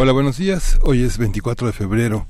Hola, buenos días. Hoy es 24 de febrero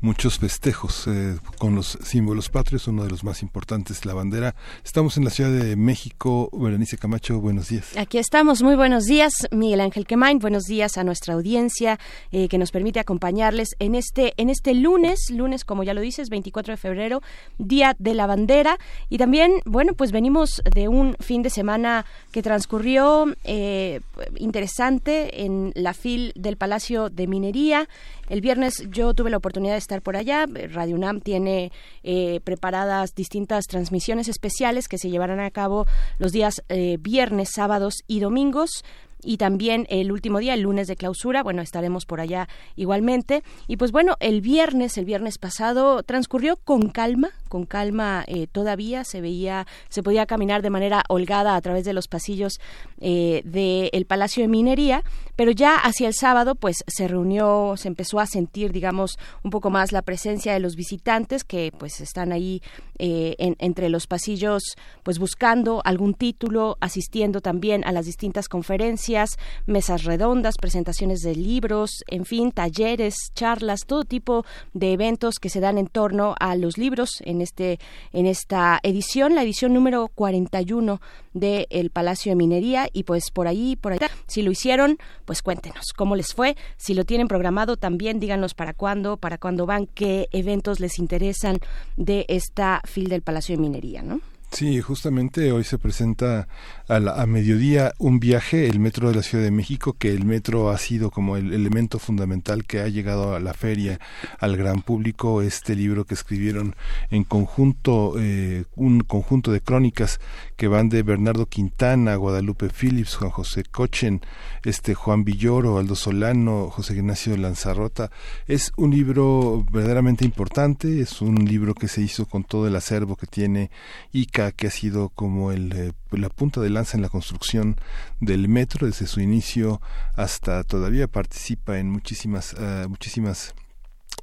muchos festejos eh, con los símbolos patrios, uno de los más importantes, la bandera. Estamos en la Ciudad de México. Berenice Camacho, buenos días. Aquí estamos, muy buenos días. Miguel Ángel Quemain, buenos días a nuestra audiencia eh, que nos permite acompañarles en este, en este lunes, lunes, como ya lo dices, 24 de febrero, Día de la Bandera. Y también, bueno, pues venimos de un fin de semana que transcurrió eh, interesante en la FIL del Palacio de Minería. El viernes yo tuve la oportunidad de estar por allá. Radio UNAM tiene eh, preparadas distintas transmisiones especiales que se llevarán a cabo los días eh, viernes, sábados y domingos y también el último día, el lunes de clausura, bueno, estaremos por allá igualmente. Y pues bueno, el viernes, el viernes pasado transcurrió con calma, con calma eh, todavía, se veía, se podía caminar de manera holgada a través de los pasillos eh, del Palacio de Minería, pero ya hacia el sábado pues se reunió, se empezó a sentir, digamos, un poco más la presencia de los visitantes que pues están ahí eh, entre los pasillos pues buscando algún título, asistiendo también a las distintas conferencias mesas redondas, presentaciones de libros, en fin, talleres, charlas, todo tipo de eventos que se dan en torno a los libros este en esta edición, la edición número 41 del el Palacio de Minería y pues por ahí por ahí si lo hicieron, pues cuéntenos cómo les fue, si lo tienen programado también díganos para cuándo, para cuándo van, qué eventos les interesan de esta fil del Palacio de Minería, ¿no? Sí, justamente hoy se presenta a, mediodía un viaje, el Metro de la Ciudad de México, que el metro ha sido como el elemento fundamental que ha llegado a la feria, al gran público, este libro que escribieron en conjunto, eh, un conjunto de crónicas que van de Bernardo Quintana, Guadalupe Phillips, Juan José Cochen, este Juan Villoro, Aldo Solano, José Ignacio Lanzarrota. Es un libro verdaderamente importante, es un libro que se hizo con todo el acervo que tiene ICA, que ha sido como el, eh, la punta de lanza en la construcción del metro desde su inicio hasta todavía participa en muchísimas, uh, muchísimas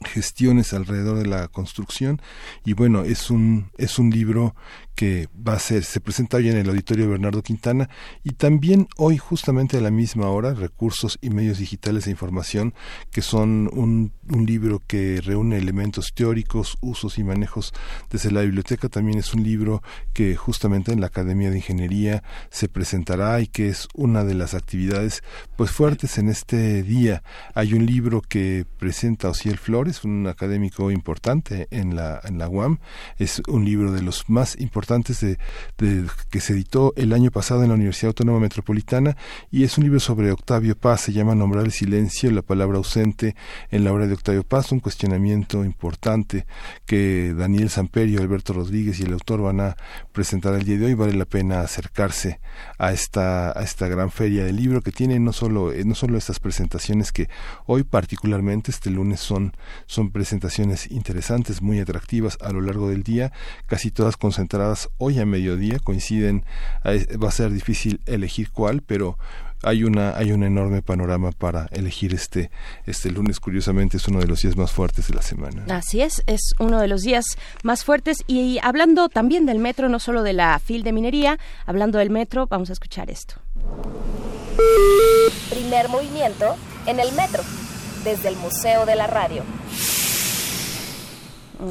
gestiones alrededor de la construcción. Y bueno es un es un libro que va a ser, se presenta hoy en el auditorio Bernardo Quintana. Y también hoy justamente a la misma hora Recursos y Medios Digitales de Información, que son un, un libro que reúne elementos teóricos, usos y manejos desde la biblioteca, también es un libro que justamente en la Academia de Ingeniería se presentará y que es una de las actividades pues fuertes en este día. Hay un libro que presenta Ociel Flores, un académico importante en la, en la UAM, es un libro de los más importantes de, que se editó el año pasado en la Universidad Autónoma Metropolitana y es un libro sobre Octavio Paz, se llama Nombrar el silencio, la palabra ausente en la obra de Octavio Paz, un cuestionamiento importante que Daniel Samperio, Alberto Rodríguez y el autor van a presentar el día de hoy. Vale la pena acercarse a esta, a esta gran feria del libro que tiene no solo, eh, no solo estas presentaciones que hoy particularmente este lunes son, son presentaciones interesantes, muy atractivas a lo largo del día, casi todas concentradas hoy a mediodía, coinciden, va a ser difícil elegir cuál, pero hay una hay un enorme panorama para elegir este este lunes. Curiosamente es uno de los días más fuertes de la semana. Así es es uno de los días más fuertes. Y hablando también del metro no solo de la fil de minería hablando del metro vamos a escuchar esto. Primer movimiento en el metro desde el museo de la radio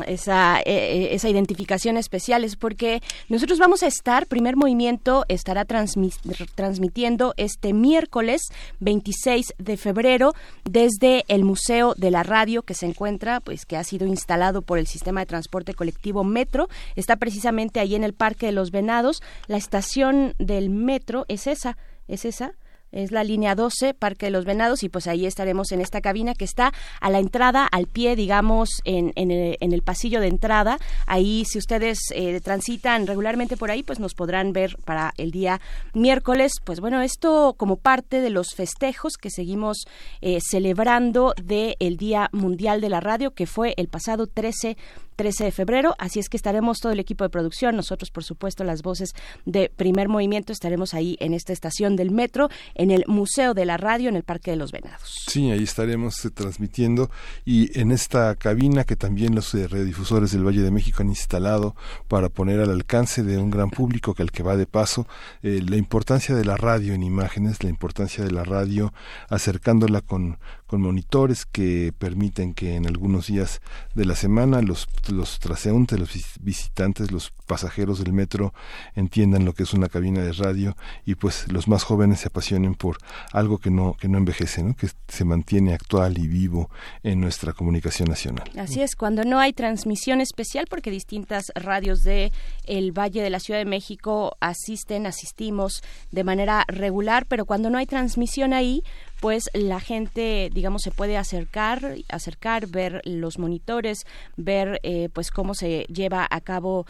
esa, eh, eh, esa identificación especial es porque nosotros vamos a estar, primer movimiento estará transmitiendo este miércoles 26 de febrero desde el Museo de la Radio que se encuentra, pues que ha sido instalado por el sistema de transporte colectivo Metro, está precisamente ahí en el Parque de los Venados, la estación del metro es esa, es esa, es la línea 12, Parque de los Venados, y pues ahí estaremos en esta cabina que está a la entrada, al pie, digamos, en, en, el, pasillo de entrada. Ahí, si ustedes eh, transitan regularmente por ahí, pues nos podrán ver para el día miércoles. Pues bueno, esto como parte de los festejos que seguimos eh, celebrando del Día Mundial de la Radio, que fue el pasado 13 13 de febrero, así es que estaremos todo el equipo de producción, nosotros por supuesto las voces de primer movimiento, estaremos ahí en esta estación del metro, en el Museo de la Radio, en el Parque de los Venados. Sí, ahí estaremos eh, transmitiendo y en esta cabina que también los eh, radiodifusores del Valle de México han instalado para poner al alcance de un gran público que al que va de paso, eh, la importancia de la radio en imágenes, la importancia de la radio acercándola con, monitores que permiten que en algunos días de la semana los, los transeúntes, los visitantes, los pasajeros del metro entiendan lo que es una cabina de radio y pues los más jóvenes se apasionen por algo que no que no envejece, ¿no? que se mantiene actual y vivo en nuestra comunicación nacional. Así es, cuando no hay transmisión especial porque distintas radios de el Valle de la Ciudad de México asisten, asistimos de manera regular, pero cuando no hay transmisión ahí, pues la gente, digamos, se puede acercar, acercar, ver los monitores, ver eh, pues cómo se lleva a cabo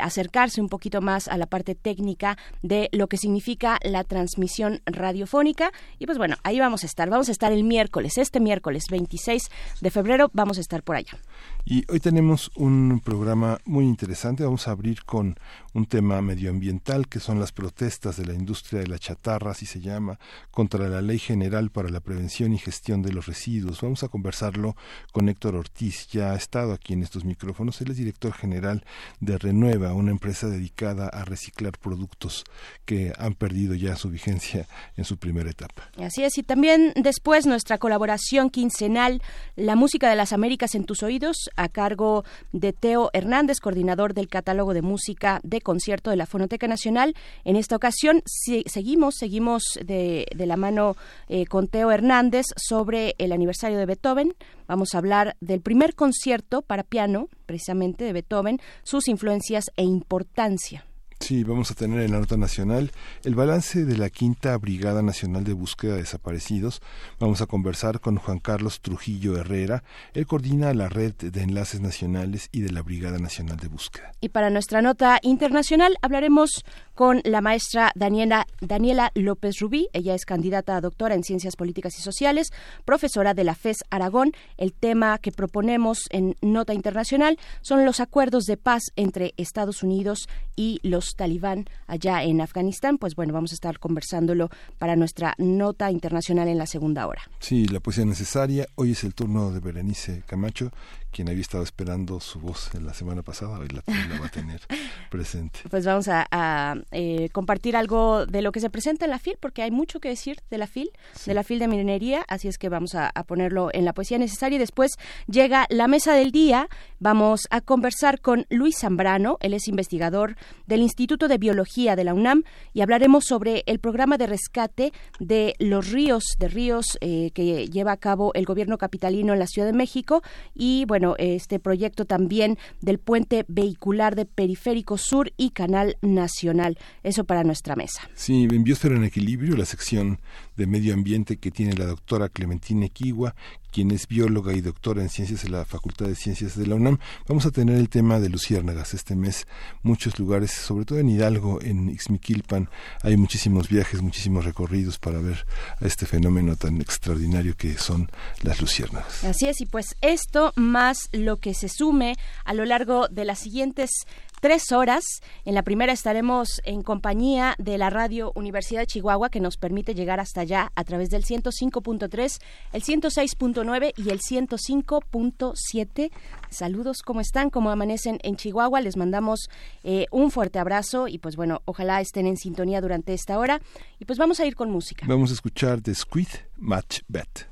acercarse un poquito más a la parte técnica de lo que significa la transmisión radiofónica. Y pues bueno, ahí vamos a estar. Vamos a estar el miércoles, este miércoles 26 de febrero, vamos a estar por allá. Y hoy tenemos un programa muy interesante. Vamos a abrir con un tema medioambiental que son las protestas de la industria de la chatarra, así se llama, contra la Ley General para la Prevención y Gestión de los Residuos. Vamos a conversarlo con Héctor Ortiz, ya ha estado aquí en estos micrófonos. Él es director general de Una empresa dedicada a reciclar productos que han perdido ya su vigencia en su primera etapa. Así es, y también después nuestra colaboración quincenal, La Música de las Américas en tus oídos, a cargo de Teo Hernández, coordinador del catálogo de música de concierto de la Fonoteca Nacional. En esta ocasión seguimos, seguimos de, la mano eh, con Teo Hernández sobre el aniversario de Beethoven. Vamos a hablar del primer concierto para piano, precisamente de Beethoven, sus influencias e importancia. Sí, vamos a tener en la nota nacional el balance de la Quinta Brigada Nacional de Búsqueda de Desaparecidos. Vamos a conversar con Juan Carlos Trujillo Herrera. Él coordina la red de enlaces nacionales y de la Brigada Nacional de Búsqueda. Y para nuestra nota internacional hablaremos con la maestra Daniela, Daniela López Rubí. Ella es candidata a doctora en Ciencias Políticas y Sociales, profesora de la FES Aragón. El tema que proponemos en Nota Internacional son los acuerdos de paz entre Estados Unidos y los talibán allá en Afganistán. Pues bueno, vamos a estar conversándolo para nuestra Nota Internacional en la segunda hora. Sí, la poesía necesaria. Hoy es el turno de Berenice Camacho quien había estado esperando su voz en la semana pasada, hoy la, va a tener presente. Pues vamos a, eh, compartir algo de lo que se presenta en la FIL, porque hay mucho que decir de la FIL, de la FIL de minería, así es que vamos a, ponerlo en la poesía necesaria. Y después llega la mesa del día, vamos a conversar con Luis Zambrano, él es investigador del Instituto de Biología de la UNAM, y hablaremos sobre el programa de rescate de los ríos, de ríos eh, que lleva a cabo el gobierno capitalino en la Ciudad de México, y bueno, bueno, este proyecto también del puente vehicular de Periférico Sur y Canal Nacional. Eso para nuestra mesa. Sí, en Biosfera en Equilibrio, la sección de medio ambiente que tiene la doctora Clementina Equigua, quien es bióloga y doctora en ciencias en la Facultad de Ciencias de la UNAM. Vamos a tener el tema de luciérnagas este mes. Muchos lugares, sobre todo en Hidalgo, en Ixmiquilpan, hay muchísimos viajes, muchísimos recorridos para ver a este fenómeno tan extraordinario que son las luciérnagas. Así es, y pues esto más lo que se sume a lo largo de las siguientes tres horas. En la primera estaremos en compañía de la radio Universidad de Chihuahua, que nos permite llegar hasta allá a través del 105.3, el 106.9 y el 105.7. Saludos, ¿cómo están? ¿Cómo amanecen en Chihuahua? Les mandamos eh, un fuerte abrazo y pues bueno, ojalá estén en sintonía durante esta hora. Y pues vamos a ir con música. Vamos a escuchar The Squid Match Bet.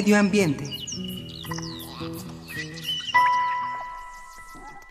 Medio Ambiente.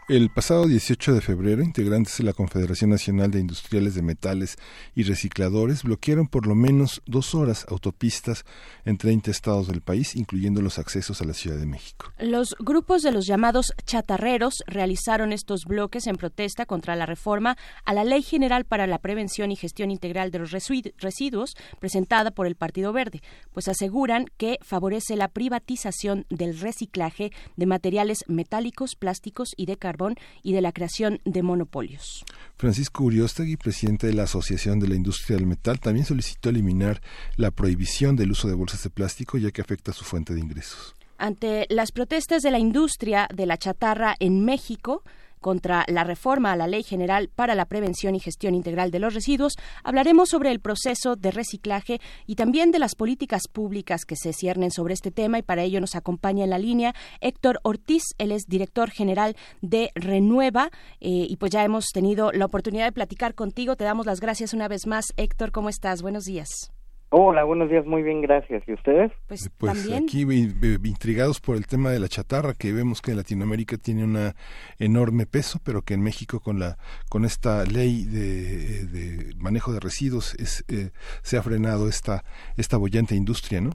El pasado 18 de febrero, integrantes de la Confederación Nacional de Industriales de Metales y Recicladores bloquearon por lo menos dos horas autopistas en 30 estados del país, incluyendo los accesos a la Ciudad de México. Los grupos de los llamados chatarreros realizaron estos bloques en protesta contra la reforma a la Ley General para la Prevención y Gestión Integral de los Residuos presentada por el Partido Verde, pues aseguran que favorece la privatización del reciclaje de materiales metálicos, plásticos y de carbón y de la creación de monopolios. Francisco Uriostegui, presidente de la Asociación de la Industria del Metal, también solicitó eliminar la prohibición del uso de bolsas de plástico ya que afecta su fuente de ingresos. Ante las protestas de la industria de la chatarra en México, contra la reforma a la Ley General para la Prevención y Gestión Integral de los Residuos, hablaremos sobre el proceso de reciclaje y también de las políticas públicas que se ciernen sobre este tema y para ello nos acompaña en la línea Héctor Ortiz, él es director general de Renueva eh, y pues ya hemos tenido la oportunidad de platicar contigo. Te damos las gracias una vez más. Héctor, ¿cómo estás? Buenos días. Hola, buenos días, muy bien, gracias. ¿Y ustedes? Pues, pues aquí intrigados por el tema de la chatarra, que vemos que en Latinoamérica tiene un enorme peso, pero que en México con la con esta ley de, manejo de residuos es, eh, se ha frenado esta esta bollante industria, ¿no?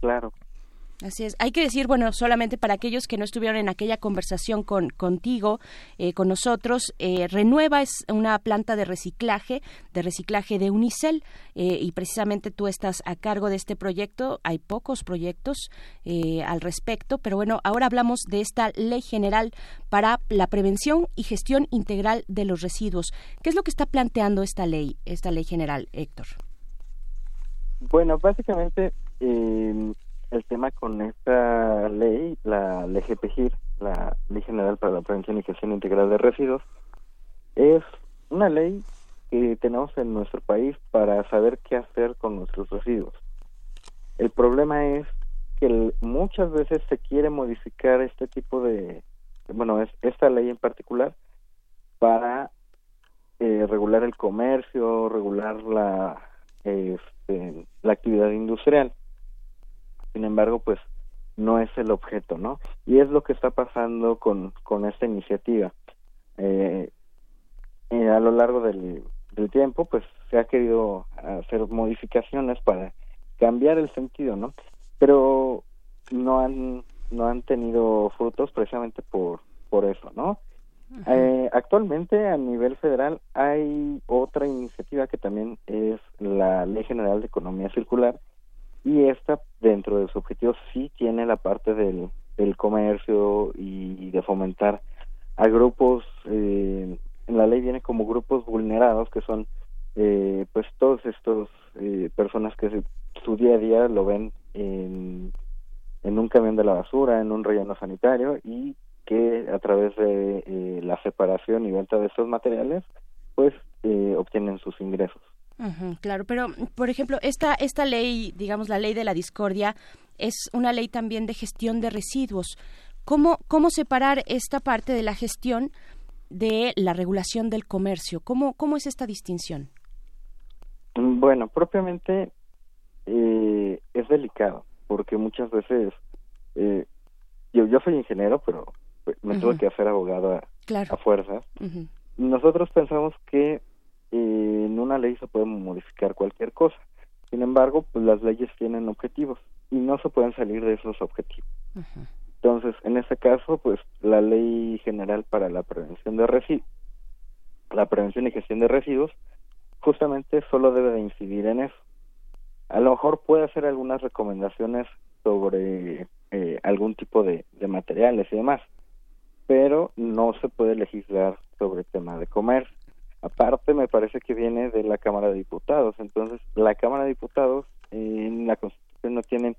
Claro. Así es. Hay que decir, bueno, solamente para aquellos que no estuvieron en aquella conversación con contigo, eh, con nosotros, eh, Renueva es una planta de reciclaje, de reciclaje de Unicel, eh, y precisamente tú estás a cargo de este proyecto. Hay pocos proyectos al respecto, pero bueno, ahora hablamos de esta ley general para la prevención y gestión integral de los residuos. ¿Qué es lo que está planteando esta ley, esta ley general, Héctor? Bueno, básicamente el tema con esta ley, la LGPGIR, la Ley General para la Prevención y Gestión Integral de Residuos, es una ley que tenemos en nuestro país para saber qué hacer con nuestros residuos. El problema es que muchas veces se quiere modificar este tipo de, bueno, es esta ley en particular para eh, regular el comercio, regular la, este, la actividad industrial sin embargo, pues no es el objeto, ¿no? Y es lo que está pasando con, con esta iniciativa. Eh, eh, a lo largo del, del tiempo, pues se ha querido hacer modificaciones para cambiar el sentido, ¿no? Pero no han no han tenido frutos precisamente por por eso, ¿no? Eh, actualmente a nivel federal hay otra iniciativa que también es la Ley General de Economía Circular y esta dentro de su objetivo sí tiene la parte del, del comercio y de fomentar a grupos eh, en la ley viene como grupos vulnerados que son eh, pues todos estos eh, personas que su día a día lo ven en, en un camión de la basura en un relleno sanitario y que a través de eh, la separación y venta de estos materiales pues eh, obtienen sus ingresos claro, pero por ejemplo, esta, esta ley, digamos la ley de la discordia, es una ley también de gestión de residuos. ¿Cómo, cómo separar esta parte de la gestión de la regulación del comercio? ¿Cómo, cómo es esta distinción? Bueno, propiamente eh, es delicado, porque muchas veces eh, yo, yo soy ingeniero, pero pues, me tuve que hacer abogado a, fuerzas. Nosotros pensamos que eh, en una ley se puede modificar cualquier cosa. Sin embargo, pues las leyes tienen objetivos y no se pueden salir de esos objetivos. Entonces, en este caso, pues la ley general para la prevención de residuos, la prevención y gestión de residuos, justamente solo debe de incidir en eso. A lo mejor puede hacer algunas recomendaciones sobre eh, algún tipo de, de materiales y demás, pero no se puede legislar sobre el tema de comercio. Aparte, me parece que viene de la Cámara de Diputados. Entonces, la Cámara de Diputados en la Constitución no tienen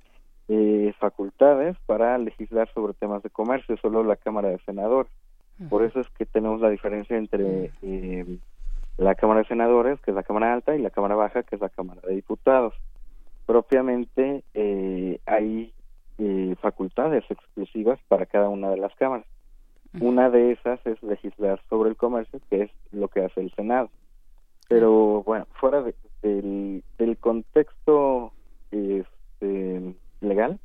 eh, facultades para legislar sobre temas de comercio, solo la Cámara de Senadores. Por eso es que tenemos la diferencia entre eh, la Cámara de Senadores, que es la Cámara Alta, y la Cámara Baja, que es la Cámara de Diputados. Propiamente eh, hay facultades exclusivas para cada una de las cámaras. Una de esas es legislar sobre el comercio, que es lo que hace el Senado. Pero bueno, fuera del, del contexto este, legal,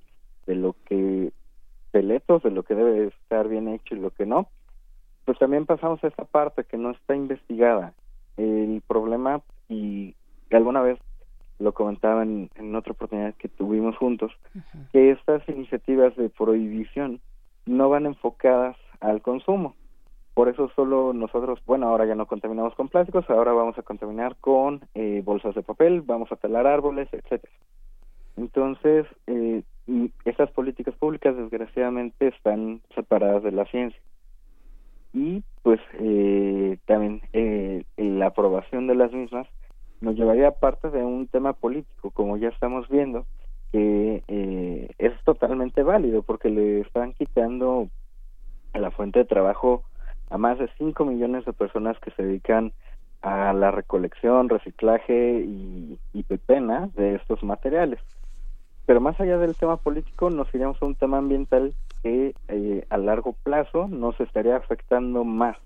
de lo que peletos, de lo que debe estar bien hecho y lo que no, pues también pasamos a esta parte que no está investigada. El problema, y alguna vez lo comentaba en, otra oportunidad que tuvimos juntos, que estas iniciativas de prohibición no van enfocadas al consumo. Por eso solo nosotros, bueno, ahora ya no contaminamos con plásticos, ahora vamos a contaminar con eh, bolsas de papel, vamos a talar árboles, etcétera. Entonces, eh, esas políticas públicas desgraciadamente están separadas de la ciencia. Y pues eh, también eh, la aprobación de las mismas nos llevaría a parte de un tema político, como ya estamos viendo, que eh, es totalmente válido porque le están quitando la fuente de trabajo a más de 5 millones de personas que se dedican a la recolección, reciclaje y, y pepena de estos materiales. Pero más allá del tema político, nos iríamos a un tema ambiental que eh, a largo plazo nos estaría afectando más.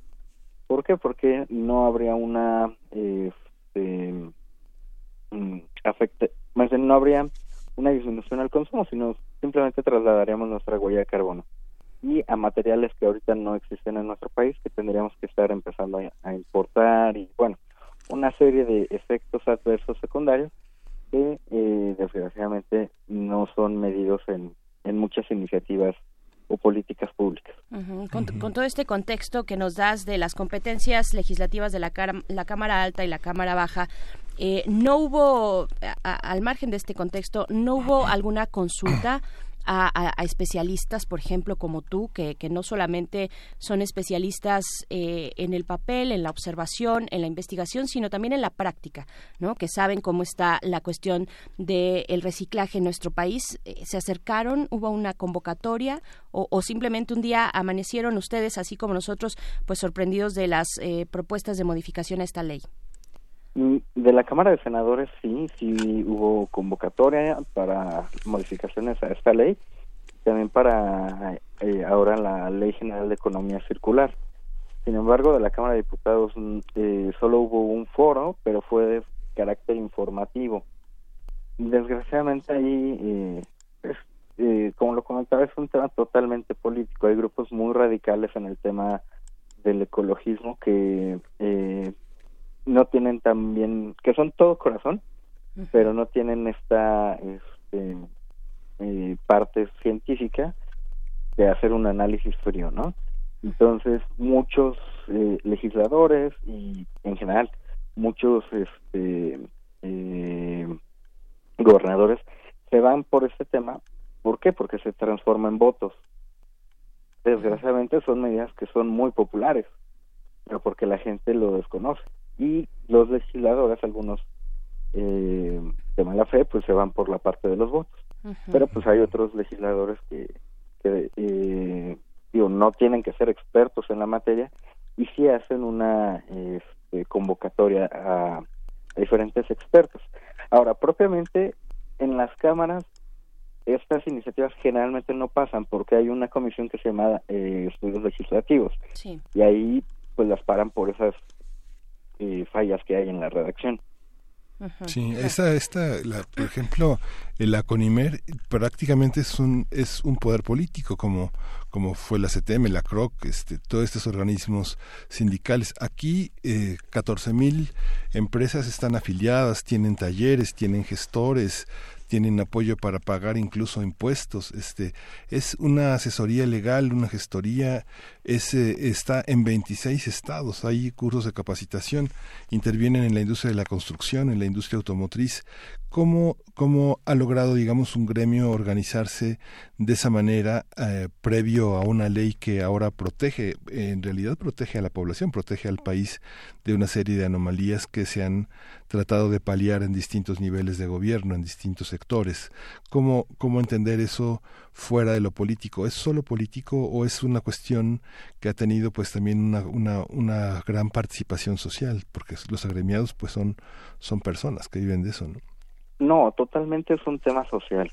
¿Por qué? Porque no habría una este, mm, más bien no habría una disminución al consumo, sino simplemente trasladaríamos nuestra huella de carbono y a materiales que ahorita no existen en nuestro país que tendríamos que estar empezando a, importar y bueno una serie de efectos adversos secundarios que eh, desgraciadamente no son medidos en, en muchas iniciativas o políticas públicas. con, todo este contexto que nos das de las competencias legislativas de la, la Cámara Alta y la Cámara Baja, eh, no hubo, al margen de este contexto, no hubo alguna consulta a, especialistas, por ejemplo, como tú, que, que no solamente son especialistas eh, en el papel, en la observación, en la investigación, sino también en la práctica, ¿no? Que saben cómo está la cuestión del reciclaje en nuestro país. Eh, ¿Se acercaron? ¿Hubo una convocatoria? O, simplemente un día amanecieron ustedes, así como nosotros, pues sorprendidos de las eh, propuestas de modificación a esta ley? Mm, de la Cámara de Senadores sí, sí hubo convocatoria para modificaciones a esta ley, también para eh, ahora la Ley General de Economía Circular. Sin embargo, de la Cámara de Diputados mm, eh, solo hubo un foro, pero fue de carácter informativo. Desgraciadamente ahí, eh, como lo comentaba, es un tema totalmente político. Hay grupos muy radicales en el tema del ecologismo que no tienen también, que son todo corazón, pero no tienen esta este, eh, parte científica de hacer un análisis frío, ¿no? Entonces, muchos eh, legisladores y en general muchos este, eh, gobernadores se van por este tema. ¿Por qué? Porque se transforma en votos. Desgraciadamente son medidas que son muy populares, pero porque la gente lo desconoce y los legisladores, algunos eh, de mala fe, pues se van por la parte de los votos. Pero pues hay otros legisladores que, que eh, digo, no tienen que ser expertos en la materia y sí hacen una este, convocatoria a, diferentes expertos. Ahora, propiamente en las cámaras estas iniciativas generalmente no pasan porque hay una comisión que se llama eh, estudios legislativos y ahí pues las paran por esas eh, fallas que hay en la redacción. Sí, esta, esta, la, por ejemplo, el ACONIMER prácticamente es un, es un poder político como, como fue la CTM, la CROC, este, todos estos organismos sindicales. Aquí eh, 14 mil empresas están afiliadas, tienen talleres, tienen gestores, tienen apoyo para pagar incluso impuestos. Este es una asesoría legal, una gestoría, es, está en 26 estados. Hay cursos de capacitación, intervienen en la industria de la construcción, en la industria automotriz. ¿Cómo, cómo ha logrado, digamos, un gremio organizarse de esa manera eh, previo a una ley que ahora protege, en realidad protege a la población, protege al país de una serie de anomalías que se han tratado de paliar en distintos niveles de gobierno, en distintos sectores? ¿Cómo, cómo entender eso fuera de lo político? ¿Es solo político o es una cuestión que ha tenido pues también una, una, una gran participación social? Porque los agremiados pues son, son personas que viven de eso, ¿no? No, totalmente es un tema social.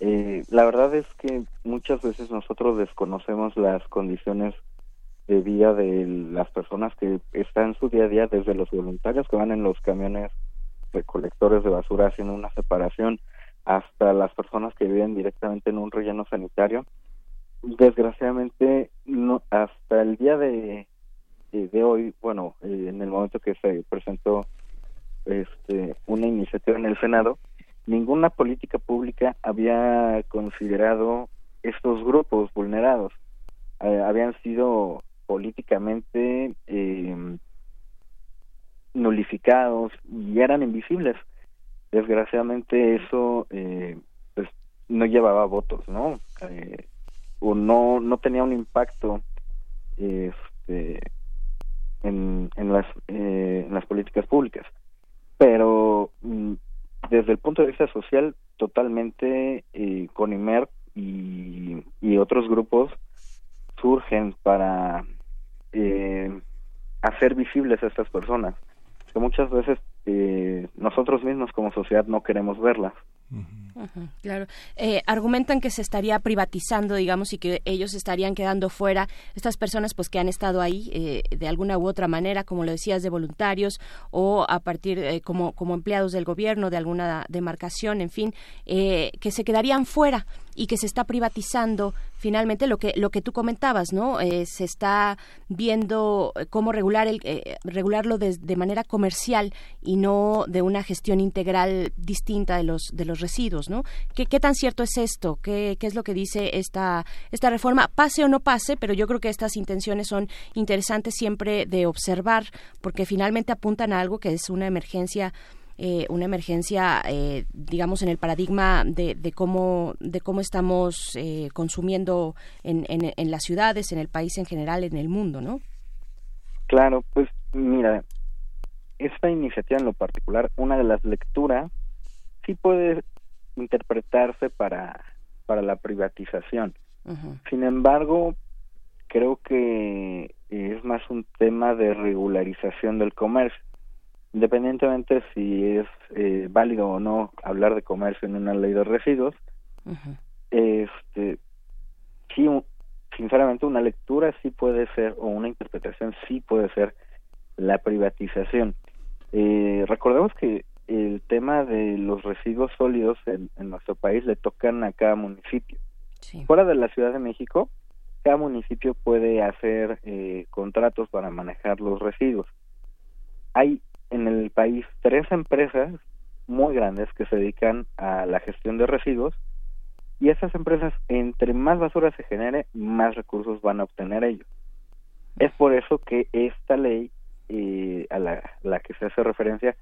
Eh, la verdad es que muchas veces nosotros desconocemos las condiciones de vida de las personas que están en su día a día, desde los voluntarios que van en los camiones recolectores de basura haciendo una separación, hasta las personas que viven directamente en un relleno sanitario. Desgraciadamente, no, hasta el día de, de hoy, bueno, eh, en el momento que se presentó este, una iniciativa en el Senado, ninguna política pública había considerado estos grupos vulnerados. Eh, habían sido políticamente eh, nulificados y eran invisibles. Desgraciadamente eso eh, pues no llevaba votos, ¿no? Eh, o no no tenía un impacto este, en, en las eh, en las políticas públicas. Pero mm, desde el punto de vista social, totalmente eh, Conimer y, y otros grupos surgen para eh, hacer visibles a estas personas que muchas veces eh, nosotros mismos como sociedad no queremos verlas. Claro. Eh, argumentan que se estaría privatizando, digamos, y que ellos estarían quedando fuera. Estas personas, pues, que han estado ahí eh, de alguna u otra manera, como lo decías, de voluntarios o a partir eh, como como empleados del gobierno, de alguna demarcación, en fin, que se quedarían fuera y que se está privatizando finalmente lo que lo que tú comentabas no eh, se está viendo cómo regular el eh, regularlo de, de, manera comercial y no de una gestión integral distinta de los de residuos no qué, tan cierto es esto ¿Qué, qué es lo que dice esta esta reforma pase o no pase pero yo creo que estas intenciones son interesantes siempre de observar porque finalmente apuntan a algo que es una emergencia eh, una emergencia, eh, digamos, en el paradigma de, cómo de cómo estamos eh, consumiendo en, en, en, las ciudades, en el país en general, en el mundo, ¿no? Claro, pues mira, esta iniciativa en lo particular, una de las lecturas sí puede interpretarse para para la privatización. Uh -huh. Sin embargo, creo que es más un tema de regularización del comercio independientemente si es eh, válido o no hablar de comercio en una ley de residuos, uh -huh. este, sí, sinceramente una lectura sí puede ser, o una interpretación sí puede ser la privatización. Eh, recordemos que el tema de los residuos sólidos en, en nuestro país le tocan a cada municipio. Sí. Fuera de la Ciudad de México, cada municipio puede hacer eh, contratos para manejar los residuos. Hay en el país tres empresas muy grandes que se dedican a la gestión de residuos y esas empresas, entre más basura se genere, más recursos van a obtener ellos. Es por eso que esta ley eh, a la, la, que se hace referencia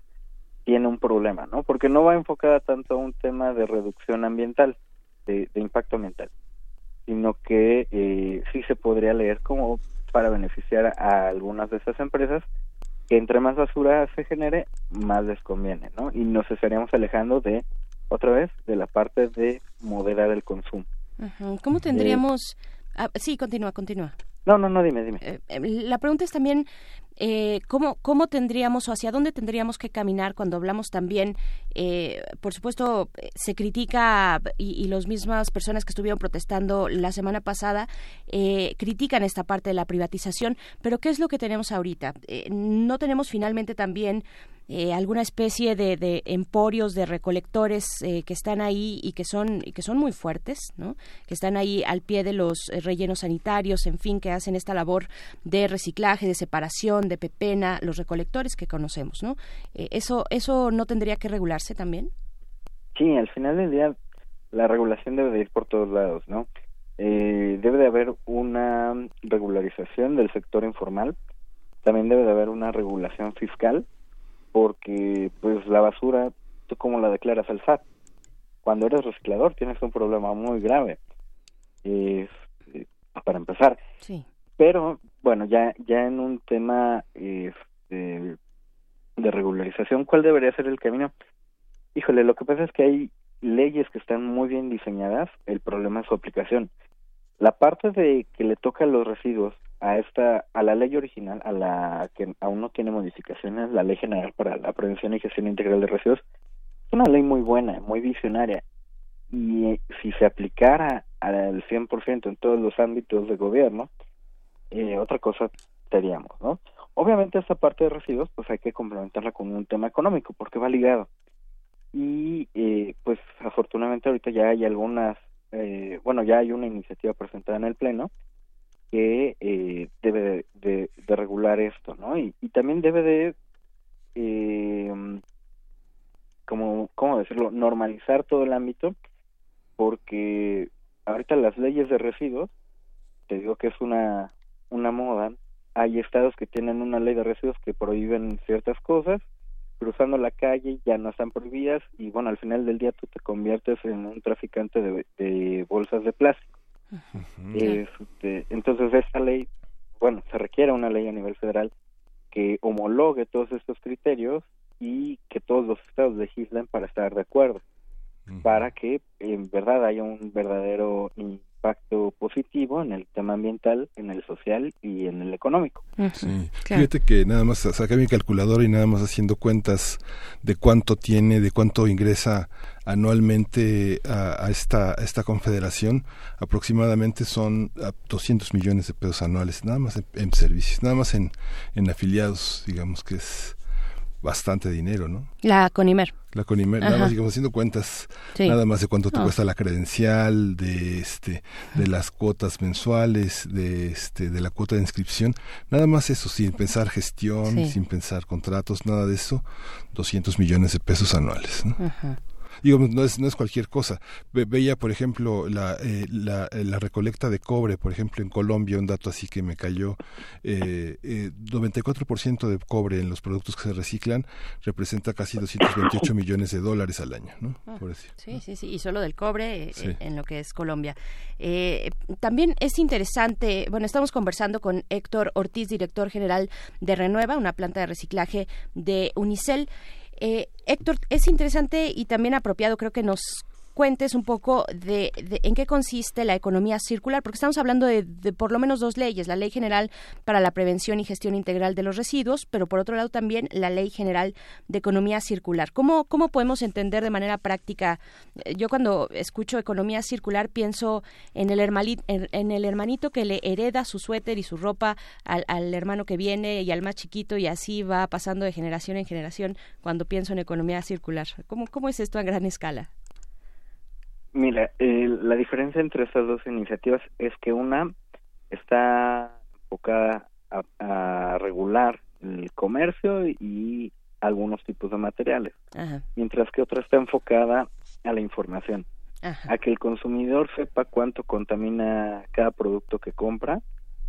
tiene un problema, ¿no? Porque no va enfocada tanto a un tema de reducción ambiental, de, de impacto ambiental, sino que eh, sí se podría leer como para beneficiar a algunas de esas empresas que entre más basura se genere, más les conviene, ¿no? Y nos estaríamos alejando de, otra vez, de la parte de moderar el consumo. ¿Cómo tendríamos...? Eh, ah, sí, continúa, continúa. No, no, no, dime, dime. Eh, la pregunta es también eh, ¿cómo, ¿cómo tendríamos o hacia dónde tendríamos que caminar cuando hablamos también, eh, por supuesto, se critica y, y las mismas personas que estuvieron protestando la semana pasada eh, critican esta parte de la privatización, pero ¿qué es lo que tenemos ahorita? Eh, ¿No tenemos finalmente también eh, alguna especie de, de, emporios de recolectores eh, que están ahí y que son que son muy fuertes, ¿no? Que están ahí al pie de los eh, rellenos sanitarios, en fin, que hacen esta labor de reciclaje, de separación, de pepena, los recolectores que conocemos, ¿no? Eh, eso eso no tendría que regularse también. Sí, al final del día la regulación debe de ir por todos lados, ¿no? Debe de haber una regularización del sector informal, también debe de haber una regulación fiscal porque pues la basura, tú como la declaras al SAT, cuando eres reciclador tienes un problema muy grave, eh, para empezar. Sí. Pero bueno, ya ya en un tema eh, de regularización, ¿cuál debería ser el camino? Híjole, lo que pasa es que hay leyes que están muy bien diseñadas, el problema es su aplicación. La parte de que le toca los residuos a esta a la ley original a la que aún no tiene modificaciones la ley general para la prevención y gestión integral de residuos es una ley muy buena muy visionaria y eh, si se aplicara al 100% en todos los ámbitos de gobierno eh, otra cosa seríamos, ¿no? Obviamente esta parte de residuos pues hay que complementarla con un tema económico porque va ligado. Y eh, pues afortunadamente ahorita ya hay algunas, eh, bueno, ya hay una iniciativa presentada en el Pleno que eh, debe de, regular esto, ¿no? Y, y también debe de, eh, como, ¿cómo decirlo?, normalizar todo el ámbito porque ahorita las leyes de residuos, te digo que es una, una moda, hay estados que tienen una ley de residuos que prohíben ciertas cosas, cruzando la calle ya no están prohibidas y bueno, al final del día tú te conviertes en un traficante de, bolsas de plástico. Este, entonces esta ley, bueno, se requiere una ley a nivel federal que homologue todos estos criterios y que todos los estados legislen para estar de acuerdo para que en verdad haya un verdadero impacto positivo en el tema ambiental, en el social y en el económico. Sí. Fíjate que nada más saqué mi calculadora y nada más haciendo cuentas de cuánto tiene, de cuánto ingresa anualmente a, esta, esta confederación, aproximadamente son 200 millones de pesos anuales, nada más en, servicios, nada más en, en afiliados, digamos que es bastante dinero, ¿no? La Conimer. La Conimer, nada más digamos haciendo cuentas, nada más de cuánto te cuesta la credencial, de este, de las cuotas mensuales, de este, de la cuota de inscripción, nada más eso, sin pensar gestión, sin pensar contratos, nada de eso, 200 millones de pesos anuales, ¿no? Digo, no es, no es cualquier cosa. veía, por ejemplo, la, eh, la, eh, la, recolecta de cobre, por ejemplo, en Colombia, un dato así que me cayó, eh, eh, 94% de cobre en los productos que se reciclan representa casi 228 millones de dólares al año, ¿no? Ah, sí, sí, sí, y solo del cobre eh, en lo que es Colombia. también es interesante, bueno, estamos conversando con Héctor Ortiz, director general de Renueva, una planta de reciclaje de Unicel. Eh, Héctor, es interesante y también apropiado, creo que nos cuentes un poco de, en qué consiste la economía circular, porque estamos hablando de, por lo menos dos leyes, la Ley General para la Prevención y Gestión Integral de los Residuos, pero por otro lado también la Ley General de Economía Circular. ¿Cómo, cómo podemos entender de manera práctica? Eh, yo cuando escucho economía circular pienso en el, hermanito, en, el hermanito que le hereda su suéter y su ropa al, hermano que viene y al más chiquito y así va pasando de generación en generación cuando pienso en economía circular. ¿Cómo, cómo es esto a gran escala? Mira, eh, la diferencia entre estas dos iniciativas es que una está enfocada a, regular el comercio y algunos tipos de materiales, mientras que otra está enfocada a la información, a que el consumidor sepa cuánto contamina cada producto que compra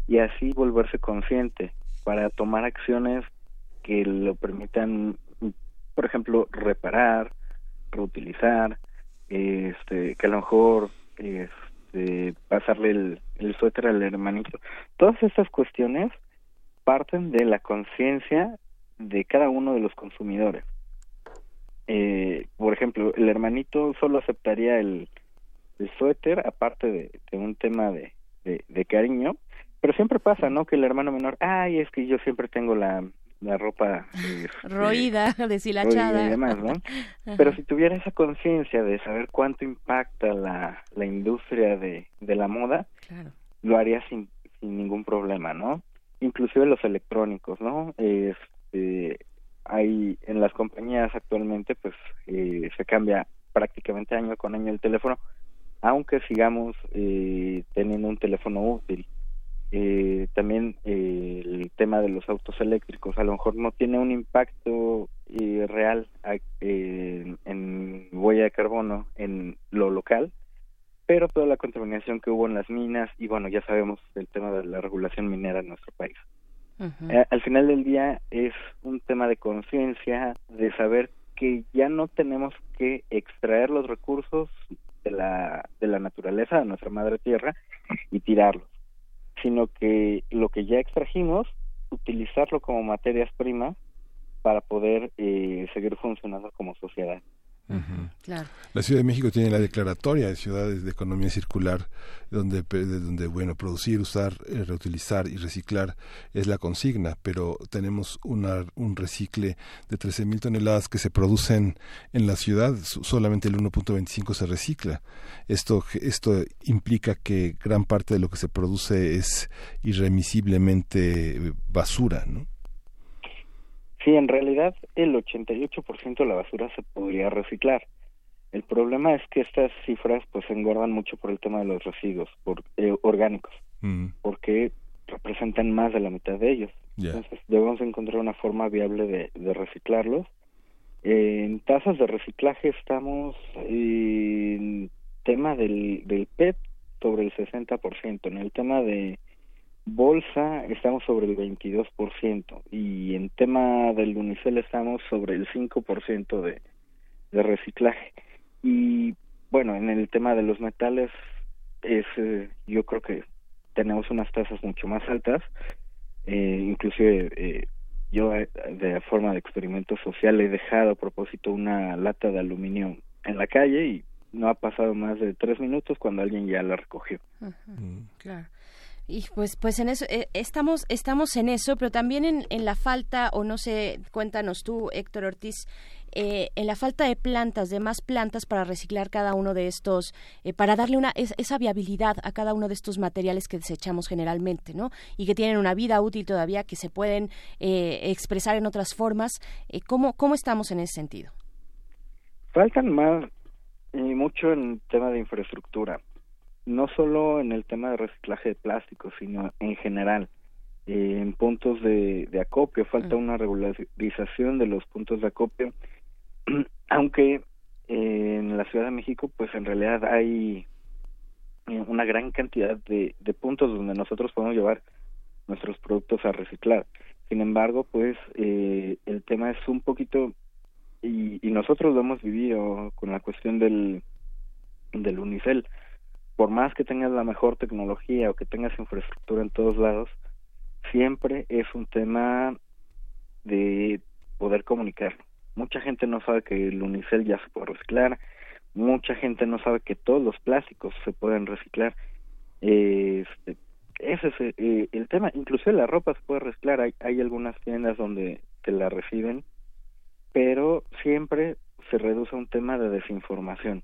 y así volverse consciente para tomar acciones que lo permitan, por ejemplo, reparar, reutilizar, este, que a lo mejor este, pasarle el, suéter al hermanito. Todas estas cuestiones parten de la conciencia de cada uno de los consumidores. Eh, por ejemplo, el hermanito solo aceptaría el, suéter, aparte de, un tema de, cariño, pero siempre pasa, ¿no? Que el hermano menor, ay, es que yo siempre tengo la, la ropa este, roída, deshilachada y demás, ¿no? Pero si tuviera esa conciencia de saber cuánto impacta la, la industria de, de la moda, lo haría sin, sin ningún problema, ¿no? Inclusive los electrónicos, ¿no? Este, hay en las compañías actualmente, pues eh, se cambia prácticamente año con año el teléfono, aunque sigamos eh, teniendo un teléfono útil eh, también eh, el tema de los autos eléctricos a lo mejor no tiene un impacto eh, real eh, en huella de carbono en lo local pero toda la contaminación que hubo en las minas y bueno ya sabemos el tema de la regulación minera en nuestro país. Eh, al final del día es un tema de conciencia de saber que ya no tenemos que extraer los recursos de la de la naturaleza de nuestra madre tierra y tirarlos sino que lo que ya extrajimos, utilizarlo como materias primas para poder eh, seguir funcionando como sociedad. La Ciudad de México tiene la declaratoria de ciudades de economía circular, donde, donde bueno, producir, usar, eh, reutilizar y reciclar es la consigna, pero tenemos una, un recicle de 13 mil toneladas que se producen en la ciudad, solamente el 1.25 se recicla. Esto, esto implica que gran parte de lo que se produce es irremisiblemente basura, ¿no? Sí, en realidad el 88% de la basura se podría reciclar. El problema es que estas cifras pues engordan mucho por el tema de los residuos por, eh, orgánicos, mm. porque representan más de la mitad de ellos. Entonces debemos encontrar una forma viable de, de reciclarlos. en tasas de reciclaje estamos en tema del, del PET sobre el 60%, en el tema de bolsa estamos sobre el 22% y en tema del unicel estamos sobre el 5% de, de reciclaje. Y bueno, en el tema de los metales es eh, yo creo que tenemos unas tasas mucho más altas, eh, inclusive eh, yo eh, de forma de experimento social he dejado a propósito una lata de aluminio en la calle y no ha pasado más de tres minutos cuando alguien ya la recogió. Mm. Claro. Y pues, pues en eso, eh, estamos, estamos en eso, pero también en, en, la falta, o no sé, cuéntanos tú, Héctor Ortiz, eh, en la falta de plantas, de más plantas para reciclar cada uno de estos, eh, para darle una, esa viabilidad a cada uno de estos materiales que desechamos generalmente, ¿no? Y que tienen una vida útil todavía, que se pueden expresar en otras formas. ¿cómo, ¿Cómo estamos en ese sentido? Faltan más, y mucho en tema de infraestructura no solo en el tema de reciclaje de plástico, sino en general. Eh, en puntos de, de acopio, falta mm. una regularización de los puntos de acopio, aunque eh, en la Ciudad de México, pues en realidad hay eh, una gran cantidad de, de puntos donde nosotros podemos llevar nuestros productos a reciclar. Sin embargo, pues eh, el tema es un poquito, y, y nosotros lo hemos vivido con la cuestión del, del unicel, por más que tengas la mejor tecnología o que tengas infraestructura en todos lados, siempre es un tema de poder comunicar. Mucha gente no sabe que el unicel ya se puede reciclar, mucha gente no sabe que todos los plásticos se pueden reciclar. Este, ese es eh, el tema. Incluso la ropa se puede reciclar. Hay, hay algunas tiendas donde te la reciben, pero siempre se reduce a un tema de desinformación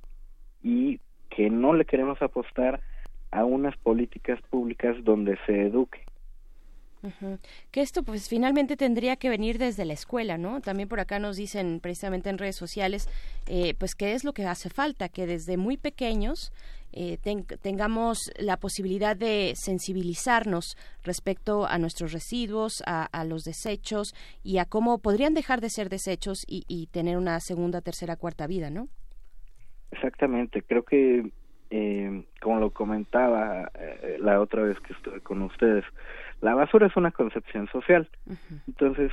y que no le queremos apostar a unas políticas públicas donde se eduque. Que esto pues finalmente tendría que venir desde la escuela, ¿no? También por acá nos dicen precisamente en redes sociales, eh, pues qué es lo que hace falta, que desde muy pequeños eh, tengamos la posibilidad de sensibilizarnos respecto a nuestros residuos, a, los desechos y a cómo podrían dejar de ser desechos y, y tener una segunda, tercera, cuarta vida, ¿no? Exactamente, creo que eh, como lo comentaba eh, la otra vez que estuve con ustedes, la basura es una concepción social. Entonces,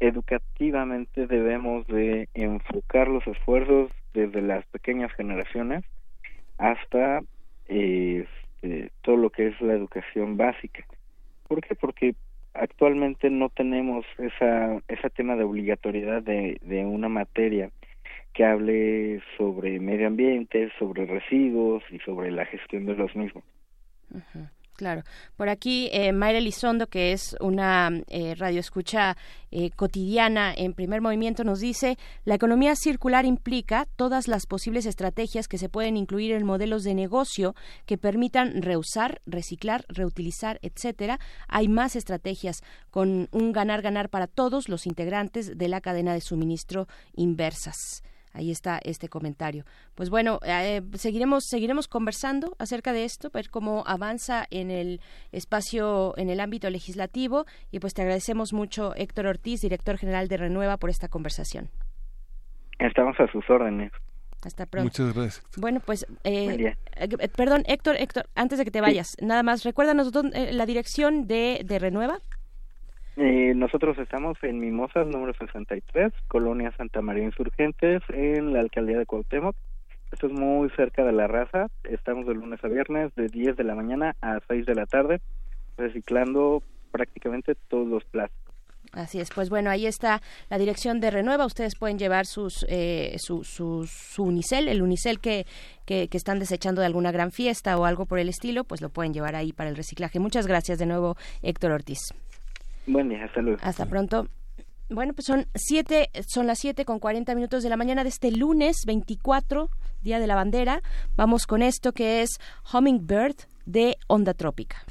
educativamente debemos de enfocar los esfuerzos desde las pequeñas generaciones hasta eh, todo lo que es la educación básica. ¿Por qué? Porque actualmente no tenemos esa ese tema de obligatoriedad de, de una materia que hable sobre medio ambiente, sobre residuos y sobre la gestión de los mismos. Claro. Por aquí, eh, Mayra Elizondo, que es una eh, radioescucha eh, cotidiana en primer movimiento, nos dice, la economía circular implica todas las posibles estrategias que se pueden incluir en modelos de negocio que permitan reusar, reciclar, reutilizar, etcétera. Hay más estrategias con un ganar-ganar para todos los integrantes de la cadena de suministro inversas. Ahí está este comentario. Pues bueno, eh, seguiremos seguiremos conversando acerca de esto, ver cómo avanza en el espacio, en el ámbito legislativo y pues te agradecemos mucho Héctor Ortiz, director general de Renueva, por esta conversación. Estamos a sus órdenes. Hasta pronto. Muchas gracias. Bueno, pues, eh, eh, perdón, Héctor, Héctor, antes de que te vayas, nada más, recuérdanos la dirección de, de Renueva. Eh, nosotros estamos en Mimosas, número 63, Colonia Santa María Insurgentes, en la alcaldía de Cuauhtémoc. Esto es muy cerca de la raza. Estamos de lunes a viernes, de 10 de la mañana a 6 de la tarde, reciclando prácticamente todos los plásticos. Así es, pues bueno, ahí está la dirección de Renueva. Ustedes pueden llevar sus, eh, su, su, su, unicel, el unicel que, que, que, están desechando de alguna gran fiesta o algo por el estilo, pues lo pueden llevar ahí para el reciclaje. Muchas gracias de nuevo, Héctor Ortiz. Buen día, hasta luego. Hasta pronto. Bueno, pues son siete, son las siete con cuarenta minutos de la mañana de este lunes 24, Día de la Bandera. Vamos con esto que es Hummingbird de Onda Trópica.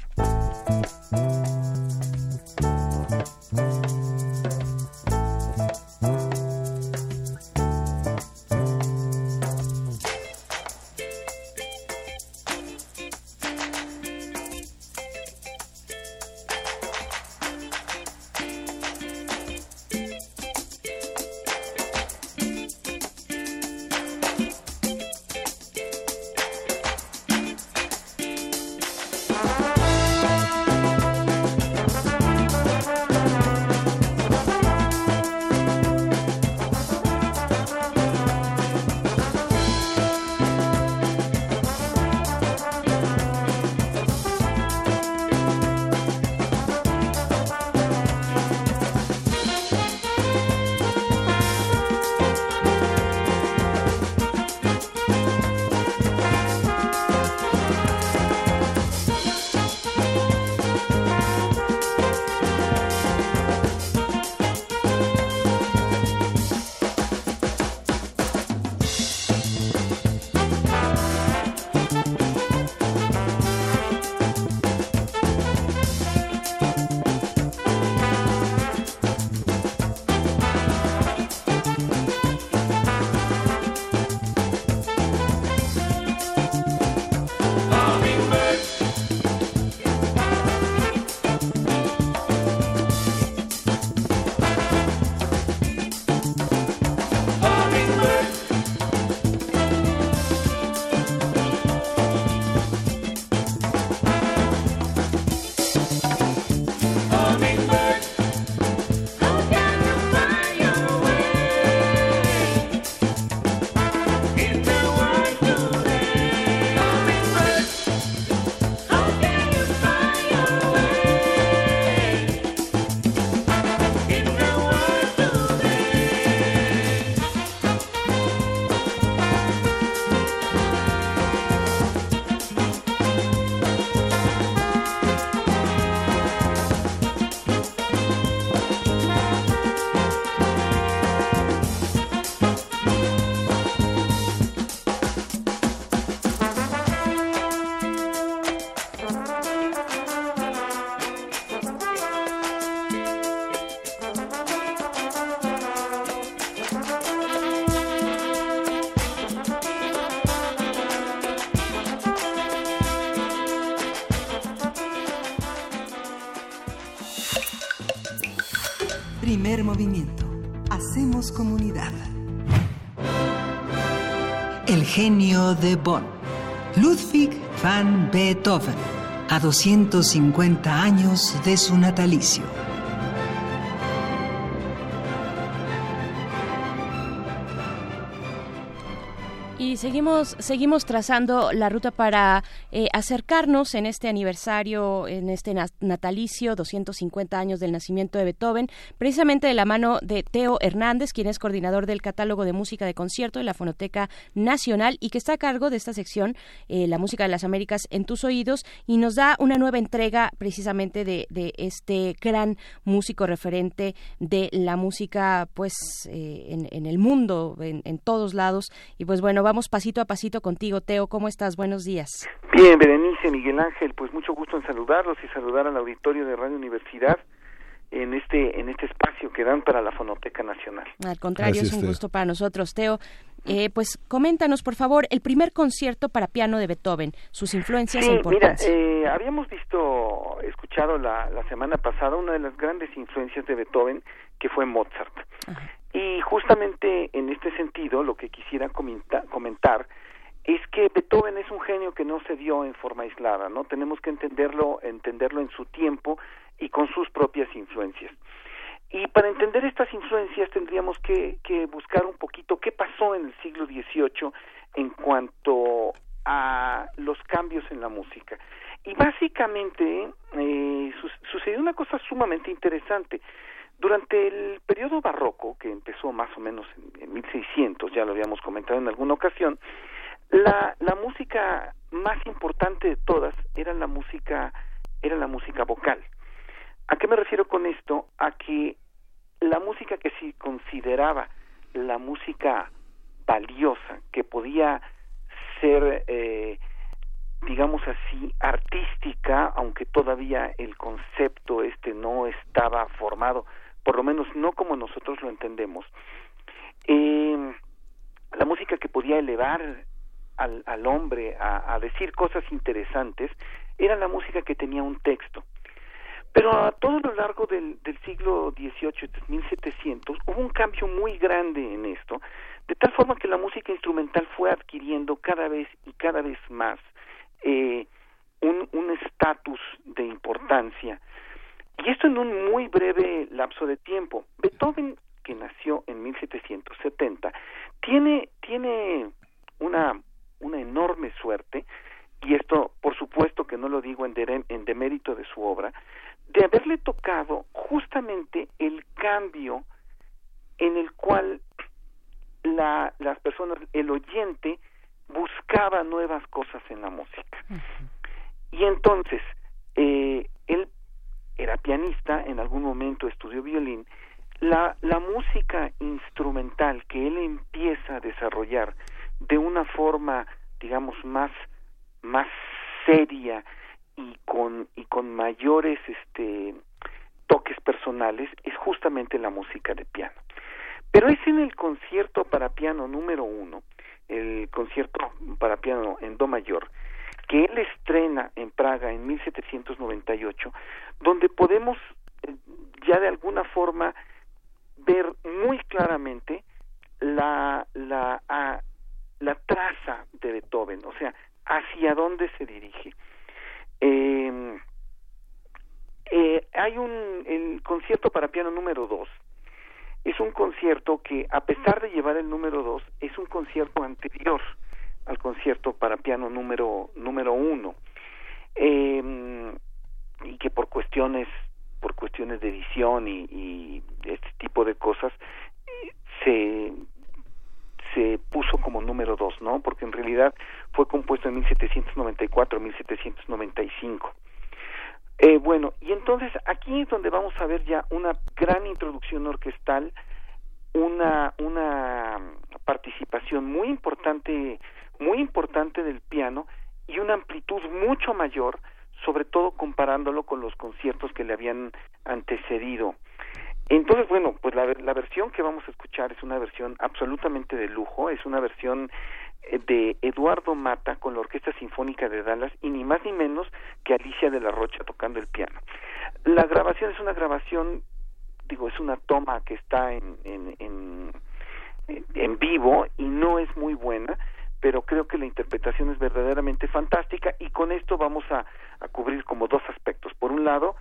Genio de Bonn. Ludwig van Beethoven. A 250 años de su natalicio. Y seguimos, seguimos trazando la ruta para eh, acercarnos en este aniversario, en este natalicio, 250 años del nacimiento de Beethoven, precisamente de la mano de Teo Hernández, quien es coordinador del catálogo de música de concierto de la Fonoteca Nacional y que está a cargo de esta sección, eh, La Música de las Américas en tus oídos, y nos da una nueva entrega precisamente de, de este gran músico referente de la música, pues, eh, en, el mundo, en, todos lados. Y pues bueno, vamos pasito a pasito contigo, Teo. ¿Cómo estás? Buenos días. Berenice, Miguel Ángel, pues mucho gusto en saludarlos y saludar al auditorio de Radio Universidad en este en este espacio que dan para la Fonoteca Nacional. Al contrario, Gracias, es un Teo. gusto para nosotros, Teo. Eh, pues coméntanos, por favor, el primer concierto para piano de Beethoven, sus influencias sí, e importancia. Mira, eh, habíamos visto, escuchado la, la semana pasada una de las grandes influencias de Beethoven, que fue Mozart. Ajá. Y justamente en este sentido, lo que quisiera comentar, comentar es que Beethoven es un genio que no se dio en forma aislada, ¿no? Tenemos que entenderlo, entenderlo en su tiempo y con sus propias influencias. Y para entender estas influencias tendríamos que, que buscar un poquito qué pasó en el siglo XVIII en cuanto a los cambios en la música. Y básicamente eh, su sucedió una cosa sumamente interesante. Durante el periodo barroco, que empezó más o menos en, 1600, ya lo habíamos comentado en alguna ocasión, la, la música más importante de todas era la música era la música vocal. ¿A qué me refiero con esto? A que la música que se consideraba la música valiosa, que podía ser, eh, digamos así, artística, aunque todavía el concepto este no estaba formado, por lo menos no como nosotros lo entendemos. Eh, la música que podía elevar al, al hombre a, decir cosas interesantes era la música que tenía un texto. Pero a todo lo largo del, del siglo XVIII, 1700, hubo un cambio muy grande en esto, de tal forma que la música instrumental fue adquiriendo cada vez y cada vez más eh, un estatus de importancia. Y esto en un muy breve lapso de tiempo. Beethoven, que nació en 1770, tiene, tiene una, una enorme suerte, y esto por supuesto que no lo digo en, en demérito de su obra, de haberle tocado justamente el cambio en el cual la, las personas, el oyente, buscaba nuevas cosas en la música. Y entonces, eh, él era pianista, en algún momento estudió violín, la, la música instrumental que él empieza a desarrollar de una forma, digamos, más, más seria y con, y con mayores este, toques personales, es justamente la música de piano. Pero es en el concierto para piano número uno, el concierto para piano en Do mayor, que él estrena en Praga en 1798, donde podemos eh, ya de alguna forma ver muy claramente la, la, la traza de Beethoven, o sea, hacia dónde se dirige. Eh, eh, hay un el concierto para piano número dos es un concierto que a pesar de llevar el número dos es un concierto anterior al concierto para piano número número uno eh, y que por cuestiones por cuestiones de edición y, y este tipo de cosas se se puso como número dos, ¿no? Porque en realidad fue compuesto en 1794, 1795. Eh, bueno, y entonces aquí es donde vamos a ver ya una gran introducción orquestal, una, una participación muy importante, muy importante del piano y una amplitud mucho mayor, sobre todo comparándolo con los conciertos que le habían antecedido. Entonces, bueno, pues la, la versión que vamos a escuchar es una versión absolutamente de lujo, es una versión eh, de Eduardo Mata con la Orquesta Sinfónica de Dallas y ni más ni menos que Alicia de la Rocha tocando el piano. La grabación es una grabación, digo, es una toma que está en, en, en, en vivo y no es muy buena, pero creo que la interpretación es verdaderamente fantástica y con esto vamos a, a cubrir como dos aspectos. Por un lado,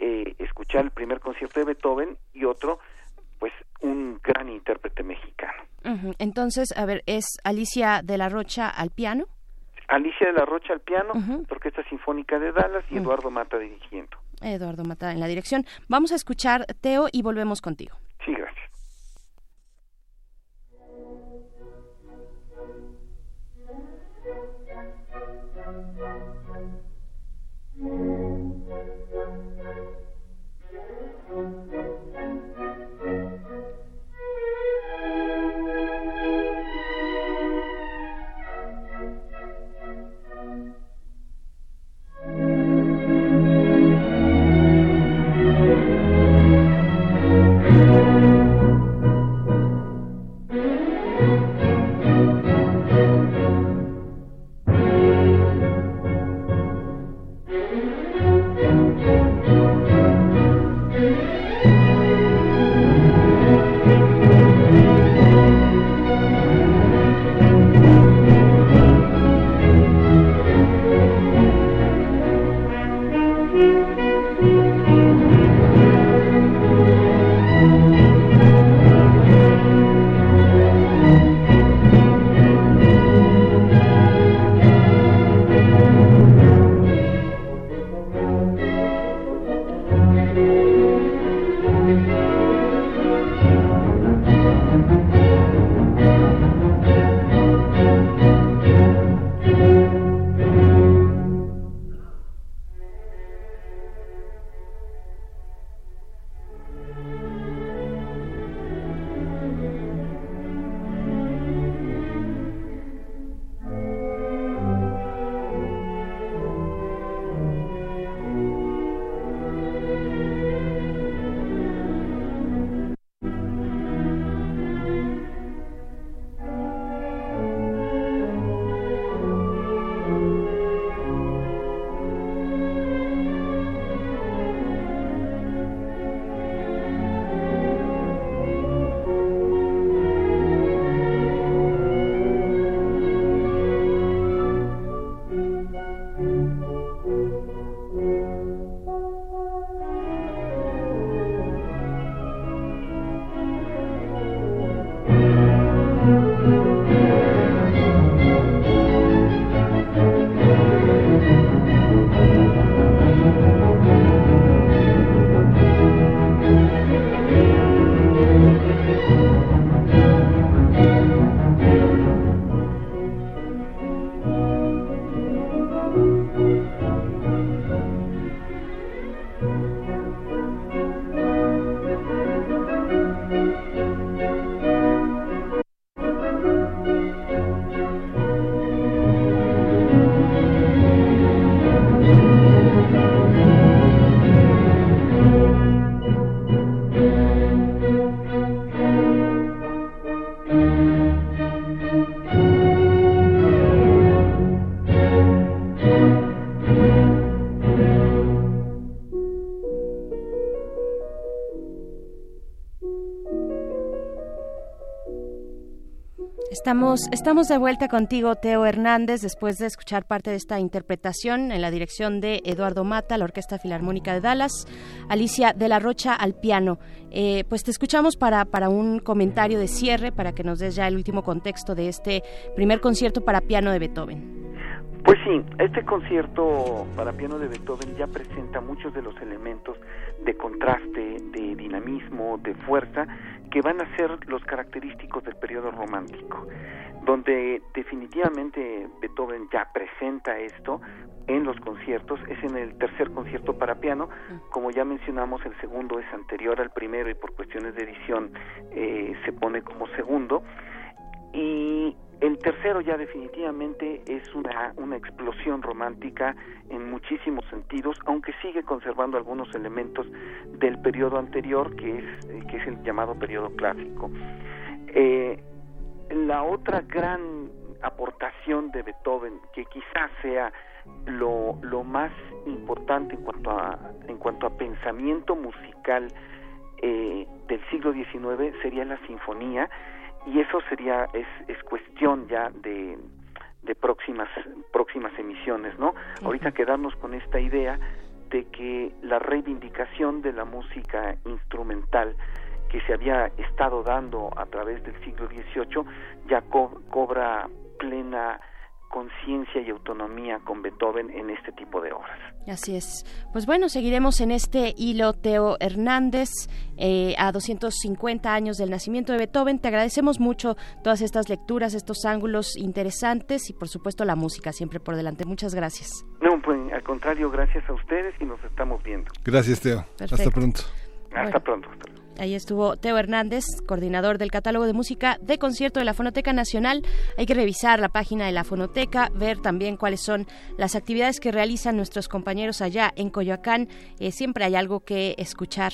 eh, escuchar el primer concierto de Beethoven y otro, pues un gran intérprete mexicano. Entonces, a ver, ¿es Alicia de la Rocha al piano? Alicia de la Rocha al piano, Orquesta Sinfónica de Dallas y Eduardo Mata dirigiendo. Eduardo Mata en la dirección. Vamos a escuchar Teo y volvemos contigo. Sí, gracias. Thank you. Estamos, estamos de vuelta contigo, Teo Hernández, después de escuchar parte de esta interpretación en la dirección de Eduardo Mata, la Orquesta Filarmónica de Dallas, Alicia de la Rocha al piano. Eh, pues te escuchamos para, para un comentario de cierre, para que nos des ya el último contexto de este primer concierto para piano de Beethoven. Pues sí, este concierto para piano de Beethoven ya presenta muchos de los elementos de contraste, de dinamismo, de fuerza que van a ser los característicos del periodo romántico, donde definitivamente Beethoven ya presenta esto en los conciertos, es en el tercer concierto para piano, como ya mencionamos el segundo es anterior al primero y por cuestiones de edición eh, se pone como segundo, y el tercero ya definitivamente es una, una explosión romántica en muchísimos sentidos, aunque sigue conservando algunos elementos del periodo anterior, que es, que es el llamado periodo clásico. Eh, la otra gran aportación de Beethoven, que quizás sea lo, lo más importante en cuanto a, en cuanto a pensamiento musical eh, del siglo XIX, sería la sinfonía, y eso sería es, es cuestión ya de, de próximas próximas emisiones no ahorita quedarnos con esta idea de que la reivindicación de la música instrumental que se había estado dando a través del siglo XVIII ya cobra plena conciencia y autonomía con Beethoven en este tipo de obras. Así es. Pues bueno, seguiremos en este hilo, Teo Hernández, eh, a 250 años del nacimiento de Beethoven. Te agradecemos mucho todas estas lecturas, estos ángulos interesantes y por supuesto la música siempre por delante. Muchas gracias. No, pues al contrario, gracias a ustedes y nos estamos viendo. Gracias, Teo. Hasta pronto. Hasta pronto. Ahí estuvo Teo Hernández, coordinador del catálogo de música de concierto de la Fonoteca Nacional. Hay que revisar la página de la Fonoteca, ver también cuáles son las actividades que realizan nuestros compañeros allá en Coyoacán. Eh, siempre hay algo que escuchar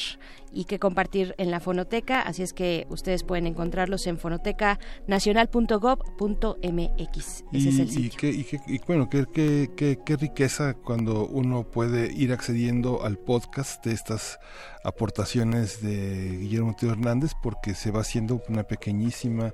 y que compartir en la fonoteca, así es que ustedes pueden encontrarlos en fonotecanacional.gov.mx. Ese es el sitio. Y, y, bueno, qué, qué, riqueza cuando uno puede ir accediendo al podcast de estas aportaciones de Guillermo Teo Hernández porque se va haciendo una pequeñísima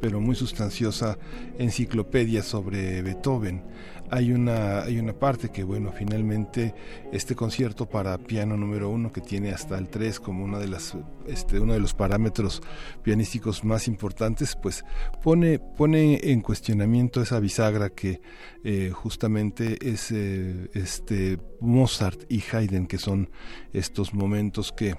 pero muy sustanciosa enciclopedia sobre Beethoven hay una, hay una parte que, bueno, finalmente este concierto para piano número uno, que tiene hasta el 3 como una de las, este, uno de los parámetros pianísticos más importantes, pues pone, pone en cuestionamiento esa bisagra que eh, justamente es eh, este Mozart y Haydn, que son estos momentos que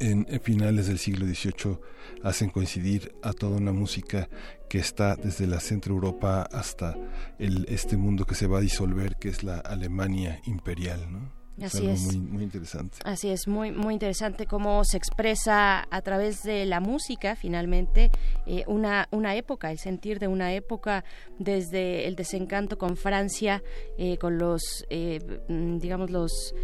en, finales del siglo XVIII hacen coincidir a toda una música que está desde la Centro Europa hasta el, este mundo que se va a disolver, que es la Alemania imperial. ¿no? Así es. Muy, muy interesante. Así es, muy, muy interesante cómo se expresa a través de la música, finalmente, eh, una, una época, el sentir de una época, desde el desencanto con Francia, eh, con los, eh, mm, digamos, los,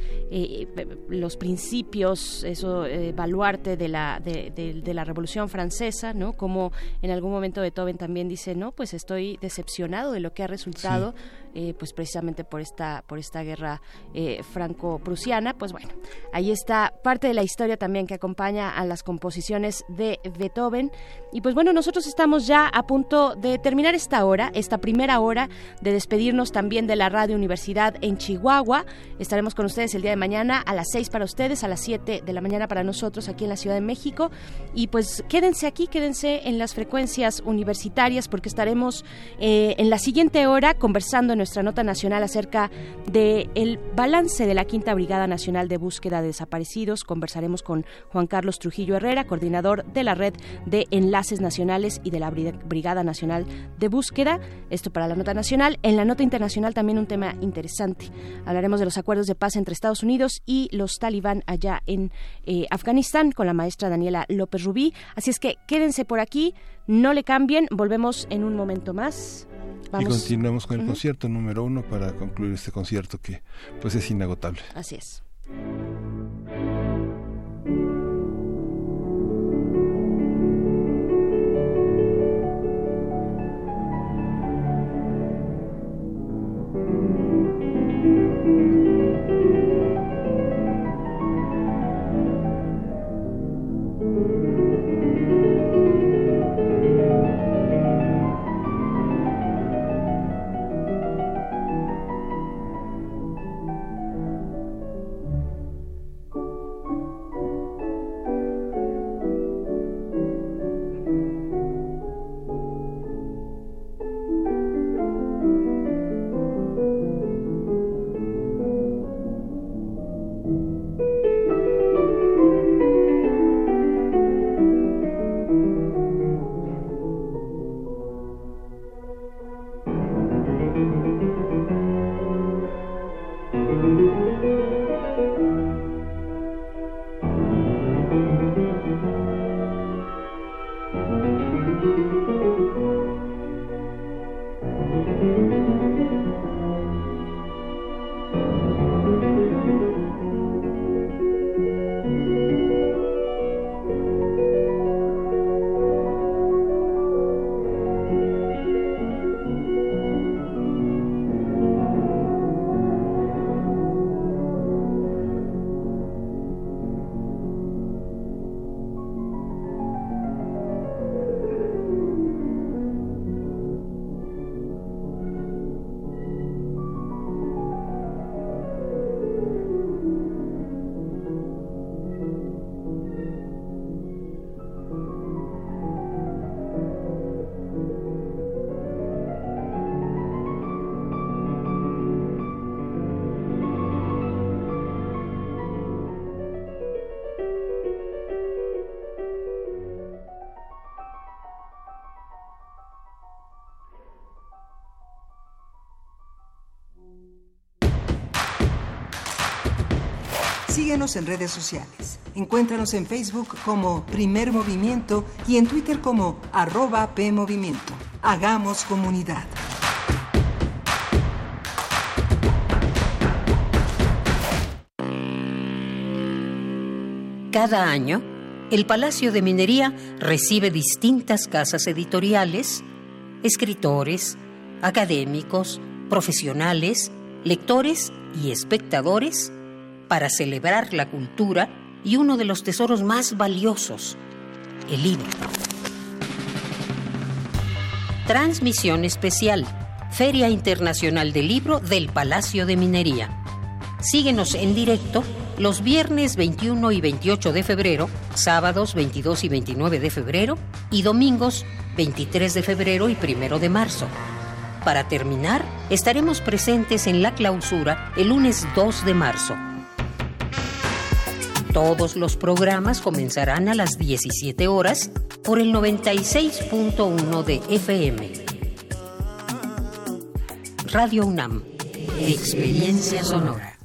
los principios, eso, baluarte de la, de, de, la Revolución Francesa, ¿no? Como en algún momento Beethoven también dice, no, pues estoy decepcionado de lo que ha resultado. Eh, pues precisamente por esta, por esta guerra eh, franco-prusiana. Pues bueno, ahí está parte de la historia también que acompaña a las composiciones de Beethoven. Y pues bueno, nosotros estamos ya a punto de terminar esta hora, esta primera hora, de despedirnos también de la Radio Universidad en Chihuahua. Estaremos con ustedes el día de mañana a las 6 para ustedes, a las 7 de la mañana para nosotros aquí en la Ciudad de México. Y pues quédense aquí, quédense en las frecuencias universitarias porque estaremos eh, en la siguiente hora conversando nuestra nota nacional acerca del el balance de la Quinta Brigada Nacional de Búsqueda de Desaparecidos. Conversaremos con Juan Carlos Trujillo Herrera, coordinador de la Red de Enlaces Nacionales y de la Brigada Nacional de Búsqueda. Esto para la nota nacional. En la nota internacional también un tema interesante. Hablaremos de los acuerdos de paz entre Estados Unidos y los talibán allá en eh, Afganistán con la maestra Daniela López Rubí. Así es que quédense por aquí, no le cambien, volvemos en un momento más. Y continuamos con el concierto número uno para concluir este concierto que pues es inagotable. Así es. Síguenos en redes sociales. Encuéntranos en Facebook como Primer Movimiento y en Twitter como arroba PMovimiento. Hagamos comunidad. Cada año, el Palacio de Minería recibe distintas casas editoriales, escritores, académicos, profesionales, lectores y espectadores para celebrar la cultura y uno de los tesoros más valiosos, el libro. Transmisión especial, Feria Internacional del Libro del Palacio de Minería. Síguenos en directo los viernes 21 y 28 de febrero, sábados 22 y 29 de febrero y domingos 23 de febrero y 1 de marzo. Para terminar, estaremos presentes en la clausura el lunes 2 de marzo. Todos los programas comenzarán a las 17 horas por el 96.1 de FM. Radio UNAM. Experiencia sonora.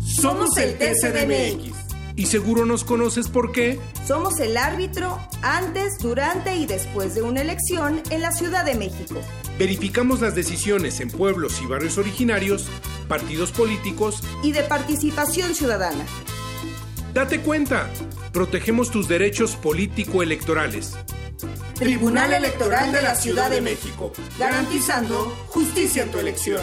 Somos el TCDMX. Y seguro nos conoces por qué. Somos el árbitro antes, durante y después de una elección en la Ciudad de México. Verificamos las decisiones en pueblos y barrios originarios, partidos políticos y de participación ciudadana. Date cuenta, protegemos tus derechos político-electorales. Tribunal Electoral de la Ciudad de México, garantizando justicia en tu elección.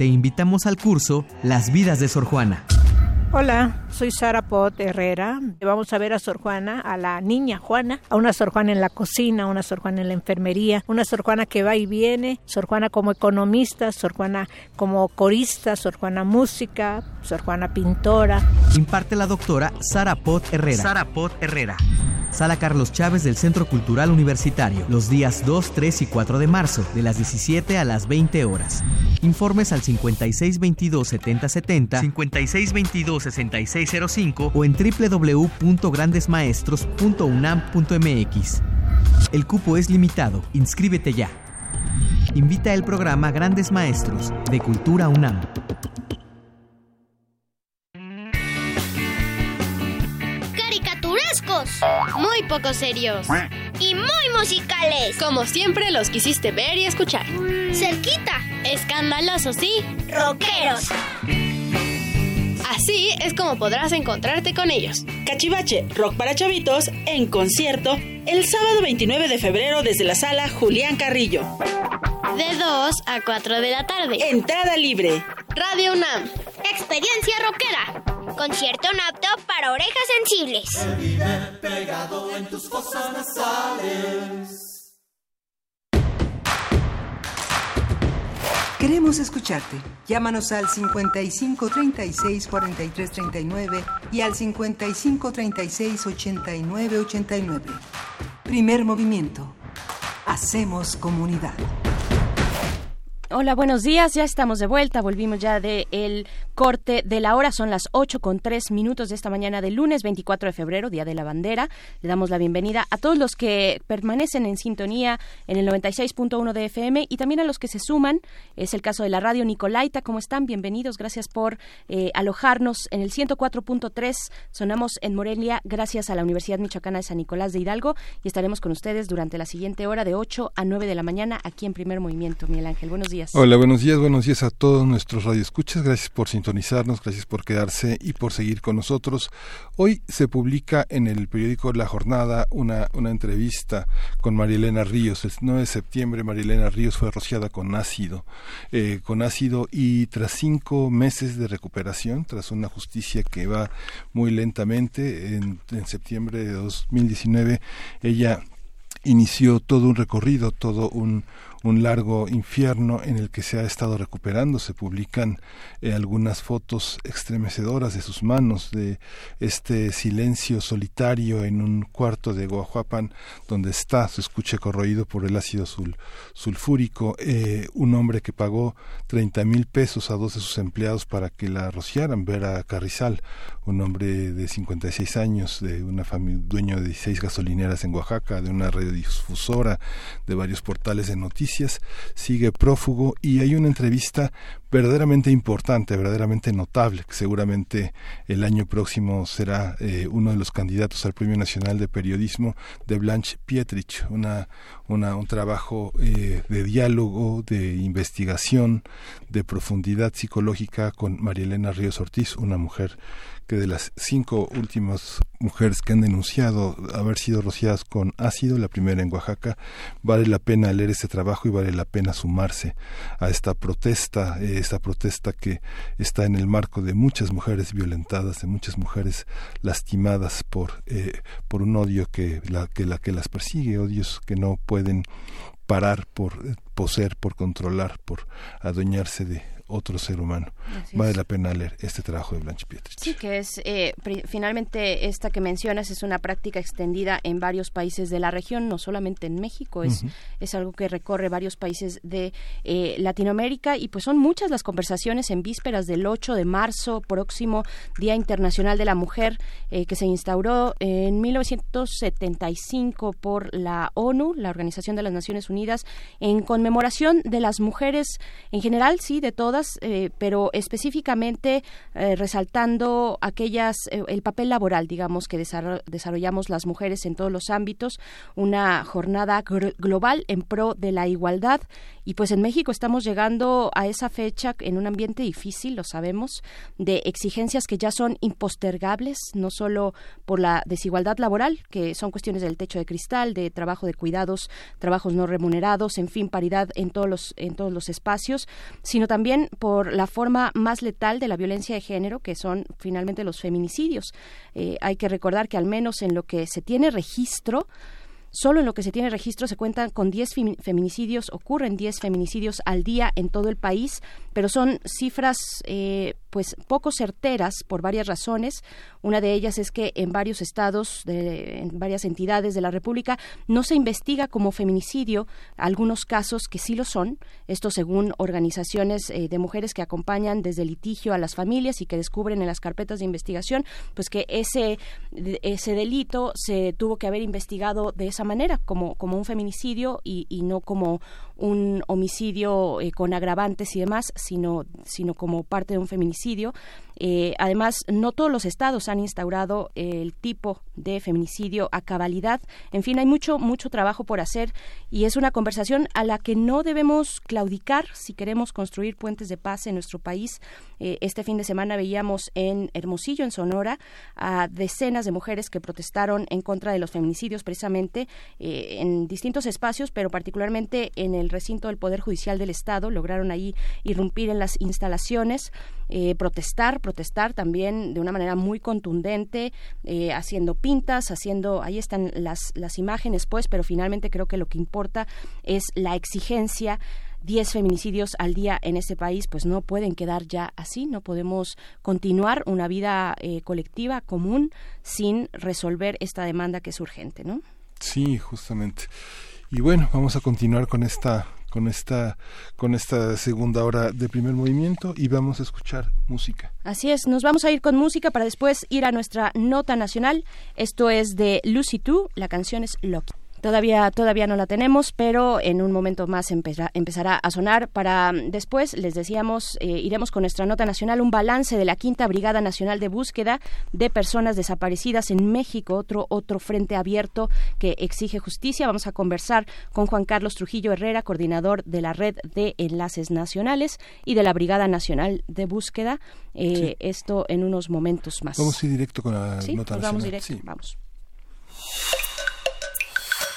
te invitamos al curso Las vidas de Sor Juana. Hola, soy Sara Pot Herrera. Vamos a ver a Sor Juana, a la niña Juana, a una Sor Juana en la cocina, una Sor Juana en la enfermería, una Sor Juana que va y viene, Sor Juana como economista, Sor Juana como corista, Sor Juana música, Sor Juana pintora. Imparte la doctora Sara Pot Herrera. Sara Pot Herrera. Sala Carlos Chávez del Centro Cultural Universitario, los días 2, 3 y 4 de marzo, de las 17 a las 20 horas. Informes al 5622-7070, 5622-6605 o en www.grandesmaestros.unam.mx. El cupo es limitado, inscríbete ya. Invita el programa Grandes Maestros de Cultura UNAM. muy poco serios y muy musicales. Como siempre los quisiste ver y escuchar. Cerquita. Escandalosos, ¿sí? Rockeros. Así es como podrás encontrarte con ellos. Cachivache, rock para chavitos, en concierto, el sábado 29 de febrero desde la sala Julián Carrillo. De 2 a 4 de la tarde. Entrada libre. Radio UNAM. Experiencia rockera. Concierto apto para orejas sensibles. pegado en tus fosas nasales. Queremos escucharte. Llámanos al 55 36 43 39 y al 55 36 89 89. Primer movimiento. Hacemos comunidad. Hola, buenos días. Ya estamos de vuelta. Volvimos ya de el corte de la hora. Son las 8 con 3 minutos de esta mañana del lunes 24 de febrero, Día de la Bandera. Le damos la bienvenida a todos los que permanecen en sintonía en el 96.1 de FM y también a los que se suman. Es el caso de la radio Nicolaita. ¿Cómo están? Bienvenidos. Gracias por eh, alojarnos en el 104.3. Sonamos en Morelia gracias a la Universidad Michoacana de San Nicolás de Hidalgo y estaremos con ustedes durante la siguiente hora de 8 a 9 de la mañana aquí en Primer Movimiento. Miguel Ángel, buenos días. Hola, buenos días, buenos días a todos nuestros radioescuchas. Gracias por gracias por quedarse y por seguir con nosotros. Hoy se publica en el periódico La Jornada una, una entrevista con Marielena Ríos. El 9 de septiembre Marielena Ríos fue rociada con ácido, eh, con ácido y tras cinco meses de recuperación, tras una justicia que va muy lentamente, en, en septiembre de 2019 ella inició todo un recorrido, todo un, un largo infierno en el que se ha estado recuperando. Se publican eh, algunas fotos estremecedoras de sus manos, de este silencio solitario en un cuarto de Guajuapan donde está su escuche corroído por el ácido sulfúrico. Eh, un hombre que pagó 30 mil pesos a dos de sus empleados para que la rociaran, Vera Carrizal, un hombre de 56 años, de una familia, dueño de 16 gasolineras en Oaxaca, de una radiodifusora, de varios portales de noticias, sigue prófugo y hay una entrevista verdaderamente importante, verdaderamente notable, que seguramente el año próximo será eh, uno de los candidatos al Premio Nacional de Periodismo de Blanche Pietrich, una, una, un trabajo eh, de diálogo, de investigación, de profundidad psicológica con María Elena Ríos Ortiz, una mujer que de las cinco últimas mujeres que han denunciado haber sido rociadas con ácido, la primera en Oaxaca, vale la pena leer este trabajo y vale la pena sumarse a esta protesta, eh, esta protesta que está en el marco de muchas mujeres violentadas, de muchas mujeres lastimadas por, eh, por un odio que la, que la que las persigue, odios que no pueden parar por eh, poseer, por controlar, por adueñarse de otro ser humano. vale la pena leer este trabajo de Blanche Pietrich. Sí, que es eh, finalmente esta que mencionas es una práctica extendida en varios países de la región, no solamente en México, es, es algo que recorre varios países de eh, Latinoamérica y pues son muchas las conversaciones en vísperas del 8 de marzo, próximo Día Internacional de la Mujer, eh, que se instauró en 1975 por la ONU, la Organización de las Naciones Unidas, en conmemoración de las mujeres en general, sí, de todas eh, pero específicamente eh, resaltando aquellas, eh, el papel laboral, digamos, que desarrollamos las mujeres en todos los ámbitos, una jornada global en pro de la igualdad. Y pues en México estamos llegando a esa fecha en un ambiente difícil, lo sabemos, de exigencias que ya son impostergables, no solo por la desigualdad laboral, que son cuestiones del techo de cristal, de trabajo de cuidados, trabajos no remunerados, en fin, paridad en todos los, en todos los espacios, sino también por la forma más letal de la violencia de género, que son finalmente los feminicidios. Eh, hay que recordar que al menos en lo que se tiene registro, Solo en lo que se tiene registro se cuentan con 10 feminicidios, ocurren 10 feminicidios al día en todo el país, pero son cifras eh, pues poco certeras por varias razones. Una de ellas es que en varios estados, de, en varias entidades de la República, no se investiga como feminicidio algunos casos que sí lo son. Esto según organizaciones eh, de mujeres que acompañan desde litigio a las familias y que descubren en las carpetas de investigación, pues que ese ese delito se tuvo que haber investigado de esa manera, como como un feminicidio y, y no como un homicidio eh, con agravantes y demás, sino, sino como parte de un feminicidio. Eh, además, no todos los estados han instaurado el tipo de feminicidio a cabalidad. En fin, hay mucho, mucho trabajo por hacer y es una conversación a la que no debemos claudicar si queremos construir puentes de paz en nuestro país. Eh, este fin de semana veíamos en Hermosillo, en Sonora, a decenas de mujeres que protestaron en contra de los feminicidios precisamente en distintos espacios, pero particularmente en el recinto del Poder Judicial del Estado, lograron ahí irrumpir en las instalaciones, eh, protestar, protestar también de una manera muy contundente, eh, haciendo pintas, haciendo, ahí están las, las imágenes, pues, pero finalmente creo que lo que importa es la exigencia 10 feminicidios al día en este país, pues no pueden quedar ya así, no podemos continuar una vida eh, colectiva común sin resolver esta demanda que es urgente, ¿no? Sí, justamente. Y bueno, vamos a continuar con esta con esta con esta segunda hora de primer movimiento y vamos a escuchar música. Así es, nos vamos a ir con música para después ir a nuestra nota nacional. Esto es de Lucy Two, la canción es Loki. Todavía, todavía no la tenemos, pero en un momento más empezará a sonar. Para mm, después, les decíamos, eh, iremos con nuestra nota nacional, un balance de la Quinta Brigada Nacional de Búsqueda de Personas Desaparecidas en México, otro, otro frente abierto que exige justicia. Vamos a conversar con Juan Carlos Trujillo Herrera, coordinador de la Red de Enlaces Nacionales y de la Brigada Nacional de Búsqueda. Eh, esto en unos momentos más. Vamos a ir directo con la nota nacional. Vamos directo, vamos.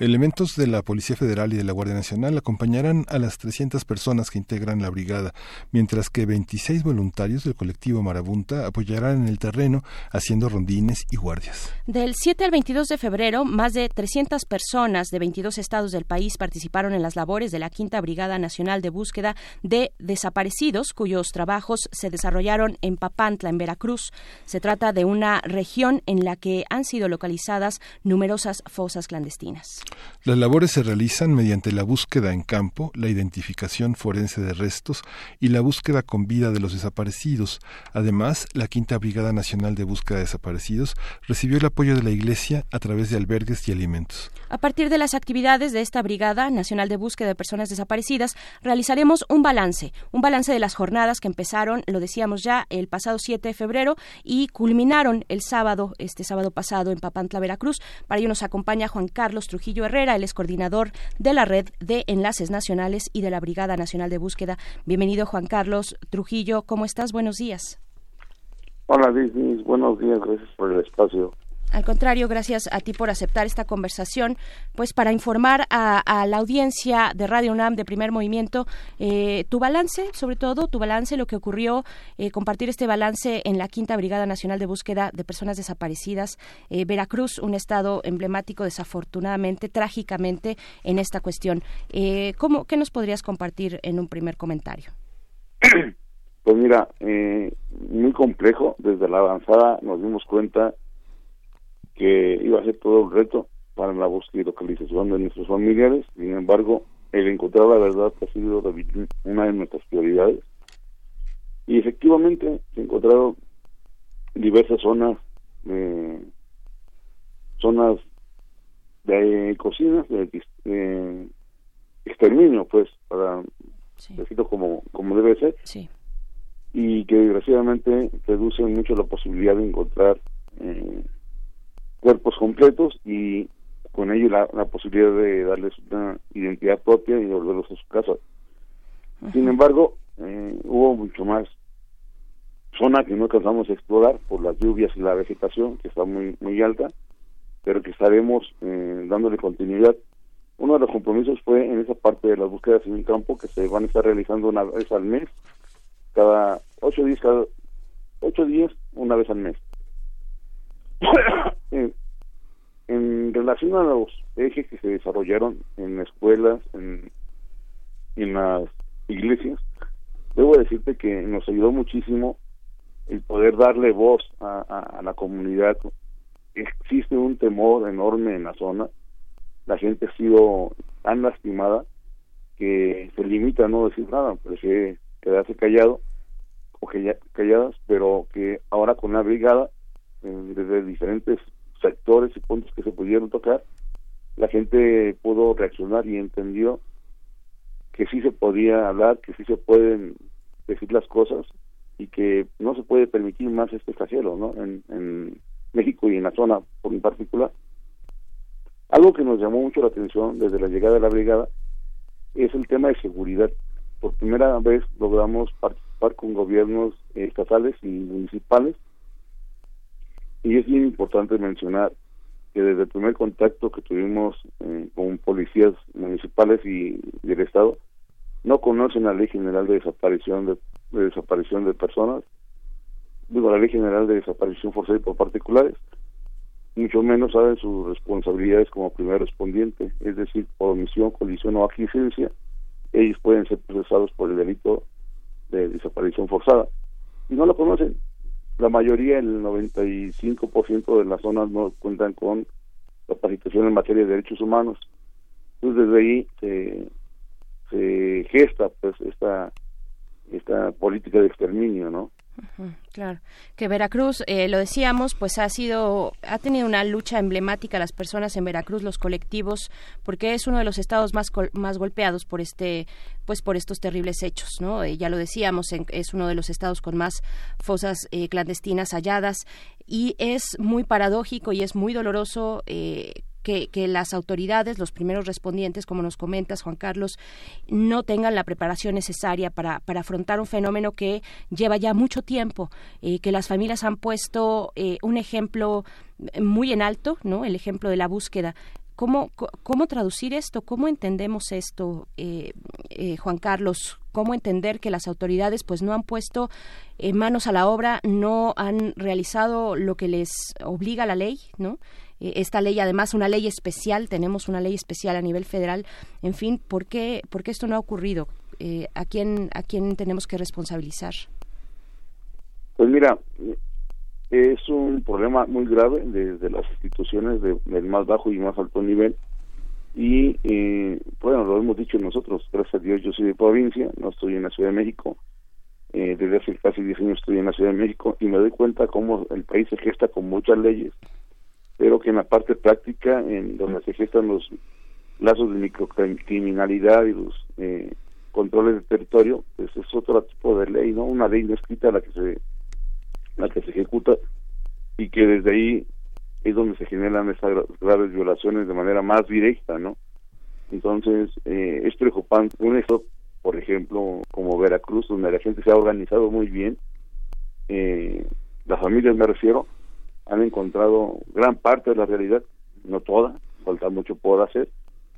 Elementos de la Policía Federal y de la Guardia Nacional acompañarán a las 300 personas que integran la brigada, mientras que 26 voluntarios del colectivo Marabunta apoyarán en el terreno haciendo rondines y guardias. Del 7 al 22 de febrero, más de 300 personas de 22 estados del país participaron en las labores de la Quinta Brigada Nacional de Búsqueda de Desaparecidos, cuyos trabajos se desarrollaron en Papantla, en Veracruz. Se trata de una región en la que han sido localizadas numerosas fosas clandestinas. Las labores se realizan mediante la búsqueda en campo, la identificación forense de restos y la búsqueda con vida de los desaparecidos. Además, la Quinta Brigada Nacional de Búsqueda de Desaparecidos recibió el apoyo de la Iglesia a través de albergues y alimentos. A partir de las actividades de esta Brigada Nacional de Búsqueda de Personas Desaparecidas, realizaremos un balance, un balance de las jornadas que empezaron, lo decíamos ya, el pasado 7 de febrero y culminaron el sábado, este sábado pasado en Papantla, Veracruz. Para ello nos acompaña Juan Carlos Trujillo Herrera, él es coordinador de la Red de Enlaces Nacionales y de la Brigada Nacional de Búsqueda. Bienvenido, Juan Carlos Trujillo. ¿Cómo estás? Buenos días. Hola, Disney. Buenos días. Gracias por el espacio. Al contrario, gracias a ti por aceptar esta conversación, pues para informar a, la audiencia de Radio UNAM de Primer Movimiento eh, tu balance, sobre todo tu balance, lo que ocurrió, eh, compartir este balance en la Quinta Brigada Nacional de Búsqueda de Personas Desaparecidas, eh, Veracruz, un estado emblemático, desafortunadamente, trágicamente en esta cuestión. ¿cómo, ¿Qué nos podrías compartir en un primer comentario? Pues mira, muy complejo. Desde la avanzada nos dimos cuenta que iba a ser todo un reto para la búsqueda y localización de nuestros familiares. Sin embargo, el encontrar la verdad ha sido una de nuestras prioridades. Y efectivamente se encontraron diversas zonas, eh, zonas de cocinas, de, exterminio, pues, para decirlo como, como debe ser. Y que desgraciadamente reducen mucho la posibilidad de encontrar eh, cuerpos completos y con ello la, posibilidad de darles una identidad propia y devolverlos a su casa. Sin embargo, eh, hubo mucho más zona que no alcanzamos a explorar por las lluvias y la vegetación que está muy muy alta, pero que estaremos eh, dándole continuidad. Uno de los compromisos fue en esa parte de las búsquedas en el campo que se van a estar realizando una vez al mes, cada ocho días, cada ocho días, una vez al mes. en, relación a los ejes que se desarrollaron en escuelas, en, en las iglesias, debo decirte que nos ayudó muchísimo el poder darle voz a, la comunidad. Existe un temor enorme en la zona. La gente ha sido tan lastimada que se limita a no decir nada, prefiere quedarse callado o calladas, pero que ahora con la brigada desde diferentes sectores y puntos que se pudieron tocar, la gente pudo reaccionar y entendió que sí se podía hablar, que sí se pueden decir las cosas y que no se puede permitir más este flagelo ¿no? en, en México y en la zona por en particular. Algo que nos llamó mucho la atención desde la llegada de la brigada es el tema de seguridad. Por primera vez logramos participar con gobiernos estatales y municipales y es bien importante mencionar que desde el primer contacto que tuvimos eh, con policías municipales y del Estado, no conocen la Ley General de Desaparición de, desaparición de Personas, digo, la Ley General de Desaparición Forzada por Particulares, mucho menos saben sus responsabilidades como primer respondiente, es decir, por omisión, colisión o aquiescencia, ellos pueden ser procesados por el delito de desaparición forzada. Y no lo conocen. La mayoría, el 95% de las zonas no cuentan con capacitación en materia de derechos humanos. Entonces desde ahí se, se gesta pues esta esta política de exterminio, ¿no? Claro, que Veracruz, eh, lo decíamos, pues ha sido, ha tenido una lucha emblemática las personas en Veracruz, los colectivos, porque es uno de los estados más más golpeados por este, pues por estos terribles hechos, ¿no? Eh, ya lo decíamos, es uno de los estados con más fosas eh, clandestinas halladas y es muy paradójico y es muy doloroso que, las autoridades, los primeros respondientes, como nos comentas, Juan Carlos, no tengan la preparación necesaria para, para afrontar un fenómeno que lleva ya mucho tiempo, eh, que las familias han puesto eh, un ejemplo muy en alto, ¿no? El ejemplo de la búsqueda. ¿Cómo, cómo traducir esto? ¿Cómo entendemos esto, eh, Juan Carlos? ¿Cómo entender que las autoridades pues no han puesto manos a la obra, no han realizado lo que les obliga la ley, ¿no? Eh, esta ley, además una ley especial, tenemos una ley especial a nivel federal, en fin, ¿por qué, por qué esto no ha ocurrido? Eh, ¿a, quién, ¿A quién tenemos que responsabilizar? Pues mira, es un problema muy grave desde las instituciones del más bajo y más alto nivel y eh, bueno, lo hemos dicho nosotros, gracias a Dios yo soy de provincia, no estoy en la Ciudad de México, eh, desde hace casi 10 años estoy en la Ciudad de México y me doy cuenta cómo el país se gesta con muchas leyes pero que en la parte práctica, en donde se gestan los lazos de microcriminalidad y los eh, controles de territorio, pues es otro tipo de ley, ¿no? Una ley no escrita la que se la que se ejecuta y que desde ahí es donde se generan esas graves violaciones de manera más directa, ¿no? Entonces, eh, es preocupante un estado, por ejemplo, como Veracruz, donde la gente se ha organizado muy bien, eh, las familias me refiero, han encontrado gran parte de la realidad, no toda, falta mucho por hacer,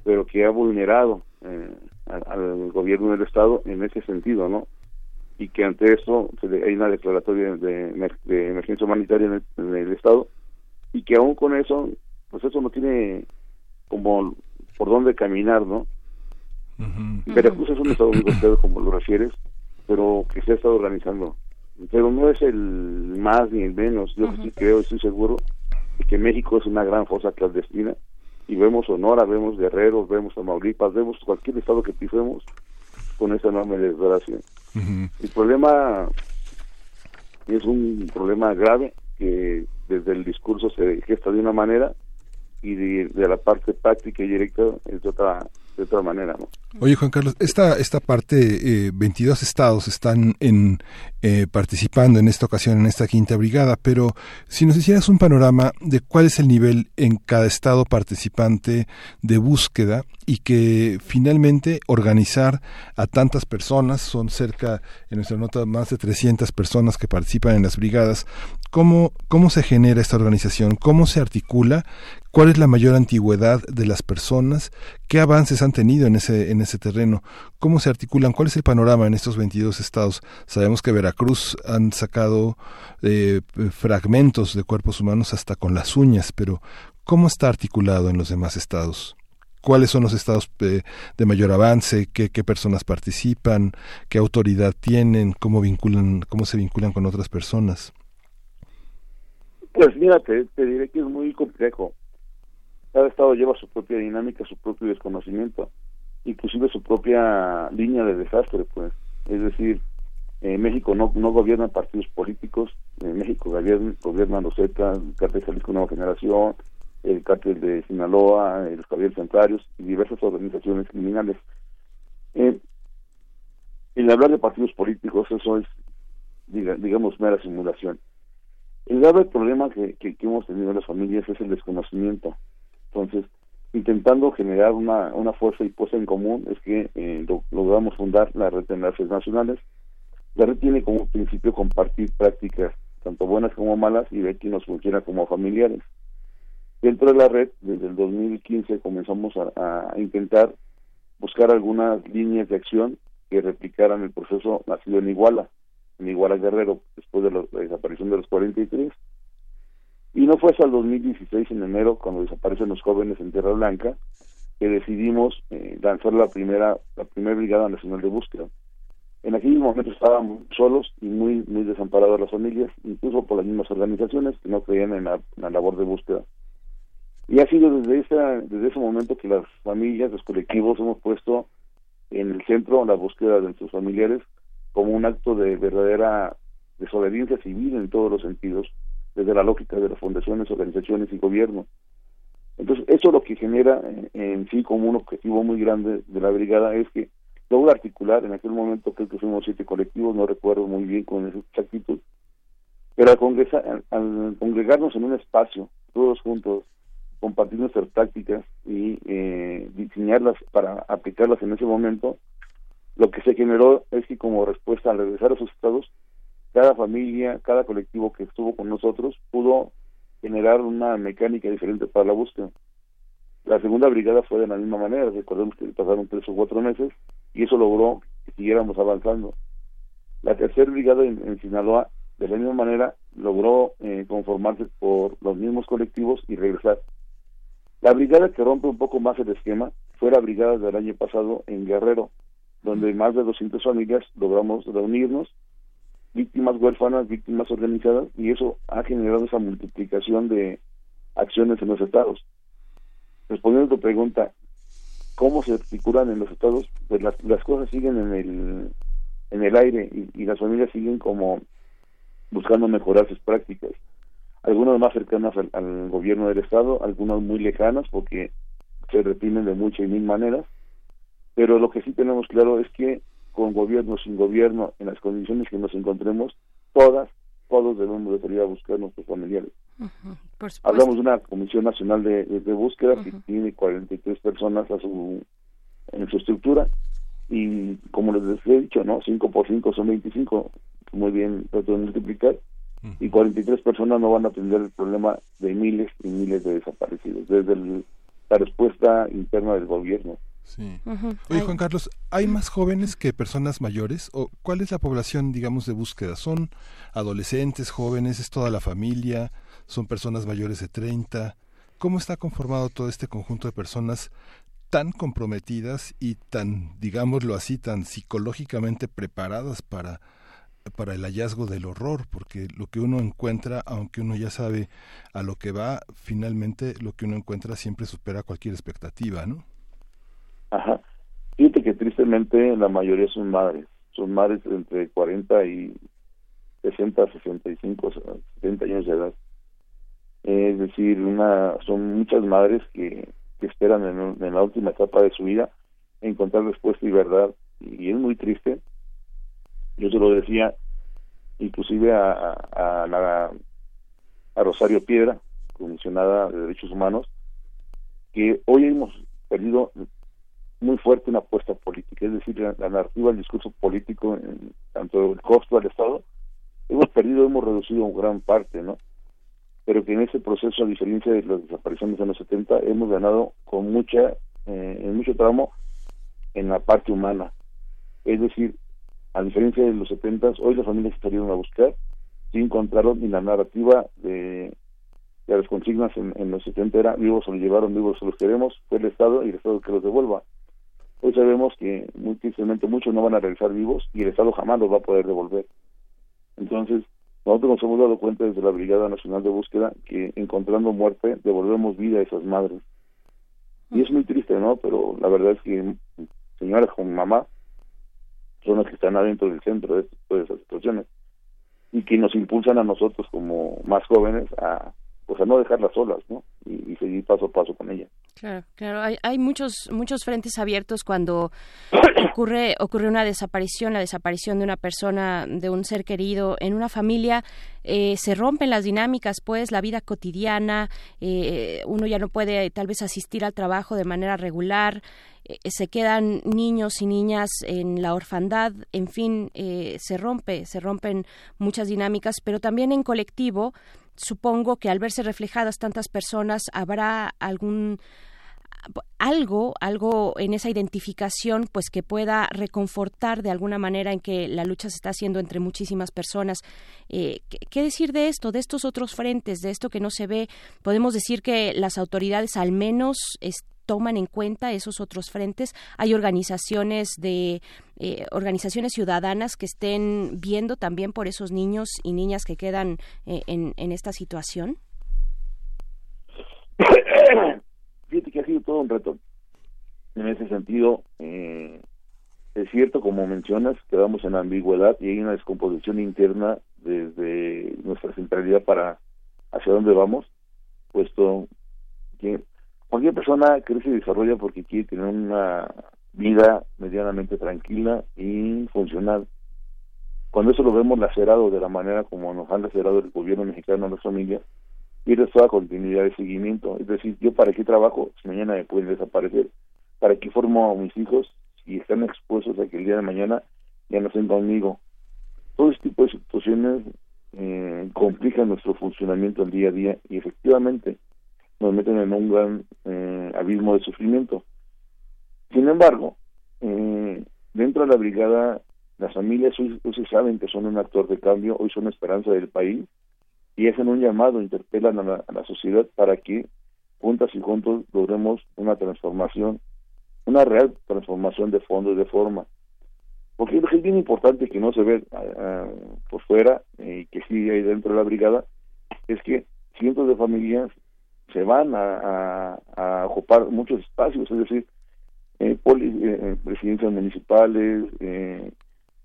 pero que ha vulnerado eh, al, gobierno del Estado en ese sentido, ¿no? Y que ante eso se hay una declaratoria de, emergencia humanitaria en el, Estado y que aún con eso, pues eso no tiene como por dónde caminar, ¿no? Veracruz es un Estado muy golpeado, como lo refieres, pero que se ha estado organizando pero no es el más ni el menos. Yo sí creo, estoy seguro de que México es una gran fosa clandestina y vemos Sonora, vemos Guerrero, vemos Tamaulipas, vemos cualquier estado que pisemos con esa enorme desgracia. El problema es un problema grave que desde el discurso se gesta de una manera y de, la parte práctica y directa es de otra de otra manera ¿no? Oye Juan Carlos, esta esta parte, eh, 22 estados están en eh, participando en esta ocasión en esta quinta brigada, pero si nos hicieras un panorama de cuál es el nivel en cada estado participante de búsqueda y que finalmente organizar a tantas personas, son cerca, en nuestra nota, más de 300 personas que participan en las brigadas, ¿cómo, cómo se genera esta organización? ¿Cómo se articula? ¿Cuál es la mayor antigüedad de las personas? ¿Qué avances han tenido en ese, en ese terreno? ¿Cómo se articulan? ¿Cuál es el panorama en estos 22 estados? Sabemos que Veracruz han sacado eh, fragmentos de cuerpos humanos hasta con las uñas, pero ¿cómo está articulado en los demás estados? ¿Cuáles son los estados de, mayor avance? ¿Qué, ¿Qué personas participan? ¿Qué autoridad tienen? ¿Cómo, vinculan, cómo se vinculan con otras personas? Pues mira, te diré que es muy complejo cada estado lleva su propia dinámica, su propio desconocimiento, inclusive su propia línea de desastre, pues. Es decir, en México no, no gobiernan partidos políticos, en México gobiernan, gobiernan los ETA, el Cártel Jalisco Nueva Generación, el Cártel de Sinaloa, los Javier Centrarios y diversas organizaciones criminales. Eh, en hablar de partidos políticos, eso es, digamos, mera simulación. El grave problema que, que, que hemos tenido en las familias es el desconocimiento entonces, intentando generar una, una fuerza y puesta en común es que eh, logramos fundar la red de enlaces nacionales. La red tiene como principio compartir prácticas, tanto buenas como malas, y ver quién nos funciona como familiares. Dentro de la red, desde el 2015 comenzamos a, intentar buscar algunas líneas de acción que replicaran el proceso nacido en Iguala. en Iguala Guerrero después de la desaparición de los 43. Y no fue hasta el 2016, en enero, cuando desaparecen los jóvenes en Tierra Blanca, que decidimos eh, lanzar la primera, la primera Brigada Nacional de Búsqueda. En aquel momento estábamos solos y muy, muy desamparadas las familias, incluso por las mismas organizaciones que no creían en la, labor de búsqueda. Y ha sido desde, esa, desde ese momento que las familias, los colectivos, hemos puesto en el centro la búsqueda de nuestros familiares como un acto de verdadera desobediencia civil en todos los sentidos, desde la lógica de las fundaciones, organizaciones y gobierno. Entonces, eso lo que genera en, en sí como un objetivo muy grande de la brigada es que logra articular, en aquel momento creo que fuimos siete colectivos, no recuerdo muy bien con exactitud, pero al, al, congregarnos en un espacio, todos juntos, compartir nuestras tácticas y eh, diseñarlas para aplicarlas en ese momento, lo que se generó es que como respuesta al regresar a sus estados, cada familia, cada colectivo que estuvo con nosotros pudo generar una mecánica diferente para la búsqueda. La segunda brigada fue de la misma manera, recordemos que pasaron tres o cuatro meses y eso logró que siguiéramos avanzando. La tercera brigada en, Sinaloa, de la misma manera, logró eh, conformarse por los mismos colectivos y regresar. La brigada que rompe un poco más el esquema fue la brigada del año pasado en Guerrero, donde más de 200 familias logramos reunirnos, víctimas huérfanas, víctimas organizadas, y eso ha generado esa multiplicación de acciones en los estados. Respondiendo a tu pregunta, ¿cómo se articulan en los estados? Pues las, las cosas siguen en el, en el aire y, las familias siguen como buscando mejorar sus prácticas. Algunas más cercanas al, gobierno del estado, algunas muy lejanas porque se reprimen de muchas y mil maneras, pero lo que sí tenemos claro es que con gobierno, sin gobierno, en las condiciones que nos encontremos, todas, todos debemos de salir a buscar a nuestros familiares. Hablamos de una Comisión Nacional de, Búsqueda que tiene 43 personas a su, en su estructura y como les he dicho, ¿no? 5 por 5 son 25, muy bien, trato de multiplicar, y 43 personas no van a atender el problema de miles y miles de desaparecidos, desde la respuesta interna del gobierno. Sí. Oye, Juan Carlos, ¿hay más jóvenes que personas mayores? ¿O cuál es la población, digamos, de búsqueda? ¿Son adolescentes, jóvenes? ¿Es toda la familia? ¿Son personas mayores de 30? ¿Cómo está conformado todo este conjunto de personas tan comprometidas y tan, digámoslo así, tan psicológicamente preparadas para, para el hallazgo del horror, porque lo que uno encuentra, aunque uno ya sabe a lo que va, finalmente lo que uno encuentra siempre supera cualquier expectativa, ¿no? Ajá. Fíjate que tristemente la mayoría son madres, son madres entre 40 y 60, 65, 70 años de edad. Es decir, una son muchas madres que, esperan en, la última etapa de su vida encontrar respuesta y verdad. Y es muy triste. Yo se lo decía inclusive a, a, a, a Rosario Piedra, comisionada de Derechos Humanos, que hoy hemos perdido muy fuerte una apuesta política, es decir, la, narrativa, el discurso político, en, tanto el costo al Estado, hemos perdido, hemos reducido en gran parte, ¿no? Pero que en ese proceso, a diferencia de las desapariciones de los 70, hemos ganado con mucha, eh, en mucho tramo en la parte humana. Es decir, a diferencia de los 70, hoy las familias salieron a buscar, sí encontraron y la narrativa de, de las consignas en, en los 70 era vivos se los llevaron, vivos se los queremos, fue el Estado y el Estado que los devuelva. Hoy sabemos que muy tristemente muchos no van a regresar vivos y el Estado jamás los va a poder devolver. Entonces, nosotros nos hemos dado cuenta desde la Brigada Nacional de Búsqueda que encontrando muerte devolvemos vida a esas madres. Y es muy triste, ¿no? Pero la verdad es que señoras con mamá son las que están adentro del centro de, de esas situaciones y que nos impulsan a nosotros como más jóvenes a pues a no dejarlas solas, ¿no? Y, seguir paso a paso con ellas. Claro, claro. Hay, hay muchos muchos frentes abiertos cuando ocurre ocurre una desaparición, la desaparición de una persona, de un ser querido en una familia. Eh, se rompen las dinámicas, pues la vida cotidiana. Eh, uno ya no puede tal vez asistir al trabajo de manera regular. Eh, se quedan niños y niñas en la orfandad. En fin, se rompe, se rompen muchas dinámicas, pero también en colectivo supongo que al verse reflejadas tantas personas habrá algún algo, algo en esa identificación, pues que pueda reconfortar de alguna manera en que la lucha se está haciendo entre muchísimas personas. Eh, ¿qué, decir de esto, de estos otros frentes, de esto que no se ve? Podemos decir que las autoridades al menos toman en cuenta esos otros frentes. Hay organizaciones de eh, organizaciones ciudadanas que estén viendo también por esos niños y niñas que quedan eh, en, esta situación. Fíjate que ha sido todo un reto. En ese sentido, eh, es cierto, como mencionas, quedamos en ambigüedad y hay una descomposición interna desde nuestra centralidad para hacia dónde vamos, puesto que cualquier persona crece y desarrolla porque quiere tener una vida medianamente tranquila y funcional. Cuando eso lo vemos lacerado de la manera como nos han lacerado el gobierno mexicano a las familias, pierdes toda continuidad de seguimiento. Es decir, yo para qué trabajo si mañana me pueden desaparecer, para qué formo a mis hijos si están expuestos a que el día de mañana ya no estén conmigo. Todo este tipo de situaciones eh, complican nuestro funcionamiento el día a día y efectivamente nos meten en un gran eh, abismo de sufrimiento. Sin embargo, eh, dentro de la brigada, las familias hoy, se saben que son un actor de cambio, hoy son esperanza del país y hacen un llamado, interpelan a la, sociedad para que juntas y juntos logremos una transformación, una real transformación de fondo y de forma. Porque es bien importante que no se ve ah, ah, por fuera y que sí hay dentro de la brigada, es que cientos de familias se van a, ocupar muchos espacios, es decir, eh, eh presidencias municipales, eh,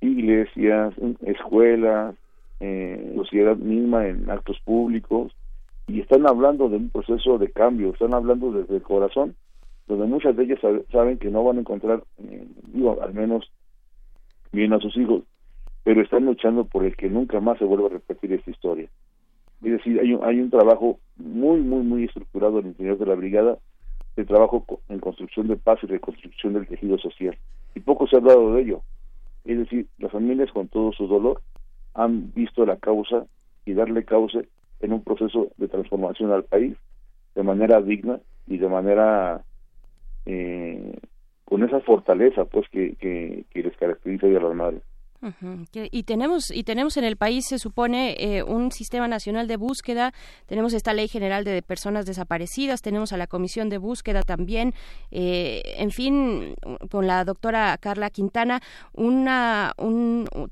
iglesias, escuelas, eh, sociedad misma en actos públicos y están hablando de un proceso de cambio, están hablando desde el corazón, donde muchas de ellas saben que no van a encontrar, eh, digo, al menos bien a sus hijos, pero están luchando por el que nunca más se vuelva a repetir esta historia. Es decir, hay un, hay un trabajo muy, muy, muy estructurado el interior de la brigada de trabajo en construcción de paz y reconstrucción del tejido social. Y poco se ha hablado de ello. Es decir, las familias con todo su dolor han visto la causa y darle causa en un proceso de transformación al país de manera digna y de manera eh, con esa fortaleza pues que, que, que les caracteriza a las madres. Y tenemos y tenemos en el país se supone eh, un sistema nacional de búsqueda, tenemos esta ley general de personas desaparecidas, tenemos a la comisión de búsqueda también, eh, en fin, con la doctora Carla Quintana, una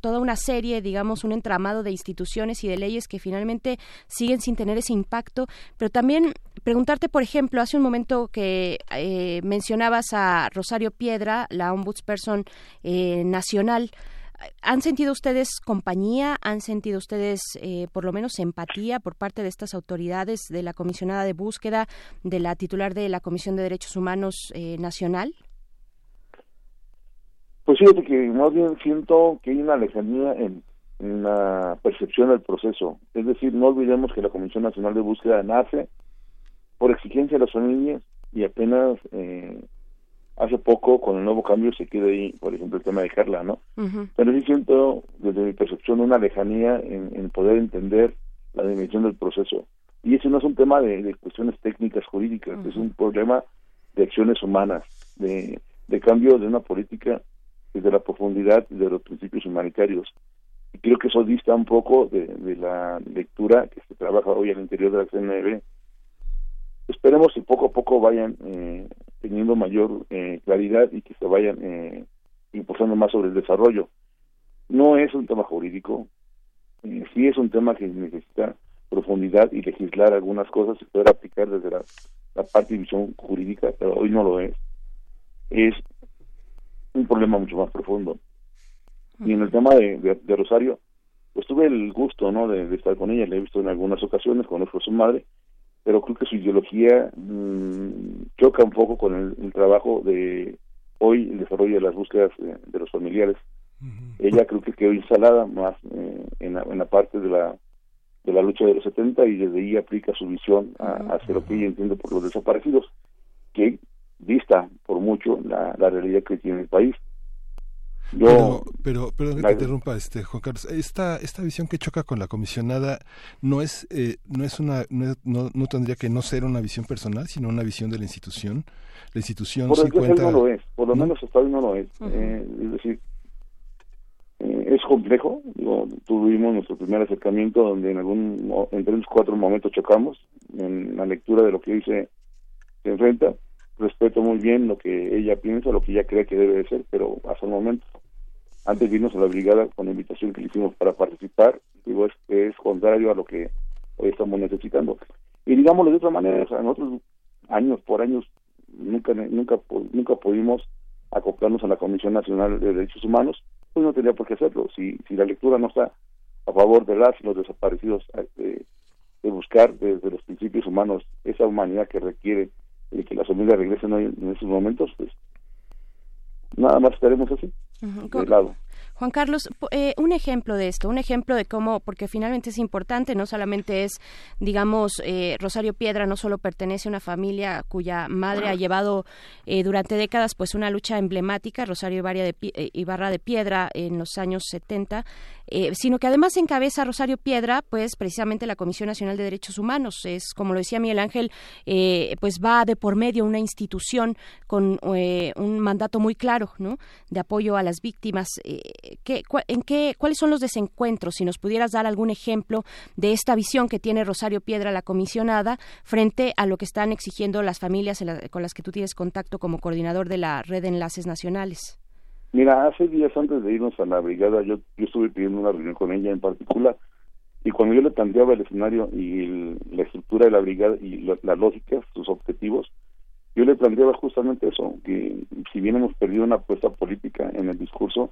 toda una serie, digamos, un entramado de instituciones y de leyes que finalmente siguen sin tener ese impacto, pero también preguntarte, por ejemplo, hace un momento que eh, mencionabas a Rosario Piedra, la ombudsperson nacional. ¿Han sentido ustedes compañía? ¿Han sentido ustedes eh, por lo menos empatía por parte de estas autoridades, de la comisionada de búsqueda, de la titular de la Comisión de Derechos Humanos eh, Nacional? Pues fíjate que más bien siento que hay una lejanía en, la percepción del proceso. Es decir, no olvidemos que la Comisión Nacional de Búsqueda nace por exigencia de las familias y apenas eh, hace poco con el nuevo cambio se queda ahí, por ejemplo, el tema de Carla, ¿no? Pero sí siento, desde mi percepción, una lejanía en, poder entender la dimensión del proceso. Y ese no es un tema de, cuestiones técnicas jurídicas, es un problema de acciones humanas, de, de cambio de una política desde la profundidad de los principios humanitarios. Y creo que eso dista un poco de, de la lectura que se trabaja hoy al interior de la CNB esperemos que poco a poco vayan eh, teniendo mayor eh, claridad y que se vayan eh, impulsando más sobre el desarrollo. No es un tema jurídico, eh, sí es un tema que necesita profundidad y legislar algunas cosas y poder aplicar desde la, parte de visión jurídica, pero hoy no lo es. Es un problema mucho más profundo. Y en el tema de, de, Rosario, pues tuve el gusto no de, estar con ella, la he visto en algunas ocasiones, conozco a su madre, pero creo que su ideología mmm, choca un poco con el, trabajo de hoy, el desarrollo de las búsquedas de, los familiares. Ella creo que quedó instalada más eh, en, la, en la parte de la de la lucha de los 70 y desde ahí aplica su visión a, hacia lo que ella entiende por los desaparecidos, que vista por mucho la, la realidad que tiene el país. Yo, pero, pero, que te interrumpa, este, Juan Carlos. Esta, esta visión que choca con la comisionada no es, eh, no es una, no, no, tendría que no ser una visión personal, sino una visión de la institución. La institución por sí cuenta. No lo es, por lo menos hasta hoy no lo es. eh, es decir, eh, es complejo. Digo, tuvimos nuestro primer acercamiento donde en algún, entre los cuatro momentos chocamos en la lectura de lo que dice se enfrenta respeto muy bien lo que ella piensa, lo que ella cree que debe de ser, pero hasta el momento, antes de irnos a la brigada con la invitación que le hicimos para participar, digo, es, es contrario a lo que hoy estamos necesitando. Y digámoslo de otra manera, o sea, nosotros años por años nunca nunca nunca pudimos acoplarnos a la Comisión Nacional de Derechos Humanos, pues no tenía por qué hacerlo. Si, si la lectura no está a favor de las y los desaparecidos, de, eh, de buscar desde los principios humanos esa humanidad que requiere y que las familias regresen hoy en esos momentos, pues nada más estaremos así, de lado. Juan Carlos, eh, un ejemplo de esto, un ejemplo de cómo, porque finalmente es importante, no solamente es, digamos, eh, Rosario Piedra no solo pertenece a una familia cuya madre ha llevado eh, durante décadas pues una lucha emblemática, Rosario Ibarra de, Ibarra de Piedra en los años 70, sino que además encabeza Rosario Piedra pues precisamente la Comisión Nacional de Derechos Humanos. Es, como lo decía Miguel Ángel, pues va de por medio una institución con un mandato muy claro, ¿no? De apoyo a las víctimas ¿qué, en qué, ¿cuáles son los desencuentros? Si nos pudieras dar algún ejemplo de esta visión que tiene Rosario Piedra, la comisionada, frente a lo que están exigiendo las familias con las que tú tienes contacto como coordinador de la red de enlaces nacionales. Mira, hace días antes de irnos a la brigada, yo, yo estuve pidiendo una reunión con ella en particular, y cuando yo le planteaba el escenario y la estructura de la brigada y la lógica, sus objetivos, yo le planteaba justamente eso, que si bien hemos perdido una apuesta política en el discurso,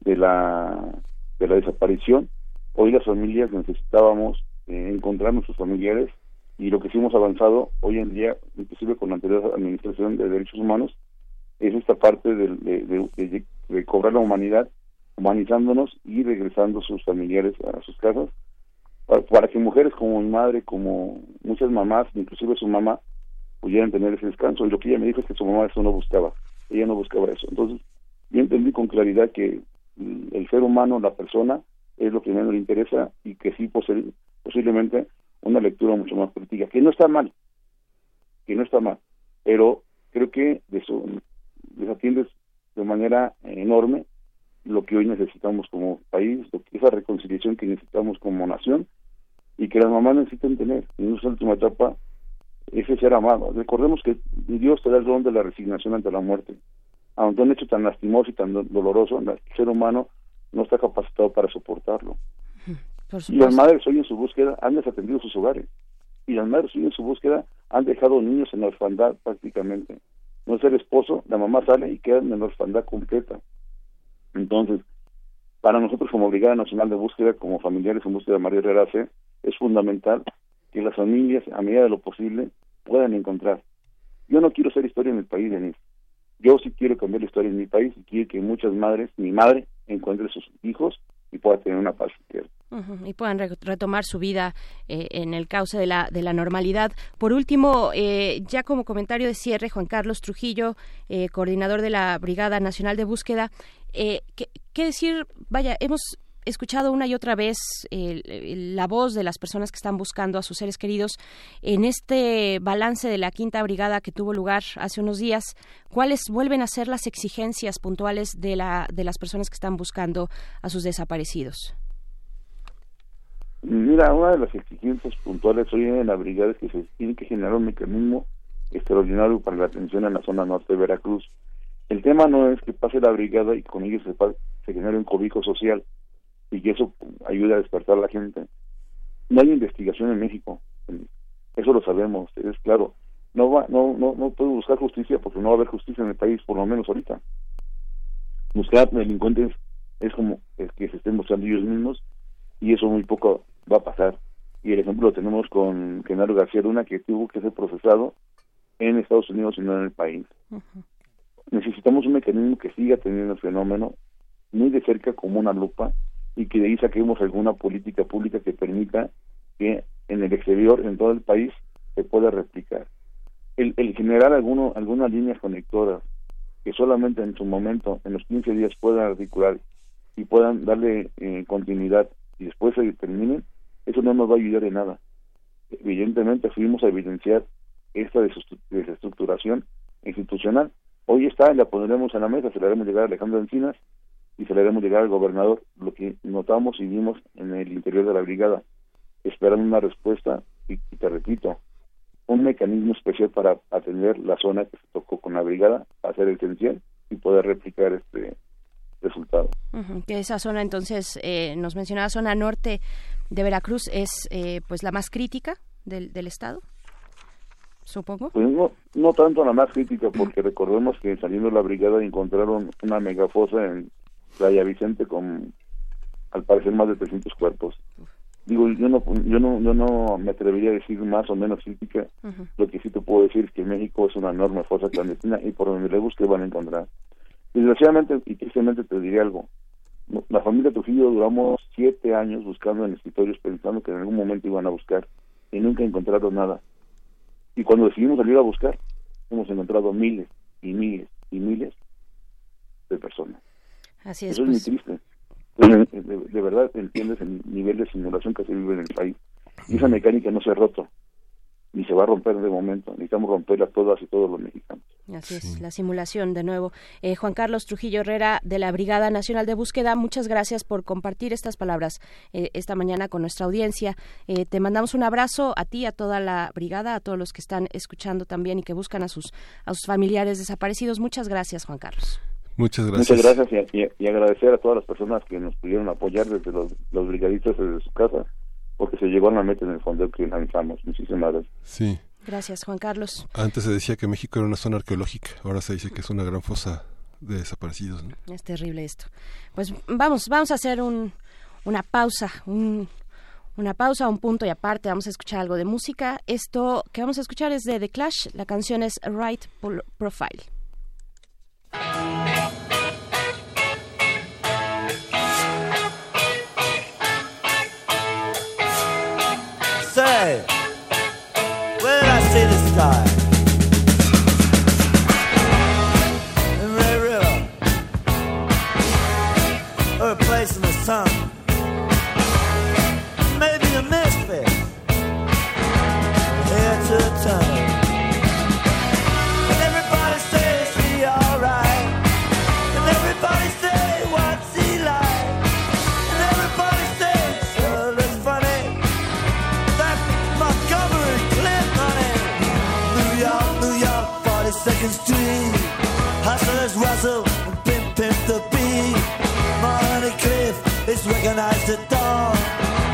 de la, de la desaparición. Hoy las familias necesitábamos eh, encontrar a nuestros familiares y lo que sí hemos avanzado hoy en día, inclusive con la anterior Administración de Derechos Humanos, es esta parte de, de, de, cobrar la humanidad, humanizándonos y regresando sus familiares a sus casas, para, que mujeres como mi madre, como muchas mamás, inclusive su mamá, pudieran tener ese descanso. Y lo que ella me dijo es que su mamá eso no buscaba, ella no buscaba eso. Entonces, yo entendí con claridad que el ser humano, la persona, es lo que menos le interesa y que sí posiblemente una lectura mucho más crítica, que no está mal, que no está mal, pero creo que desatiendes de manera enorme lo que hoy necesitamos como país, esa reconciliación que necesitamos como nación y que las mamás necesitan tener en esa última etapa ese ser amado. Recordemos que Dios te da el don de la resignación ante la muerte aunque un hecho tan lastimoso y tan doloroso, el ser humano no está capacitado para soportarlo. Y las madres hoy en su búsqueda han desatendido sus hogares. Y las madres hoy en su búsqueda han dejado niños en la orfandad prácticamente. No es el esposo, la mamá sale y queda en la orfandad completa. Entonces, para nosotros como Brigada Nacional de Búsqueda, como familiares en búsqueda de María Herrera C, es fundamental que las familias, a medida de lo posible, puedan encontrar. Yo no quiero ser historia en el país, Denise. Yo sí quiero cambiar la historia en mi país y quiero que muchas madres, mi madre, encuentre a sus hijos y pueda tener una paz y puedan retomar su vida eh, en el cauce de la, de la normalidad. Por último, eh, ya como comentario de cierre, Juan Carlos Trujillo, eh, coordinador de la Brigada Nacional de Búsqueda, ¿qué, ¿qué, decir? Vaya, hemos escuchado una y otra vez la voz de las personas que están buscando a sus seres queridos en este balance de la quinta brigada que tuvo lugar hace unos días. ¿Cuáles vuelven a ser las exigencias puntuales de, la, de las personas que están buscando a sus desaparecidos? Mira, una de las exigencias puntuales hoy en la brigada es que se tiene que generar un mecanismo extraordinario para la atención en la zona norte de Veracruz. El tema no es que pase la brigada y con ello se, genere un cobijo social, y que eso ayuda a despertar a la gente. No hay investigación en México, eso lo sabemos, es claro. No va, no, no, no puedo buscar justicia porque no va a haber justicia en el país, por lo menos ahorita. Buscar delincuentes es como es que se estén buscando ellos mismos y eso muy poco va a pasar. Y el ejemplo lo tenemos con Genaro García Luna, que tuvo que ser procesado en Estados Unidos y no en el país. Necesitamos un mecanismo que siga teniendo el fenómeno muy de cerca como una lupa y que de ahí saquemos alguna política pública que permita que en el exterior, en todo el país, se pueda replicar. El, el generar alguno, algunas líneas conectoras que solamente en su momento, en los 15 días, puedan articular y puedan darle eh, continuidad y después se terminen, eso no nos va a ayudar en nada. Evidentemente fuimos a evidenciar esta desestructuración institucional. Hoy está, la pondremos en la mesa, se la haremos llegar a Alejandro Encinas y se la haremos llegar al gobernador, lo que notamos y vimos en el interior de la brigada, esperando una respuesta y, te repito, un mecanismo especial para atender la zona que se tocó con la brigada, hacer esencial y poder replicar este resultado. Que esa zona entonces, eh, nos mencionaba zona norte de Veracruz, es eh, pues la más crítica del, del estado supongo. Pues no, no tanto la más crítica, porque recordemos que saliendo de la brigada encontraron una megafosa en Playa Vicente con, al parecer, más de 300 cuerpos. Digo, yo no, yo no, yo no me atrevería a decir más o menos crítica. Lo que sí te puedo decir es que México es una enorme fosa clandestina y por donde le busque van a encontrar. Desgraciadamente y tristemente te diré algo. La familia Trujillo duramos siete años buscando en escritorios pensando que en algún momento iban a buscar y nunca encontraron nada. Y cuando decidimos salir a buscar, hemos encontrado miles y miles y miles de personas. Así es. Eso es muy pues. triste. De, de, verdad entiendes el nivel de simulación que se vive en el país. Y esa mecánica no se ha roto ni se va a romper de momento. Necesitamos romperla todas y todos los mexicanos. Así es, la simulación de nuevo. Eh, Juan Carlos Trujillo Herrera de la Brigada Nacional de Búsqueda, muchas gracias por compartir estas palabras eh, esta mañana con nuestra audiencia. Eh, te mandamos un abrazo a ti, a toda la brigada, a todos los que están escuchando también y que buscan a sus, a sus familiares desaparecidos. Muchas gracias, Juan Carlos. Muchas gracias. Muchas gracias y, agradecer a todas las personas que nos pudieron apoyar desde los, los brigadistas desde su casa porque se llegó a la meta en el fondo que lanzamos. Muchísimas gracias. Sí. Gracias, Juan Carlos. Antes se decía que México era una zona arqueológica, ahora se dice que es una gran fosa de desaparecidos. Es terrible esto. Pues vamos, vamos a hacer un, una pausa, un, una pausa, un punto y aparte. Vamos a escuchar algo de música. Esto que vamos a escuchar es de The Clash. La canción es Right Profile. side. Recognized at dawn.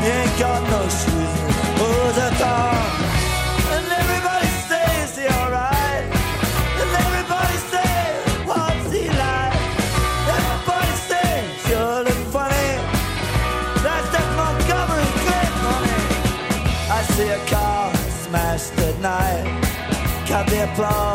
He ain't got no shoes, who's a thong. And everybody says alright. And everybody says, what's he like? Everybody says, look funny. That's that. I see a car smashed at. Cut the applause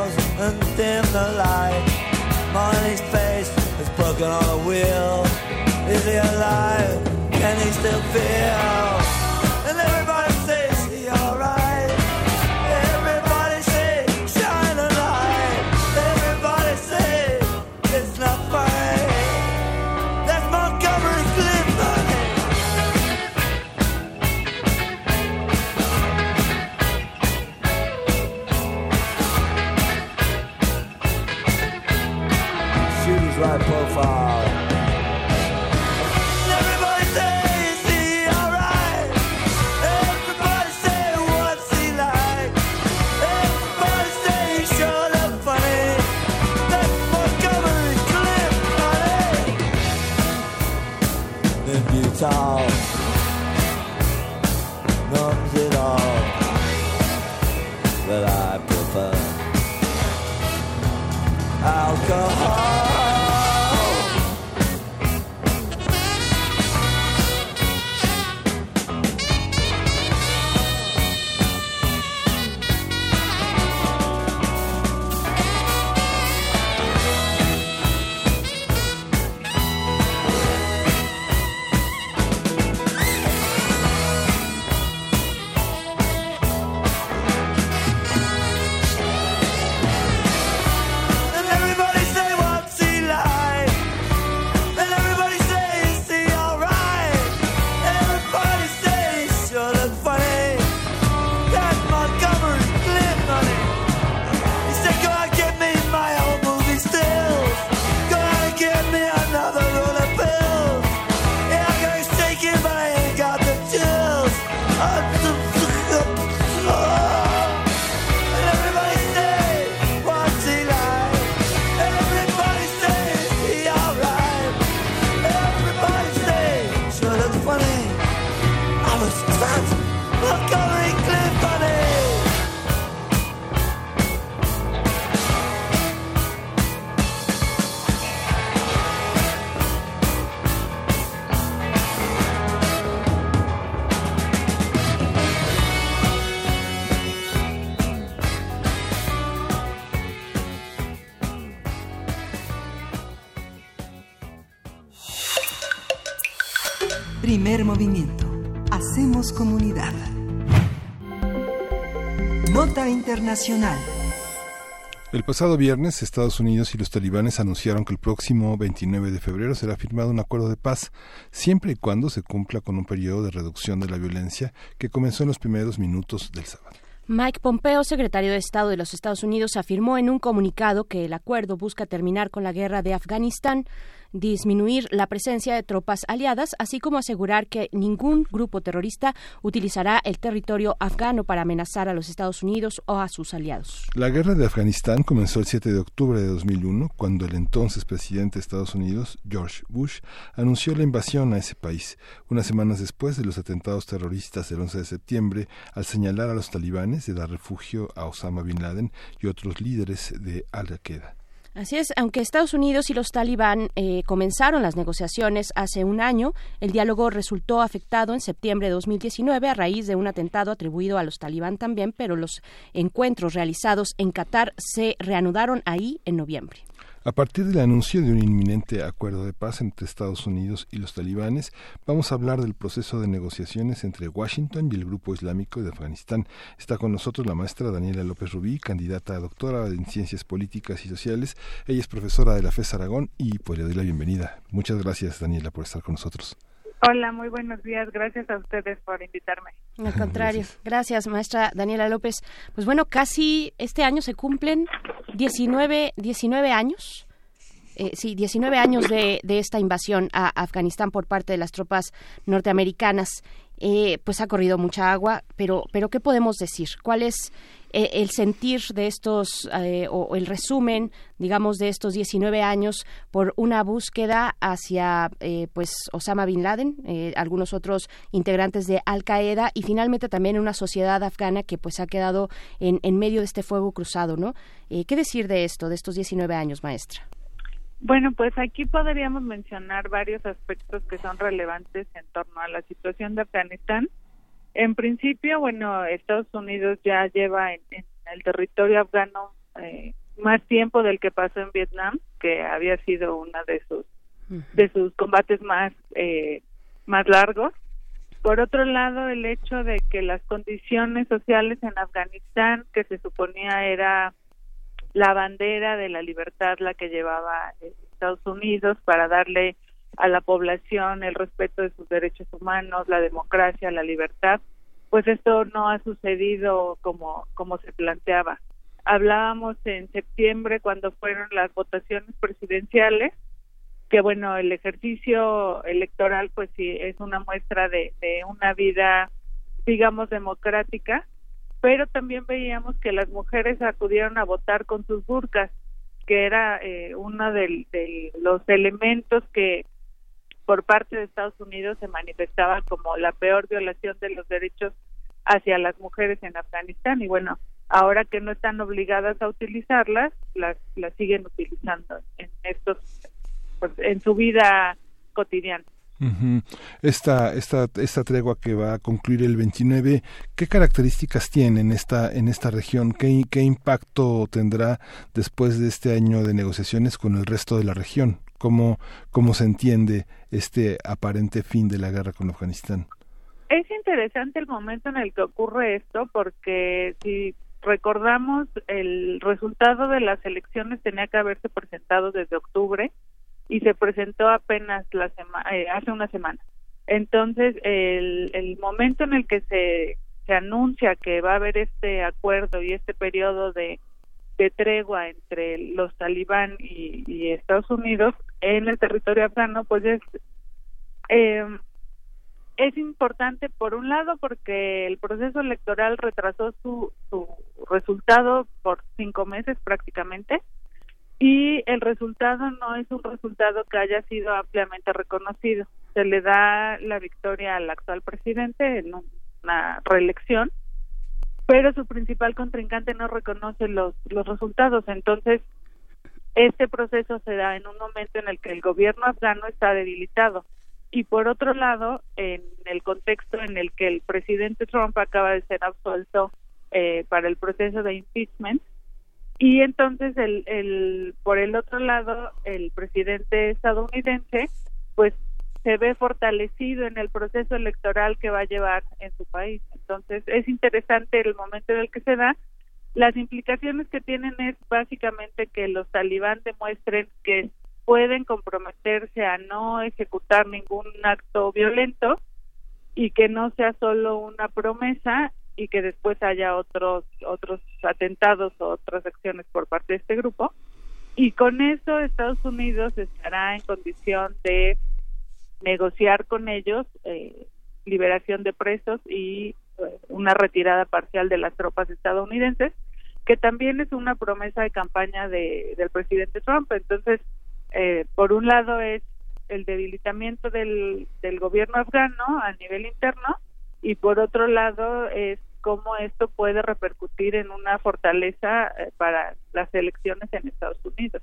that I prefer. Alcohol. Internacional. El pasado viernes, Estados Unidos y los talibanes anunciaron que el próximo 29 de febrero será firmado un acuerdo de paz, siempre y cuando se cumpla con un periodo de reducción de la violencia que comenzó en los primeros minutos del sábado. Mike Pompeo, secretario de Estado de los Estados Unidos, afirmó en un comunicado que el acuerdo busca terminar con la guerra de Afganistán disminuir la presencia de tropas aliadas, así como asegurar que ningún grupo terrorista utilizará el territorio afgano para amenazar a los Estados Unidos o a sus aliados. La guerra de Afganistán comenzó el 7 de octubre de 2001, cuando el entonces presidente de Estados Unidos, George Bush, anunció la invasión a ese país, unas semanas después de los atentados terroristas del 11 de septiembre, al señalar a los talibanes de dar refugio a Osama Bin Laden y otros líderes de Al-Qaeda. Así es, aunque Estados Unidos y los talibán eh, comenzaron las negociaciones hace un año, el diálogo resultó afectado en septiembre de 2019 a raíz de un atentado atribuido a los talibán también, pero los encuentros realizados en Qatar se reanudaron ahí en noviembre. A partir del anuncio de un inminente acuerdo de paz entre Estados Unidos y los talibanes, vamos a hablar del proceso de negociaciones entre Washington y el Grupo Islámico de Afganistán. Está con nosotros la maestra Daniela López Rubí, candidata a doctora en Ciencias Políticas y Sociales. Ella es profesora de la FES Aragón y pues le doy la bienvenida. Muchas gracias, Daniela, por estar con nosotros. Hola, muy buenos días. Gracias a ustedes por invitarme. Al contrario, gracias. maestra Daniela López. Pues bueno, casi este año se cumplen 19, 19 años. Eh, sí, 19 años de, de esta invasión a Afganistán por parte de las tropas norteamericanas. Eh, pues ha corrido mucha agua, pero, pero ¿qué podemos decir? ¿Cuál es eh, el sentir de estos, eh, o el resumen, digamos, de estos 19 años por una búsqueda hacia, pues, Osama Bin Laden, algunos otros integrantes de Al Qaeda y finalmente también una sociedad afgana que, pues, ha quedado en, en medio de este fuego cruzado, ¿no? ¿Qué decir de esto, de estos 19 años, maestra? Bueno, pues aquí podríamos mencionar varios aspectos que son relevantes en torno a la situación de Afganistán. En principio, bueno, Estados Unidos ya lleva en, el territorio afgano eh, más tiempo del que pasó en Vietnam, que había sido una de sus de sus combates más eh, más largos. Por otro lado, el hecho de que las condiciones sociales en Afganistán, que se suponía era la bandera de la libertad la que llevaba Estados Unidos para darle a la población el respeto de sus derechos humanos, la democracia, la libertad, pues esto no ha sucedido como, como se planteaba. Hablábamos en septiembre cuando fueron las votaciones presidenciales, que bueno, el ejercicio electoral pues sí es una muestra de, de una vida, digamos, democrática, pero también veíamos que las mujeres acudieron a votar con sus burcas, que era eh, uno de, los elementos que por parte de Estados Unidos se manifestaba como la peor violación de los derechos hacia las mujeres en Afganistán. Y bueno, ahora que no están obligadas a utilizarlas, las, las siguen utilizando en estos pues, en su vida cotidiana esta, esta, esta tregua que va a concluir el 29, ¿qué características tiene en esta, en esta región? ¿Qué, ¿Qué impacto tendrá después de este año de negociaciones con el resto de la región? ¿Cómo, cómo se entiende este aparente fin de la guerra con Afganistán? Es interesante el momento en el que ocurre esto porque si recordamos el resultado de las elecciones tenía que haberse presentado desde octubre y se presentó apenas la semana eh, hace una semana. Entonces, el, momento en el que se, se anuncia que va a haber este acuerdo y este periodo de, de tregua entre los talibán y, y, Estados Unidos en el territorio afgano, pues es eh, es importante por un lado porque el proceso electoral retrasó su, su resultado por cinco meses prácticamente y el resultado no es un resultado que haya sido ampliamente reconocido. Se le da la victoria al actual presidente en una reelección, pero su principal contrincante no reconoce los, los resultados. Entonces, este proceso se da en un momento en el que el gobierno afgano está debilitado. Y por otro lado, en el contexto en el que el presidente Trump acaba de ser absuelto eh, para el proceso de impeachment, y entonces el, el por el otro lado el presidente estadounidense pues se ve fortalecido en el proceso electoral que va a llevar en su país. Entonces, es interesante el momento en el que se da. Las implicaciones que tienen es básicamente que los talibán demuestren que pueden comprometerse a no ejecutar ningún acto violento y que no sea solo una promesa y que después haya otros otros atentados o otras acciones por parte de este grupo y con eso Estados Unidos estará en condición de negociar con ellos eh, liberación de presos y eh, una retirada parcial de las tropas estadounidenses, que también es una promesa de campaña de, del presidente Trump. Entonces, eh, por un lado es el debilitamiento del, del gobierno afgano a nivel interno y por otro lado es cómo esto puede repercutir en una fortaleza eh, para las elecciones en Estados Unidos.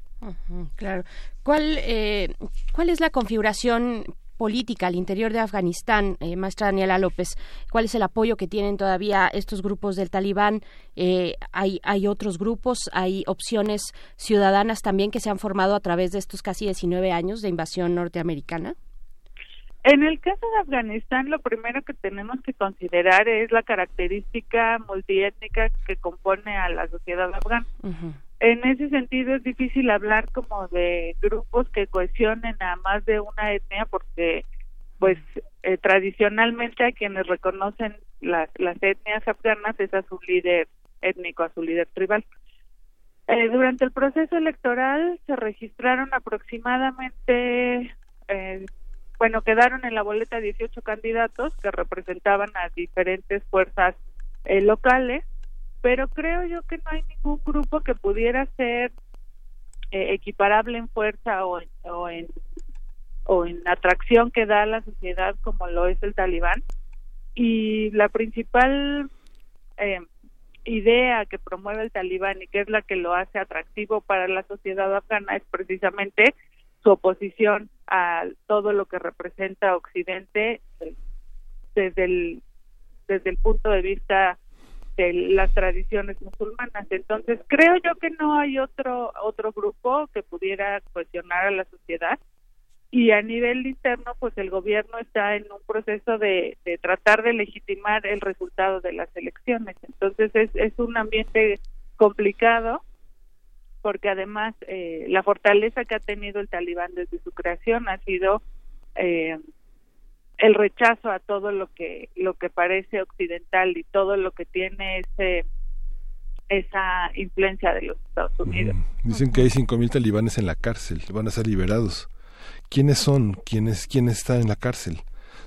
claro. ¿Cuál, eh, ¿Cuál es la configuración política al interior de Afganistán, eh, maestra Daniela López? ¿Cuál es el apoyo que tienen todavía estos grupos del talibán? Eh, hay, ¿Hay otros grupos? ¿Hay opciones ciudadanas también que se han formado a través de estos casi 19 años de invasión norteamericana? En el caso de Afganistán, lo primero que tenemos que considerar es la característica multiétnica que compone a la sociedad afgana. En ese sentido es difícil hablar como de grupos que cohesionen a más de una etnia porque pues eh, tradicionalmente a quienes reconocen las, las etnias afganas es a su líder étnico, a su líder tribal. Eh, durante el proceso electoral se registraron aproximadamente, eh, bueno, quedaron en la boleta 18 candidatos que representaban a diferentes fuerzas locales pero creo yo que no hay ningún grupo que pudiera ser eh, equiparable en fuerza o o en o en atracción que da a la sociedad como lo es el talibán. Y la principal eh, idea que promueve el talibán y que es la que lo hace atractivo para la sociedad afgana es precisamente su oposición a todo lo que representa Occidente desde el desde el punto de vista de las tradiciones musulmanas. Entonces, creo yo que no hay otro otro grupo que pudiera cuestionar a la sociedad y a nivel interno, pues el gobierno está en un proceso de, de tratar de legitimar el resultado de las elecciones. Entonces, es, es un ambiente complicado porque además eh, la fortaleza que ha tenido el talibán desde su creación ha sido eh, el rechazo a todo lo que lo que parece occidental y todo lo que tiene ese esa influencia de los Estados Unidos. Dicen que hay cinco mil talibanes en la cárcel, van a ser liberados. ¿Quiénes son? ¿Quiénes quién está en la cárcel?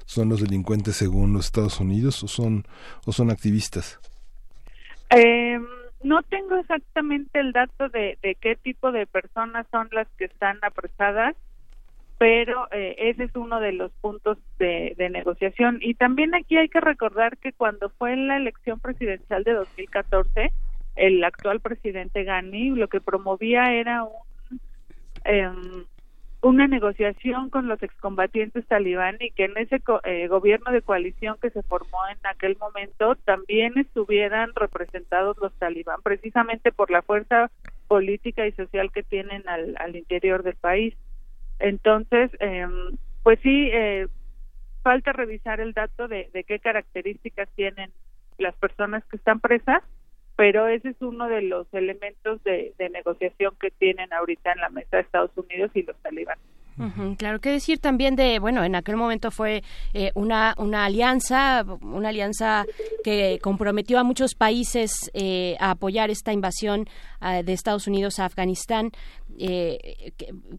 ¿Son los delincuentes según los Estados Unidos o son o son activistas? Eh, no tengo exactamente el dato de, de qué tipo de personas son las que están apresadas pero eh, ese es uno de los puntos de, negociación. Y también aquí hay que recordar que cuando fue la elección presidencial de 2014, el actual presidente Ghani lo que promovía era un, em, una negociación con los excombatientes talibán y que en ese eh, gobierno de coalición que se formó en aquel momento también estuvieran representados los talibán, precisamente por la fuerza política y social que tienen al interior del país. Entonces, eh, pues sí, eh, falta revisar el dato de, de qué características tienen las personas que están presas, pero ese es uno de los elementos de, de negociación que tienen ahorita en la mesa de Estados Unidos y los talibanes claro, que decir también de, bueno, en aquel momento fue eh, una, una alianza, una alianza que comprometió a muchos países eh, a apoyar esta invasión ah, de Estados Unidos a Afganistán. Eh,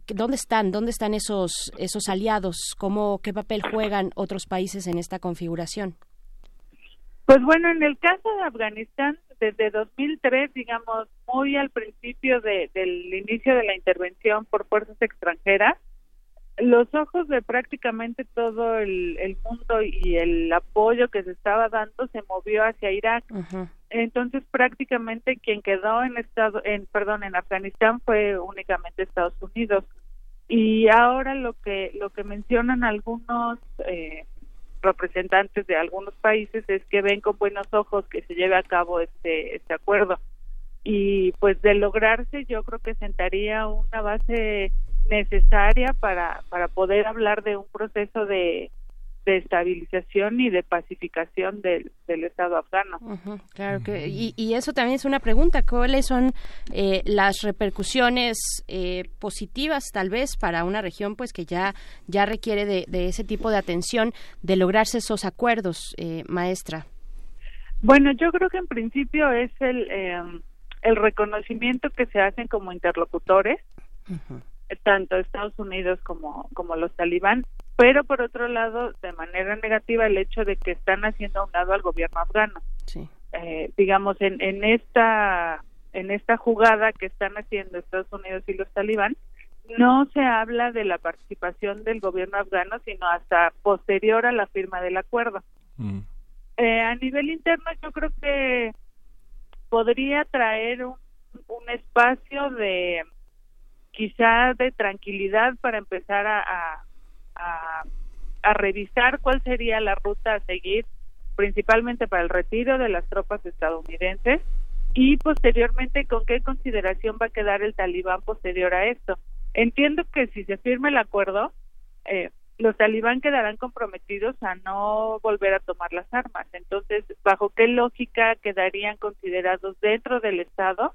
¿Dónde están? ¿Dónde están esos, esos aliados? ¿Cómo, ¿Qué papel juegan otros países en esta configuración? Pues bueno, en el caso de Afganistán, desde 2003, digamos, muy al principio del inicio de la intervención por fuerzas extranjeras, los ojos de prácticamente todo el, mundo y el apoyo que se estaba dando se movió hacia Irak. Entonces prácticamente quien quedó en estado, en perdón, en Afganistán fue únicamente Estados Unidos. Y ahora lo que lo que mencionan algunos eh, representantes de algunos países es que ven con buenos ojos que se lleve a cabo este este acuerdo. Y pues de lograrse yo creo que sentaría una base necesaria para, para poder hablar de un proceso de, de estabilización y de pacificación del, del Estado afgano. claro que y, y, eso también es una pregunta cuáles son eh, las repercusiones eh, positivas tal vez para una región pues que ya ya requiere de, de ese tipo de atención de lograrse esos acuerdos eh, maestra bueno yo creo que en principio es el em, el reconocimiento que se hacen como interlocutores tanto Estados Unidos como como los talibán pero por otro lado, de manera negativa, el hecho de que están haciendo a un lado al gobierno afgano. Eh, digamos, en, en esta en esta jugada que están haciendo Estados Unidos y los talibán, no se habla de la participación del gobierno afgano, sino hasta posterior a la firma del acuerdo. Mm. Eh, a nivel interno, yo creo que podría traer un, un espacio de quizá de tranquilidad para empezar a, a a, revisar cuál sería la ruta a seguir, principalmente para el retiro de las tropas estadounidenses y posteriormente con qué consideración va a quedar el talibán posterior a esto. Entiendo que si se firma el acuerdo, eh, los talibán quedarán comprometidos a no volver a tomar las armas. Entonces, ¿bajo qué lógica quedarían considerados dentro del Estado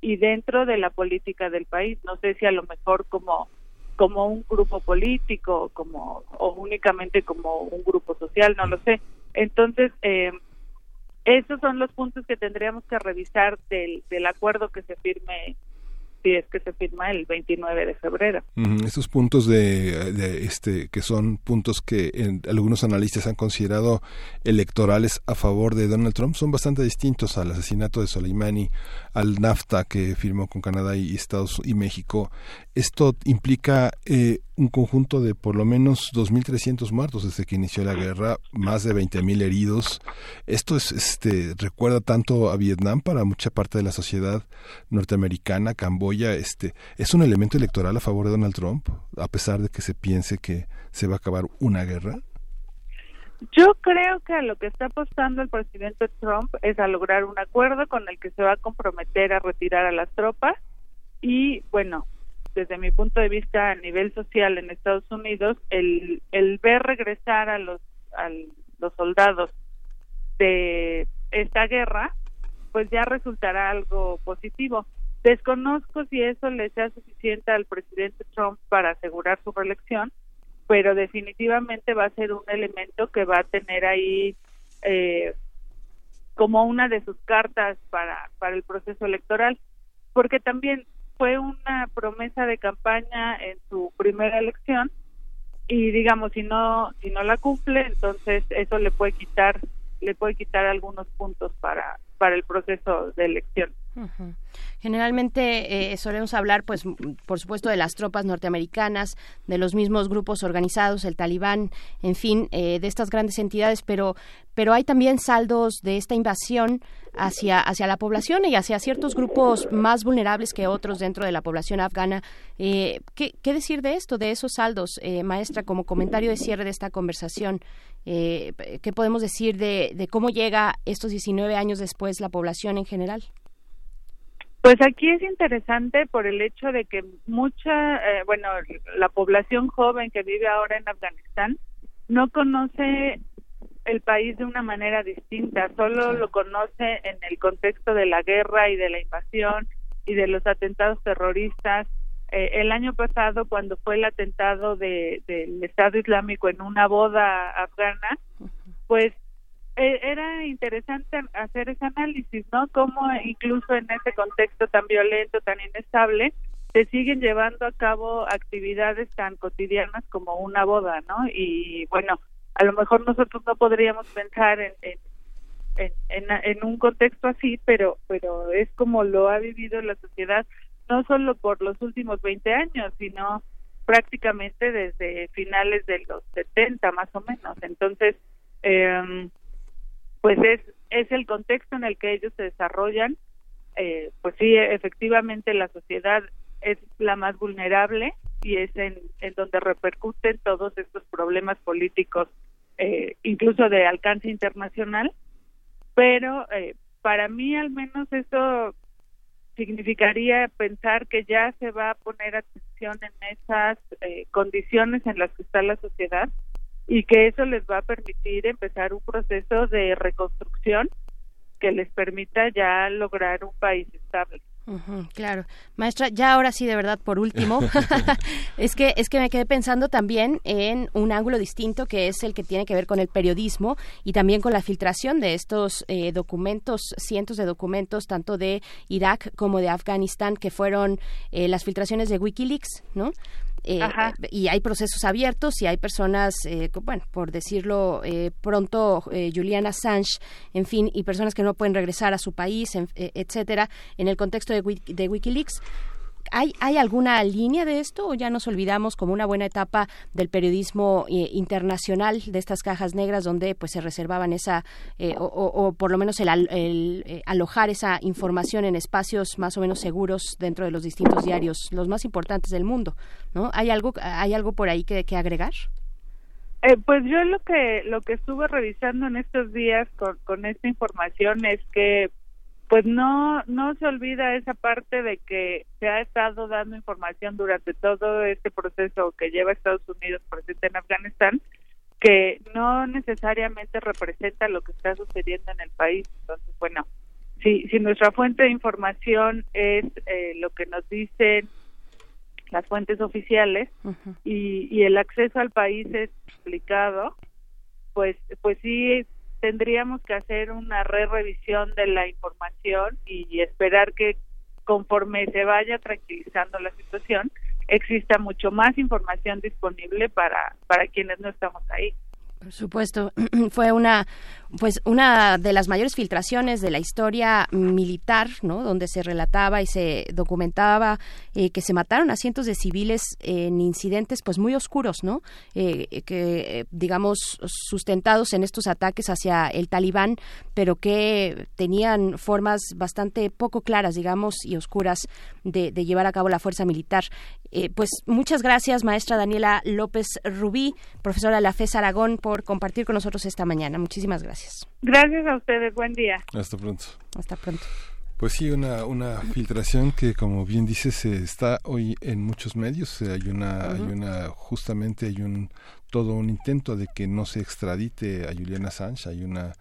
y dentro de la política del país? No sé si a lo mejor como como un grupo político como o únicamente como un grupo social no lo sé. Entonces eh, esos son los puntos que tendríamos que revisar del, del acuerdo que se firme si es que se firma el 29 de febrero. Estos puntos de, este que son puntos que algunos analistas han considerado electorales a favor de Donald Trump son bastante distintos al asesinato de Soleimani, al NAFTA que firmó con Canadá y Estados y México. Esto implica eh, un conjunto de por lo menos 2.300 muertos desde que inició la guerra, más de 20.000 heridos. Esto es, este, recuerda tanto a Vietnam para mucha parte de la sociedad norteamericana, Camboya. Este, ¿Es un elemento electoral a favor de Donald Trump, a pesar de que se piense que se va a acabar una guerra? Yo creo que a lo que está apostando el presidente Trump es a lograr un acuerdo con el que se va a comprometer a retirar a las tropas y, bueno, desde mi punto de vista a nivel social en Estados Unidos, el, el ver regresar a los, a los soldados de esta guerra, pues ya resultará algo positivo. Desconozco si eso le sea suficiente al presidente Trump para asegurar su reelección, pero definitivamente va a ser un elemento que va a tener ahí eh, como una de sus cartas para, para el proceso electoral, porque también fue una promesa de campaña en su primera elección y digamos si no si no la cumple entonces eso le puede quitar le puede quitar algunos puntos para para el proceso de elección Generalmente eh, solemos hablar, pues, por supuesto, de las tropas norteamericanas, de los mismos grupos organizados, el Talibán, en fin, eh, de estas grandes entidades, pero, pero hay también saldos de esta invasión hacia, hacia la población y hacia ciertos grupos más vulnerables que otros dentro de la población afgana. Eh, ¿qué, decir de esto, de esos saldos, maestra, como comentario de cierre de esta conversación? ¿Qué podemos decir de, de cómo llega estos 19 años después la población en general? Pues aquí es interesante por el hecho de que mucha, eh, bueno, la población joven que vive ahora en Afganistán no conoce el país de una manera distinta, solo lo conoce en el contexto de la guerra y de la invasión y de los atentados terroristas. Eh, el año pasado, cuando fue el atentado del Estado Islámico en una boda afgana, pues era interesante hacer ese análisis, ¿no? Cómo incluso en ese contexto tan violento, tan inestable, se siguen llevando a cabo actividades tan cotidianas como una boda, ¿no? Y bueno, a lo mejor nosotros no podríamos pensar en, en, en, en un contexto así, pero, pero es como lo ha vivido la sociedad, no solo por los últimos 20 años, sino prácticamente desde finales de los 70 más o menos. Entonces, eh, pues es, es el contexto en el que ellos se desarrollan. Eh, pues sí, efectivamente la sociedad es la más vulnerable y es en, en donde repercuten todos estos problemas políticos, eh, incluso de alcance internacional. Pero eh, para mí al menos eso significaría pensar que ya se va a poner atención en esas eh, condiciones en las que está la sociedad y que eso les va a permitir empezar un proceso de reconstrucción que les permita ya lograr un país estable. claro, maestra, ya ahora sí de verdad por último, es que es que me quedé pensando también en un ángulo distinto que es el que tiene que ver con el periodismo y también con la filtración de estos eh, documentos, cientos de documentos tanto de Irak como de Afganistán que fueron eh, las filtraciones de WikiLeaks, ¿no? Eh, y hay procesos abiertos y hay personas, eh, bueno, por decirlo eh, pronto, Julian Assange, en fin, y personas que no pueden regresar a su país, etcétera, en el contexto de, de Wikileaks. ¿Hay, ¿Hay alguna línea de esto o ya nos olvidamos como una buena etapa del periodismo eh, internacional de estas cajas negras donde pues se reservaban esa eh, o, por lo menos el, eh, alojar esa información en espacios más o menos seguros dentro de los distintos diarios los más importantes del mundo no hay algo hay algo por ahí que, que agregar pues yo lo que lo que estuve revisando en estos días con, con esta información es que pues no no se olvida esa parte de que se ha estado dando información durante todo este proceso que lleva Estados Unidos presente en Afganistán que no necesariamente representa lo que está sucediendo en el país. Entonces bueno si si nuestra fuente de información es eh, lo que nos dicen las fuentes oficiales y, y el acceso al país es explicado pues pues sí tendríamos que hacer una re-revisión de la información y esperar que conforme se vaya tranquilizando la situación exista mucho más información disponible para para quienes no estamos ahí. Por supuesto, fue una pues una de las mayores filtraciones de la historia militar, ¿no? Donde se relataba y se documentaba eh, que se mataron a cientos de civiles en incidentes, pues muy oscuros, ¿no? Eh, que digamos sustentados en estos ataques hacia el Talibán, pero que tenían formas bastante poco claras, digamos, y oscuras de, de llevar a cabo la fuerza militar. Eh, pues muchas gracias, maestra Daniela López Rubí, profesora de la FES Aragón, por compartir con nosotros esta mañana. Muchísimas gracias. Gracias a ustedes. Buen día. Hasta pronto. Hasta pronto. Pues sí, una, una filtración que, como bien dices, está hoy en muchos medios. Hay una, hay una, justamente hay un todo un intento de que no se extradite a Julian Assange. Hay una,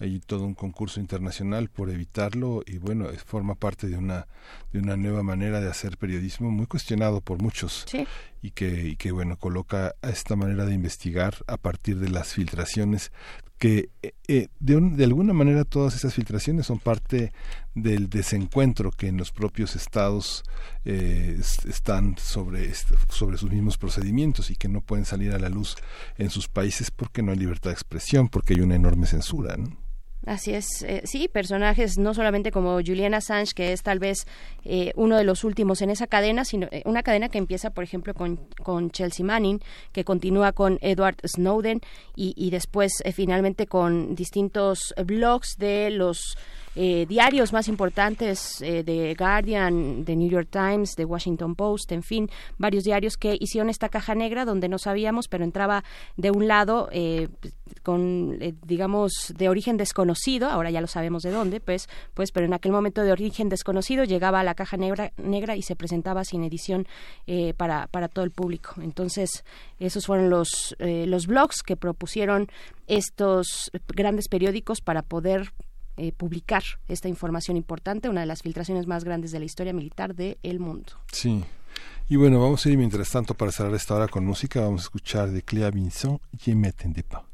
hay todo un concurso internacional por evitarlo y bueno, forma parte de una, de una nueva manera de hacer periodismo muy cuestionado por muchos y que, y que bueno coloca esta manera de investigar a partir de las filtraciones que eh, eh, de, de, alguna manera todas esas filtraciones son parte del desencuentro que en los propios estados eh, están sobre, sobre sus mismos procedimientos y que no pueden salir a la luz en sus países porque no hay libertad de expresión, porque hay una enorme censura. ¿no? Así es, eh, sí, personajes no solamente como Julian Assange, que es tal vez eh, uno de los últimos en esa cadena, sino eh, una cadena que empieza, por ejemplo, con, con Chelsea Manning, que continúa con Edward Snowden y, y después finalmente con distintos blogs de los eh, diarios más importantes eh, de Guardian, de New York Times, de Washington Post, en fin, varios diarios que hicieron esta caja negra donde no sabíamos, pero entraba de un lado eh, con, digamos, de origen desconocido, ahora ya lo sabemos de dónde, pues, pues, pero en aquel momento de origen desconocido llegaba a la caja negra, negra y se presentaba sin edición para, para todo el público. Entonces, esos fueron los, los blogs que propusieron estos grandes periódicos para poder eh, publicar esta información importante, una de las filtraciones más grandes de la historia militar del mundo. Sí. Y bueno, vamos a ir mientras tanto para cerrar esta hora con música. Vamos a escuchar de Clea Vincent, Je m'attendais pas.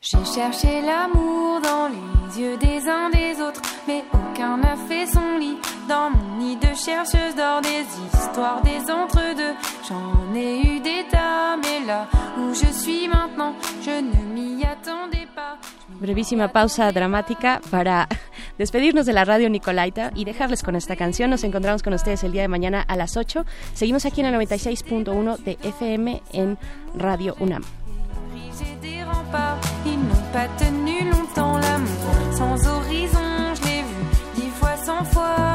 J'ai cherché l'amour dans les yeux des uns des autres, mais aucun n'a fait son lit. Dans mon nid de chercheuse d'or, des histoires, des entre-deux. J'en ai eu des tas, mais là où je suis maintenant, je ne m'y attendais pas. Brevísima pausa dramática para despedirnos de la radio Nicolaita y dejarles con esta canción. Nos encontramos con ustedes el día de mañana a las 8. Seguimos aquí en el 96.1 de FM en Radio UNAM. Ils n'ont pas tenu longtemps l'amour sans horizon. Je l'ai vu dix fois, cent fois,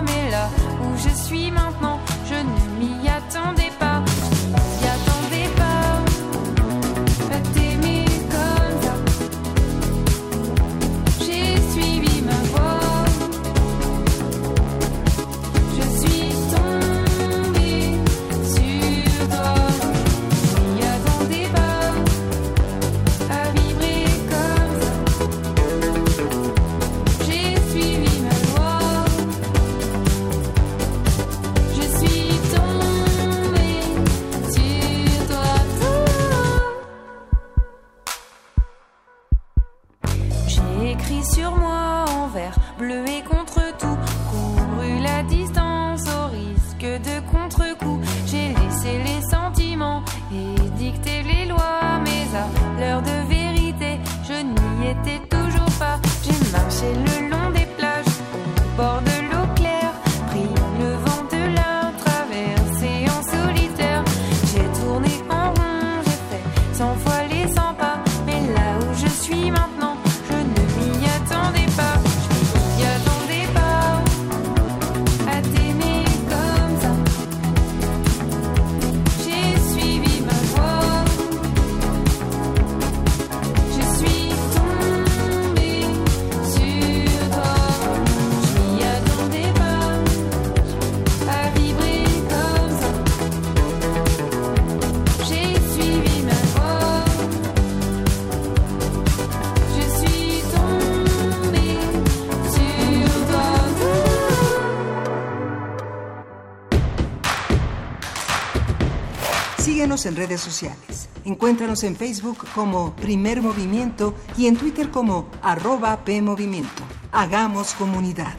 En redes sociales. Encuéntranos en Facebook como Primer Movimiento y en Twitter como arroba PMovimiento. Hagamos comunidad.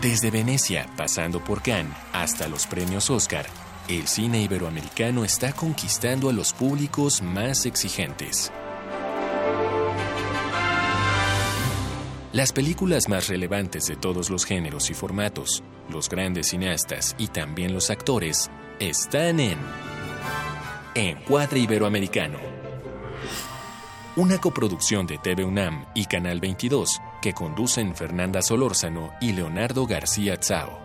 Desde Venecia, pasando por Cannes, hasta los premios Oscar, el cine iberoamericano está conquistando a los públicos más exigentes. Las películas más relevantes de todos los géneros y formatos, los grandes cineastas y también los actores, están en Encuadre Iberoamericano. Una coproducción de TV UNAM y Canal 22 que conducen Fernanda Solórzano y Leonardo García Tsao.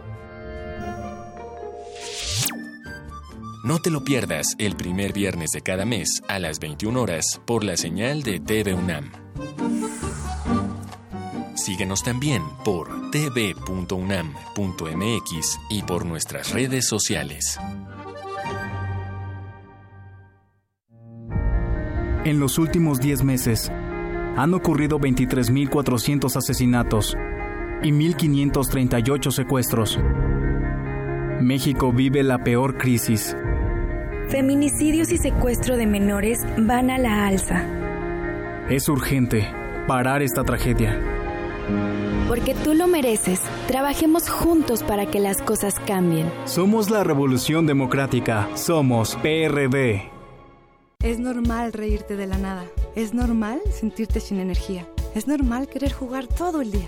No te lo pierdas el primer viernes de cada mes a las 21 horas por la señal de TV UNAM. Síguenos también por tv.unam.mx y por nuestras redes sociales. En los últimos 10 meses, han ocurrido 23.400 asesinatos y 1.538 secuestros. México vive la peor crisis. Feminicidios y secuestro de menores van a la alza. Es urgente parar esta tragedia. Porque tú lo mereces. Trabajemos juntos para que las cosas cambien. Somos la Revolución Democrática. Somos PRD. Es normal reírte de la nada. Es normal sentirte sin energía. Es normal querer jugar todo el día.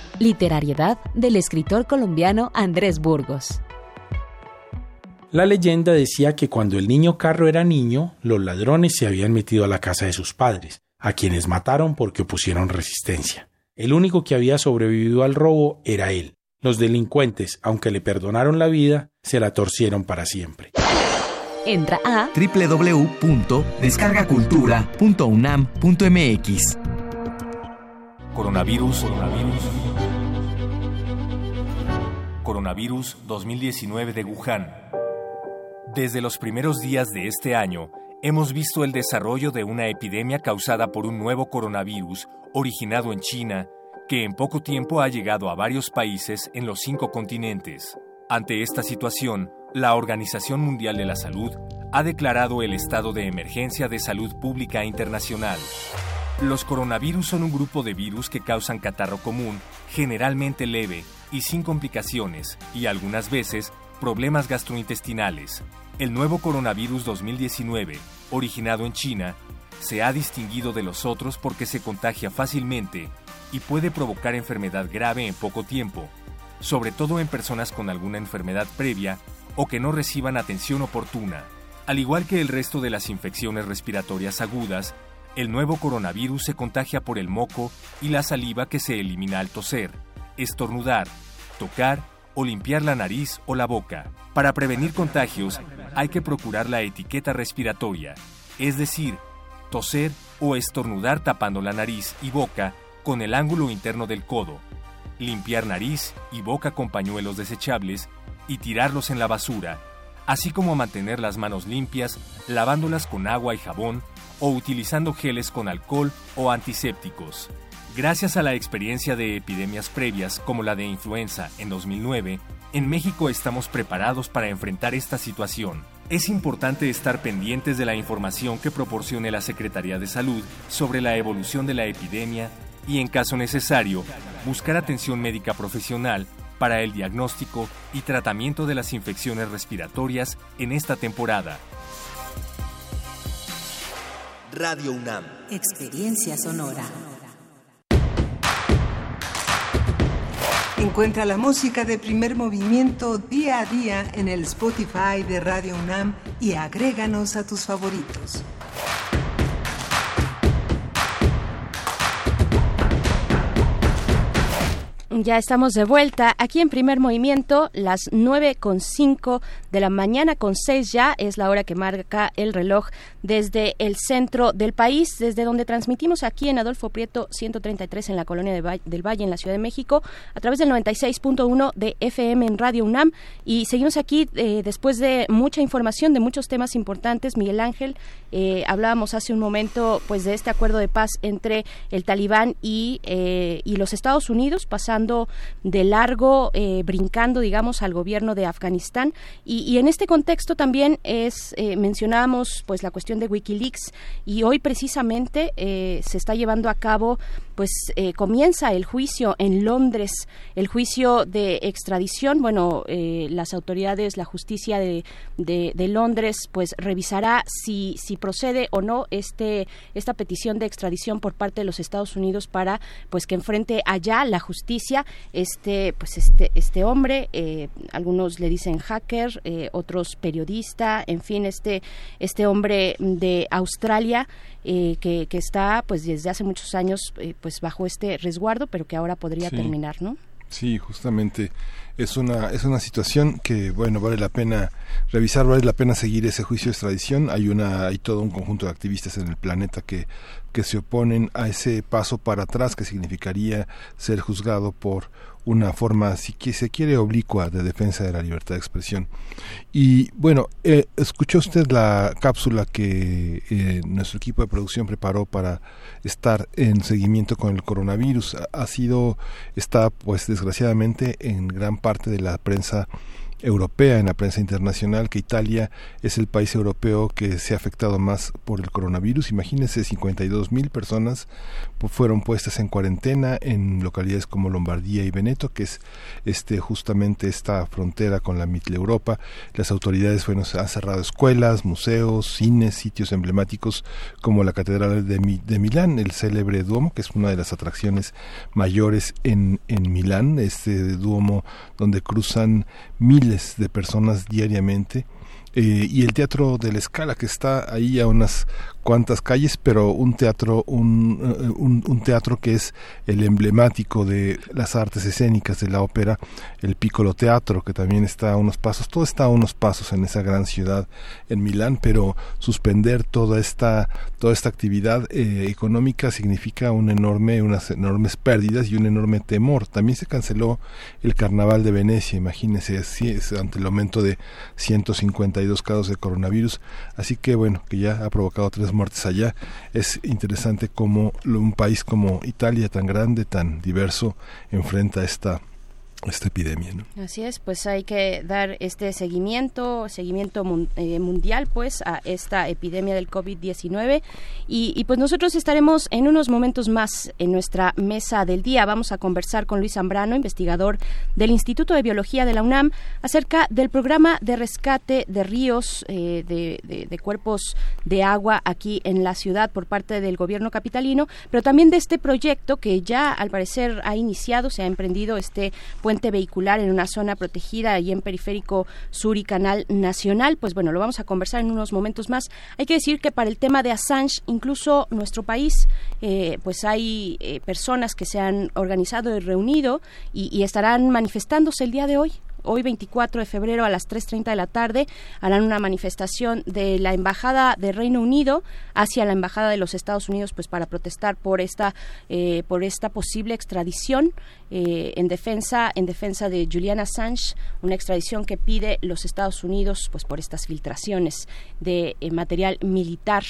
Literariedad del escritor colombiano Andrés Burgos. La leyenda decía que cuando el niño Carro era niño, los ladrones se habían metido a la casa de sus padres, a quienes mataron porque opusieron resistencia. El único que había sobrevivido al robo era él. Los delincuentes, aunque le perdonaron la vida, se la torcieron para siempre. Entra a www.descargacultura.unam.mx. Coronavirus, coronavirus. Coronavirus 2019 de Wuhan. Desde los primeros días de este año, hemos visto el desarrollo de una epidemia causada por un nuevo coronavirus originado en China, que en poco tiempo ha llegado a varios países en los cinco continentes. Ante esta situación, la Organización Mundial de la Salud ha declarado el estado de emergencia de salud pública internacional. Los coronavirus son un grupo de virus que causan catarro común, generalmente leve y sin complicaciones, y algunas veces problemas gastrointestinales. El nuevo coronavirus 2019, originado en China, se ha distinguido de los otros porque se contagia fácilmente y puede provocar enfermedad grave en poco tiempo, sobre todo en personas con alguna enfermedad previa o que no reciban atención oportuna. Al igual que el resto de las infecciones respiratorias agudas, el nuevo coronavirus se contagia por el moco y la saliva que se elimina al toser, estornudar, tocar o limpiar la nariz o la boca. Para prevenir contagios hay que procurar la etiqueta respiratoria, es decir, toser o estornudar tapando la nariz y boca con el ángulo interno del codo, limpiar nariz y boca con pañuelos desechables y tirarlos en la basura, así como mantener las manos limpias lavándolas con agua y jabón o utilizando geles con alcohol o antisépticos. Gracias a la experiencia de epidemias previas como la de influenza en 2009, en México estamos preparados para enfrentar esta situación. Es importante estar pendientes de la información que proporcione la Secretaría de Salud sobre la evolución de la epidemia y, en caso necesario, buscar atención médica profesional para el diagnóstico y tratamiento de las infecciones respiratorias en esta temporada. Radio UNAM. Experiencia sonora. Encuentra la música de primer movimiento día a día en el Spotify de Radio UNAM y agréganos a tus favoritos. Ya estamos de vuelta aquí en primer movimiento, las nueve con cinco de la mañana con seis ya es la hora que marca el reloj desde el centro del país, desde donde transmitimos aquí en Adolfo Prieto 133 en la colonia del Valle en la Ciudad de México a través del 96.1 de FM en Radio UNAM y seguimos aquí eh, después de mucha información de muchos temas importantes. Miguel Ángel, eh, hablábamos hace un momento pues de este acuerdo de paz entre el Talibán y, eh, y los Estados Unidos pasando de largo, eh, brincando, digamos, al gobierno de Afganistán. Y, en este contexto también es mencionábamos pues la cuestión de WikiLeaks. Y hoy precisamente eh, se está llevando a cabo pues comienza el juicio en Londres, el juicio de extradición. Bueno, las autoridades, la justicia de, de, Londres, pues revisará si, si procede o no este, esta petición de extradición por parte de los Estados Unidos para pues que enfrente allá la justicia este, pues este, este hombre, eh, algunos le dicen hacker, eh, otros periodista, en fin, este, este hombre de Australia eh, que, que, está pues desde hace muchos años pues bajo este resguardo, pero que ahora podría terminar, ¿no? Sí, justamente es una es una situación que bueno vale la pena revisar vale la pena seguir ese juicio de extradición hay una hay todo un conjunto de activistas en el planeta que que se oponen a ese paso para atrás que significaría ser juzgado por una forma, si se quiere, oblicua de defensa de la libertad de expresión. Y bueno, eh, escuchó usted la cápsula que eh, nuestro equipo de producción preparó para estar en seguimiento con el coronavirus. Ha sido, está pues desgraciadamente en gran parte de la prensa europea, en la prensa internacional, que Italia es el país europeo que se ha afectado más por el coronavirus. Imagínense, 52 mil personas fueron puestas en cuarentena en localidades como Lombardía y Veneto, que es este justamente esta frontera con la Europa. Las autoridades bueno, han cerrado escuelas, museos, cines, sitios emblemáticos como la Catedral de, de Milán, el célebre Duomo, que es una de las atracciones mayores en, en Milán, este Duomo donde cruzan miles de personas diariamente. Eh, y el Teatro de la Escala, que está ahí a unas cuantas calles, pero un teatro, un, eh, un, un, teatro que es el emblemático de las artes escénicas de la ópera, el Piccolo Teatro, que también está a unos pasos, todo está a unos pasos en esa gran ciudad en Milán, pero suspender toda esta, toda esta actividad eh, económica significa un enorme, unas enormes pérdidas y un enorme temor. También se canceló el Carnaval de Venecia, imagínense, así es, ante el aumento de 152 casos de coronavirus, así que bueno, que ya ha provocado tres muertes allá. Es interesante cómo un país como Italia, tan grande, tan diverso, enfrenta esta esta epidemia. ¿no? Así es, pues hay que dar este seguimiento, seguimiento eh, mundial pues a esta epidemia del COVID-19 y, y, pues nosotros estaremos en unos momentos más en nuestra mesa del día. Vamos a conversar con Luis Zambrano, investigador del Instituto de Biología de la UNAM, acerca del programa de rescate de ríos, eh, de, de cuerpos de agua aquí en la ciudad por parte del gobierno capitalino, pero también de este proyecto que ya al parecer ha iniciado, se ha emprendido este vehicular en una zona protegida y en periférico sur y canal nacional. Pues bueno, lo vamos a conversar en unos momentos más. Hay que decir que para el tema de Assange, incluso nuestro país, eh, pues hay eh, personas que se han organizado y reunido y estarán manifestándose el día de hoy hoy 24 de febrero a las 3.30 de la tarde harán una manifestación de la Embajada de Reino Unido hacia la Embajada de los Estados Unidos pues para protestar por esta eh, por esta posible extradición eh, en defensa en defensa de Julian Assange una extradición que pide los Estados Unidos pues por estas filtraciones de eh, material militar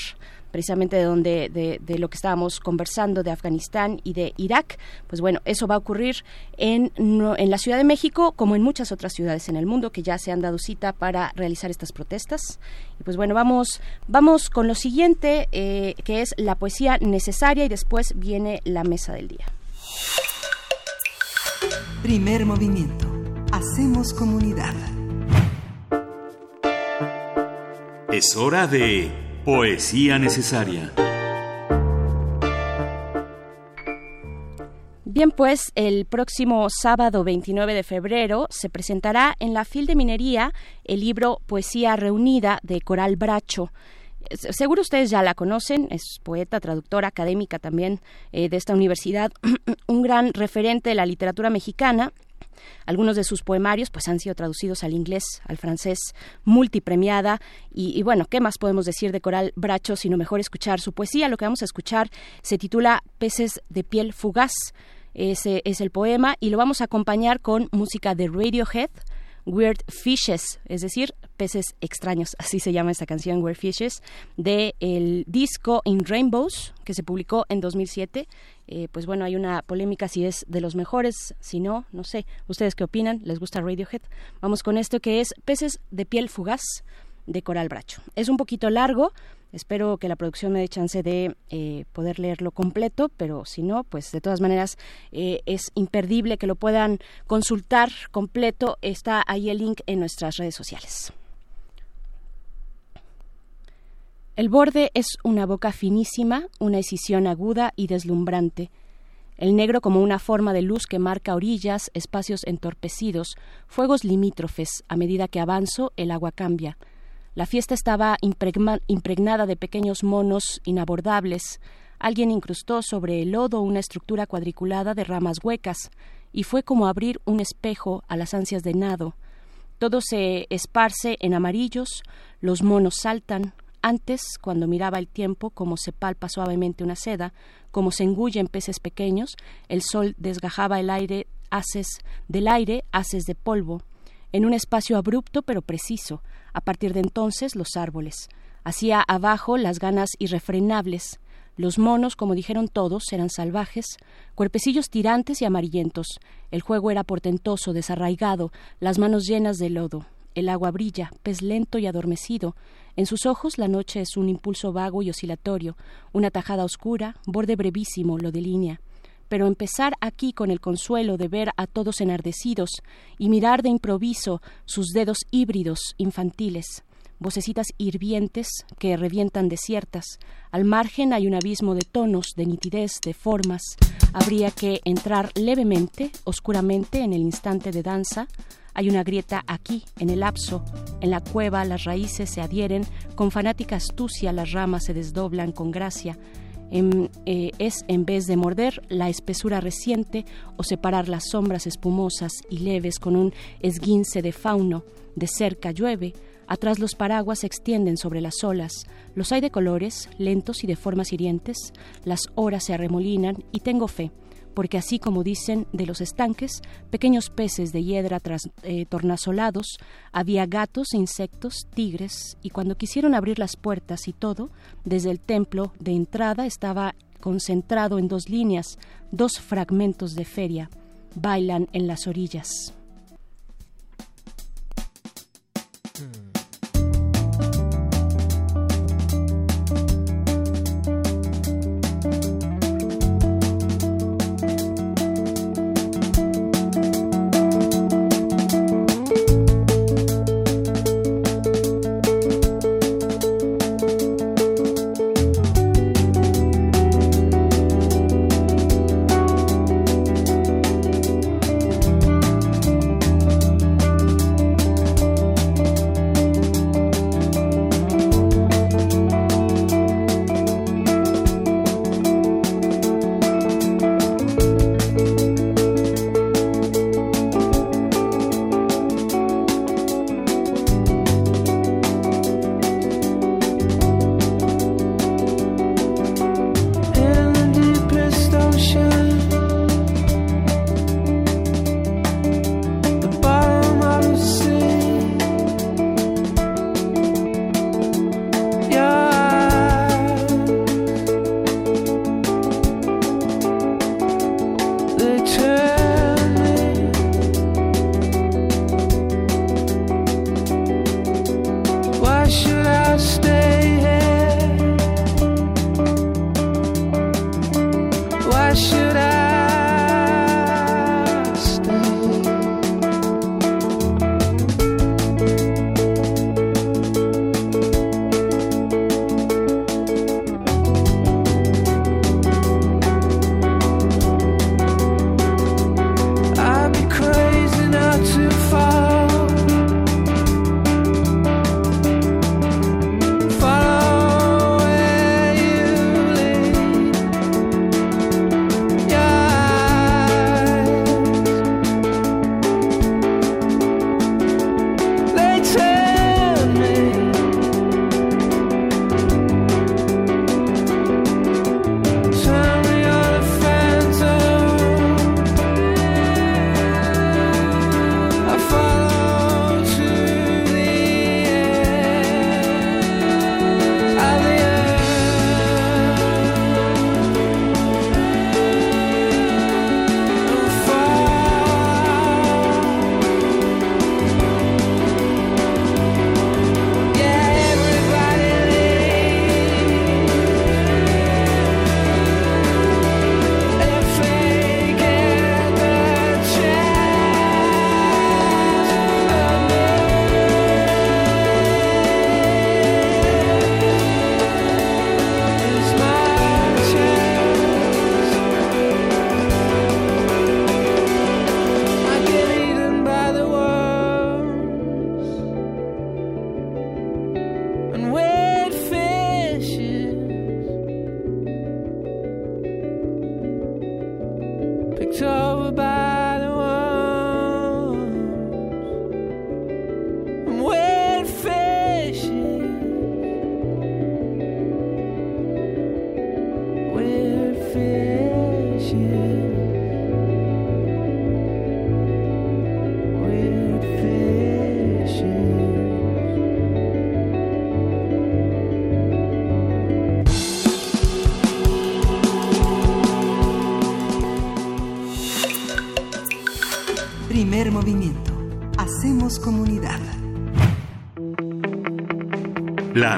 precisamente de donde de, de, lo que estábamos conversando de Afganistán y de Irak pues bueno eso va a ocurrir en, en la Ciudad de México como en muchas otras ciudades en el mundo que ya se han dado cita para realizar estas protestas. Y pues bueno vamos vamos con lo siguiente eh, que es la poesía necesaria y después viene la mesa del día. Primer movimiento. Hacemos comunidad. Es hora de Poesía necesaria. Bien, pues el próximo sábado 29 de febrero se presentará en la FIL de Minería el libro Poesía Reunida de Coral Bracho. seguro ustedes ya la conocen, es poeta, traductora, académica también de esta universidad, un gran referente de la literatura mexicana algunos de sus poemarios pues han sido traducidos al inglés, al francés, multipremiada y, bueno, ¿qué más podemos decir de Coral Bracho sino mejor escuchar su poesía? Lo que vamos a escuchar se titula Peces de piel fugaz. Ese es el poema y lo vamos a acompañar con música de Radiohead, Weird Fishes, es decir, peces extraños, así se llama esta canción Weird Fishes, de el disco In Rainbows, que se publicó en 2007 eh, pues bueno, hay una polémica si es de los mejores, si no, no sé. ¿Ustedes qué opinan? ¿Les gusta Radiohead? Vamos con esto que es Peces de piel fugaz de Coral Bracho. Es un poquito largo, espero que la producción me dé chance de eh, poder leerlo completo, pero si no, pues de todas maneras eh, es imperdible que lo puedan consultar completo. Está ahí el link en nuestras redes sociales. El borde es una boca finísima, una escisión aguda y deslumbrante. El negro como una forma de luz que marca orillas, espacios entorpecidos, fuegos limítrofes. A medida que avanzo, el agua cambia. La fiesta estaba impregnada de pequeños monos inabordables. Alguien incrustó sobre el lodo una estructura cuadriculada de ramas huecas, y fue como abrir un espejo a las ansias de nado. Todo se esparce en amarillos, los monos saltan, antes, cuando miraba el tiempo como se palpa suavemente una seda, como se engullen peces pequeños, el sol desgajaba el aire haces del aire haces de polvo, en un espacio abrupto pero preciso. A partir de entonces los árboles. Hacía abajo las ganas irrefrenables. Los monos, como dijeron todos, eran salvajes, cuerpecillos tirantes y amarillentos. El juego era portentoso, desarraigado, las manos llenas de lodo. El agua brilla, pez lento y adormecido. En sus ojos la noche es un impulso vago y oscilatorio, una tajada oscura, borde brevísimo lo delinea. Pero empezar aquí con el consuelo de ver a todos enardecidos y mirar de improviso sus dedos híbridos infantiles, vocecitas hirvientes que revientan desiertas. Al margen hay un abismo de tonos, de nitidez, de formas. Habría que entrar levemente, oscuramente en el instante de danza, hay una grieta aquí, en el lapso. En la cueva las raíces se adhieren, con fanática astucia las ramas se desdoblan con gracia. Eh, es en vez de morder la espesura reciente o separar las sombras espumosas y leves con un esguince de fauno. De cerca llueve, atrás los paraguas se extienden sobre las olas. Los hay de colores, lentos y de formas hirientes. Las horas se arremolinan y tengo fe porque así como dicen de los estanques, pequeños peces de hiedra tras, eh, tornasolados, había gatos, insectos, tigres, y cuando quisieron abrir las puertas y todo, desde el templo de entrada estaba concentrado en dos líneas, dos fragmentos de feria, bailan en las orillas.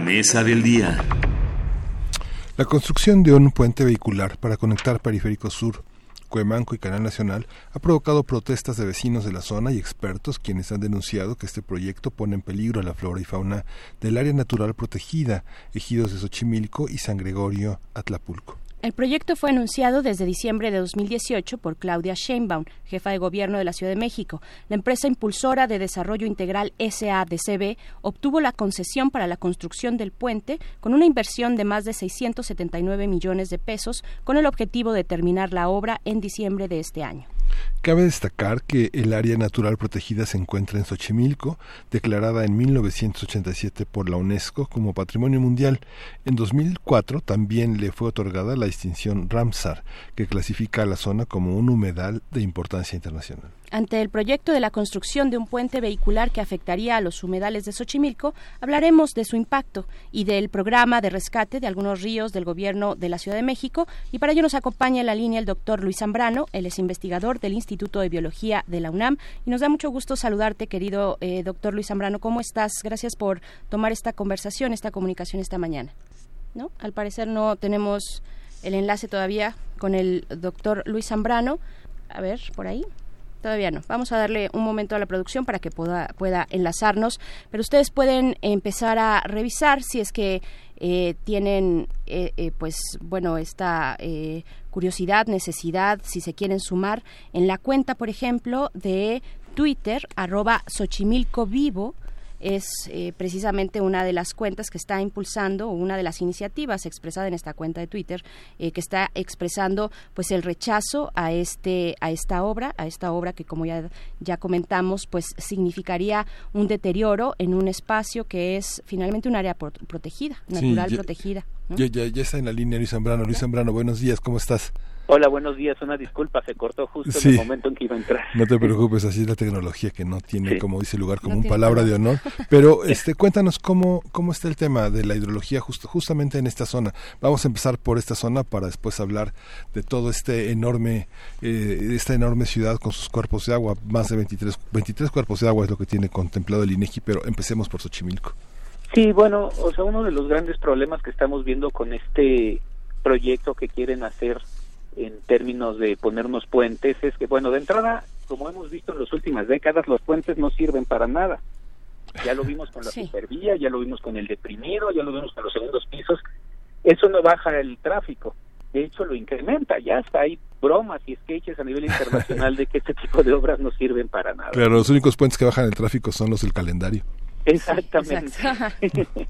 Mesa del día. La construcción de un puente vehicular para conectar Periférico Sur, Cuemanco y Canal Nacional ha provocado protestas de vecinos de la zona y expertos quienes han denunciado que este proyecto pone en peligro la flora y fauna del área natural protegida, ejidos de Xochimilco y San Gregorio, Atlapulco. El proyecto fue anunciado desde diciembre de 2018 por Claudia Sheinbaum, jefa de gobierno de la Ciudad de México. La empresa impulsora de desarrollo integral SADCB obtuvo la concesión para la construcción del puente con una inversión de más de 679 millones de pesos con el objetivo de terminar la obra en diciembre de este año. Cabe destacar que el área natural protegida se encuentra en Xochimilco, declarada en 1987 por la UNESCO como Patrimonio Mundial. En 2004 también le fue otorgada la distinción Ramsar, que clasifica a la zona como un humedal de importancia internacional. Ante el proyecto de la construcción de un puente vehicular que afectaría a los humedales de Xochimilco, hablaremos de su impacto y del programa de rescate de algunos ríos del gobierno de la Ciudad de México. Y para ello nos acompaña en la línea el doctor Luis Zambrano, él es investigador del Instituto de Biología de la UNAM. Y nos da mucho gusto saludarte, querido eh, doctor Luis Zambrano. ¿Cómo estás? Gracias por tomar esta conversación, esta comunicación esta mañana. ¿No? Al parecer no tenemos el enlace todavía con el doctor Luis Zambrano. A ver, por ahí. Todavía no. Vamos a darle un momento a la producción para que pueda, pueda enlazarnos. Pero ustedes pueden empezar a revisar si es que eh, tienen, eh, eh, pues, bueno, esta eh, curiosidad, necesidad, si se quieren sumar en la cuenta, por ejemplo, de Twitter, arroba Xochimilco Vivo es eh, precisamente una de las cuentas que está impulsando, una de las iniciativas expresada en esta cuenta de Twitter, eh, que está expresando pues el rechazo a este, a esta obra, a esta obra que como ya, ya comentamos, pues significaría un deterioro en un espacio que es finalmente un área pro- protegida, natural ya- protegida. ¿no? Ya, ya, ya está en la línea Luis Zambrano. Luis Zambrano, buenos días, ¿cómo estás? Hola, buenos días. Una disculpa, se cortó justo Sí. en el momento en que iba a entrar. No te preocupes, así es la tecnología que no tiene, Sí. como dice lugar, como No palabra de honor. Pero este, cuéntanos cómo, cómo está el tema de la hidrología justo, justamente en esta zona. Vamos a empezar por esta zona para después hablar de todo este enorme, eh, esta enorme ciudad con sus cuerpos de agua. Más de 23, 23 cuerpos de agua es lo que tiene contemplado el INEGI, pero empecemos por Xochimilco. Sí, bueno, o sea, uno de los grandes problemas que estamos viendo con este proyecto que quieren hacer en términos de ponernos puentes es que, bueno, de entrada, como hemos visto en las últimas décadas, los puentes no sirven para nada. Ya lo vimos con la Sí. supervía, ya lo vimos con el deprimido, ya lo vimos con los segundos pisos. Eso no baja el tráfico, de hecho lo incrementa. Ya hasta hay bromas y sketches a nivel internacional de que este tipo de obras no sirven para nada. Claro, los únicos puentes que bajan el tráfico son los del calendario. Exactamente.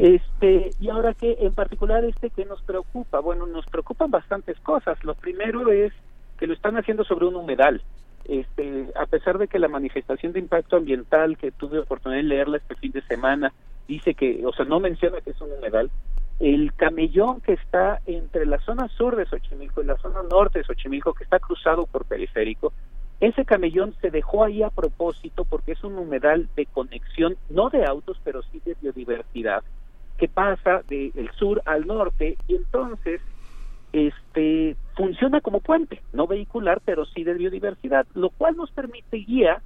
este, y ahora que en particular este que nos preocupa, bueno, nos preocupan bastantes cosas. Lo primero es que lo están haciendo sobre un humedal. Este, a pesar de que la manifestación de impacto ambiental que tuve oportunidad de leerla este fin de semana dice que, o sea, no menciona que es un humedal, el camellón que está entre la zona sur de Xochimilco y la zona norte de Xochimilco, que está cruzado por periférico, ese camellón se dejó ahí a propósito porque es un humedal de conexión, no de autos, pero sí de biodiversidad, que pasa del sur al norte y entonces este funciona como puente, no vehicular, pero sí de biodiversidad, lo cual nos permitiría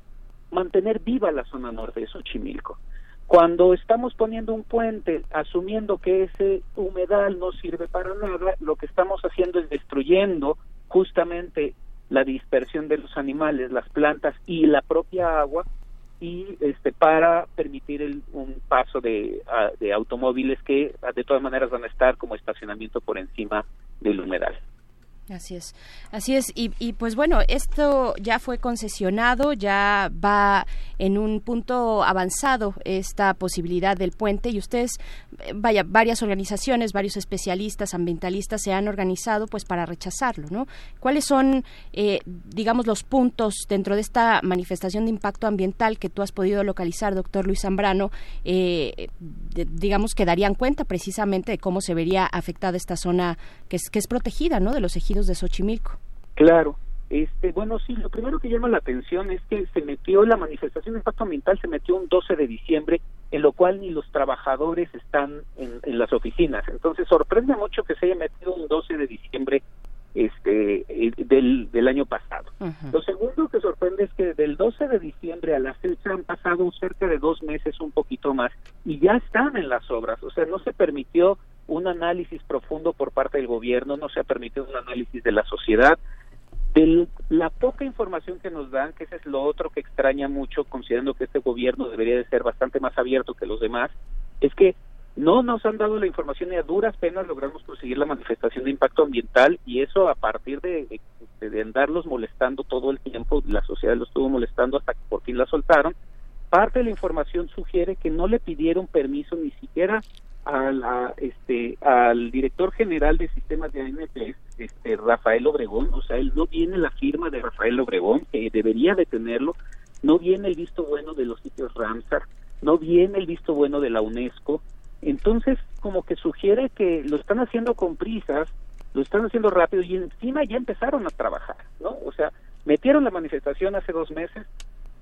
mantener viva la zona norte de Xochimilco. Cuando estamos poniendo un puente, asumiendo que ese humedal no sirve para nada, lo que estamos haciendo es destruyendo justamente la dispersión de los animales, las plantas y la propia agua y este para permitir el, un paso de, de automóviles que de todas maneras van a estar como estacionamiento por encima del humedal. Así es, así es. Y, y pues bueno, esto ya fue concesionado, ya va en un punto avanzado esta posibilidad del puente y ustedes, eh, vaya, varias organizaciones, varios especialistas, ambientalistas se han organizado pues para rechazarlo, ¿no? ¿Cuáles son, eh, digamos, los puntos dentro de esta manifestación de impacto ambiental que tú has podido localizar, doctor Luis Zambrano, eh, digamos, que darían cuenta precisamente de cómo se vería afectada esta zona que es, que es protegida, ¿no? De los ejidos de Xochimilco. Claro. Este, bueno, sí, lo primero que llama la atención es que se metió la manifestación de impacto ambiental, se metió un 12 de diciembre, en lo cual ni los trabajadores están en, en las oficinas. Entonces sorprende mucho que se haya metido un 12 de diciembre este, eh, del, del año pasado. Lo segundo que sorprende es que del 12 de diciembre a la fecha han pasado cerca de dos meses, un poquito más, y ya están en las obras. O sea, no se permitió un análisis profundo por parte del gobierno, no se ha permitido un análisis de la sociedad. De la poca información que nos dan, que ese es lo otro que extraña mucho, considerando que este gobierno debería de ser bastante más abierto que los demás, es que no nos han dado la información y a duras penas logramos conseguir la manifestación de impacto ambiental y eso a partir de, de, andarlos molestando todo el tiempo, la sociedad los estuvo molestando hasta que por fin la soltaron. Parte de la información sugiere que no le pidieron permiso ni siquiera a la, este, al director general de sistemas de ANP, este, Rafael Obregón, o sea, él no viene la firma de Rafael Obregón, que debería de tenerlo, no viene el visto bueno de los sitios Ramsar, no viene el visto bueno de la UNESCO, entonces, como que sugiere que lo están haciendo con prisas, lo están haciendo rápido y encima ya empezaron a trabajar, ¿no? O sea, metieron la manifestación hace dos meses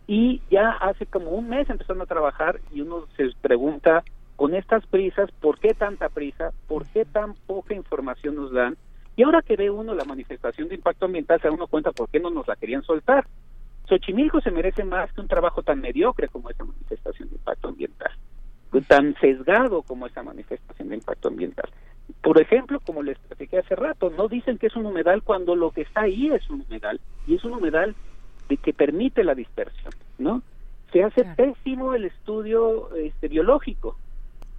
y ya hace como un mes empezaron a trabajar y uno se pregunta con estas prisas, ¿por qué tanta prisa? ¿Por qué tan poca información nos dan? Y ahora que ve uno la manifestación de impacto ambiental, se da uno cuenta por qué no nos la querían soltar. Xochimilco se merece más que un trabajo tan mediocre como esa manifestación de impacto ambiental tan sesgado como esa manifestación de impacto ambiental. Por ejemplo, como les expliqué hace rato, no dicen que es un humedal cuando lo que está ahí es un humedal y es un humedal de que permite la dispersión, ¿no? Se hace pésimo el estudio este, biológico.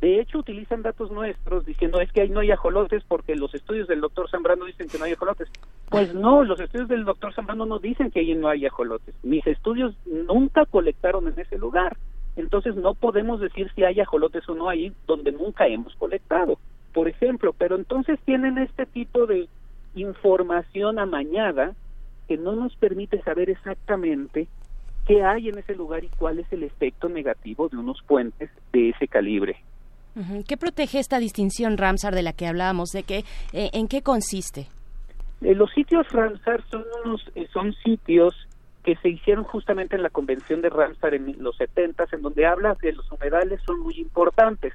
De hecho, utilizan datos nuestros diciendo es que ahí no hay ajolotes porque los estudios del doctor Zambrano dicen que no hay ajolotes. Pues no, los estudios del doctor Zambrano no dicen que ahí no hay ajolotes. Mis estudios nunca colectaron en ese lugar entonces no podemos decir si hay ajolotes o no ahí donde nunca hemos colectado, por ejemplo, pero entonces tienen este tipo de información amañada que no nos permite saber exactamente qué hay en ese lugar y cuál es el efecto negativo de unos puentes de ese calibre. ¿Qué protege esta distinción Ramsar de la que hablábamos? ¿De qué, eh, ¿En qué consiste? Eh, los sitios Ramsar son, unos, eh, son sitios que se hicieron justamente en la convención de Ramsar en los 70 en donde habla que los humedales son muy importantes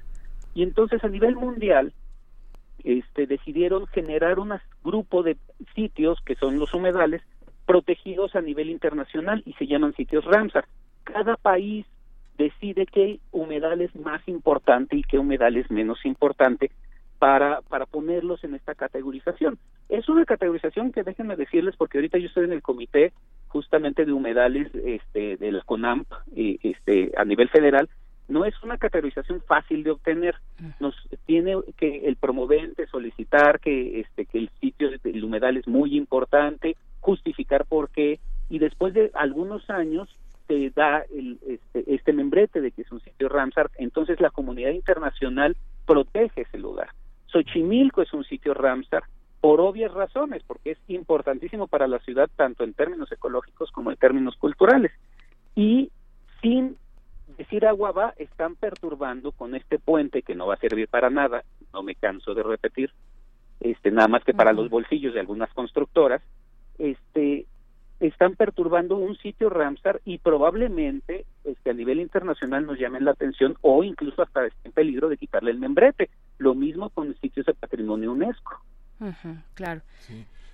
y entonces a nivel mundial este decidieron generar un grupo de sitios que son los humedales protegidos a nivel internacional y se llaman sitios Ramsar cada país decide qué humedal es más importante y qué humedal es menos importante para, para ponerlos en esta categorización. Es una categorización que déjenme decirles, porque ahorita yo estoy en el comité justamente de humedales este, del CONAMP este, a nivel federal, no es una categorización fácil de obtener. Nos tiene que el promovente solicitar que este que el sitio del humedal es muy importante, justificar por qué y después de algunos años se da el, este, este membrete de que es un sitio Ramsar, entonces la comunidad internacional protege ese lugar. Xochimilco es un sitio Ramsar por obvias razones, porque es importantísimo para la ciudad tanto en términos ecológicos como en términos culturales. Y sin decir agua va, están perturbando con este puente que no va a servir para nada, no me canso de repetir, este nada más que para los bolsillos de algunas constructoras, este están perturbando un sitio Ramsar y probablemente este, a nivel internacional nos llamen la atención o incluso hasta esté en peligro de quitarle el membrete. Lo mismo con sitios de patrimonio UNESCO. claro.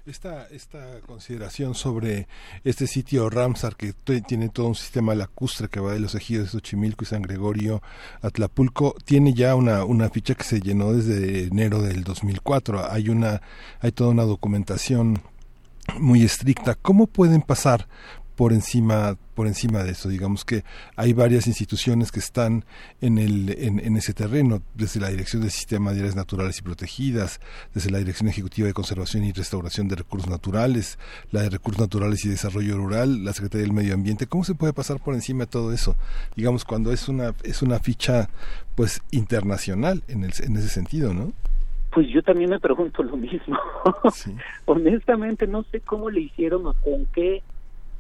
Esta, esta consideración sobre este sitio Ramsar que tiene todo un sistema lacustre que va de los ejidos de Xochimilco y San Gregorio a Tlapulco, tiene ya una, una ficha que se llenó desde enero del 2004. Hay, una, hay toda una documentación muy estricta. ¿Cómo pueden pasar por encima por encima de eso digamos que hay varias instituciones que están en el en, ese terreno desde la dirección del sistema de áreas naturales y protegidas desde la dirección ejecutiva de conservación y restauración de recursos naturales la de recursos naturales y desarrollo rural la secretaría del medio ambiente. Cómo se puede pasar por encima de todo eso digamos cuando es una es una ficha pues internacional en el, en ese sentido no pues yo también me pregunto lo mismo. Honestamente no sé cómo le hicieron o con qué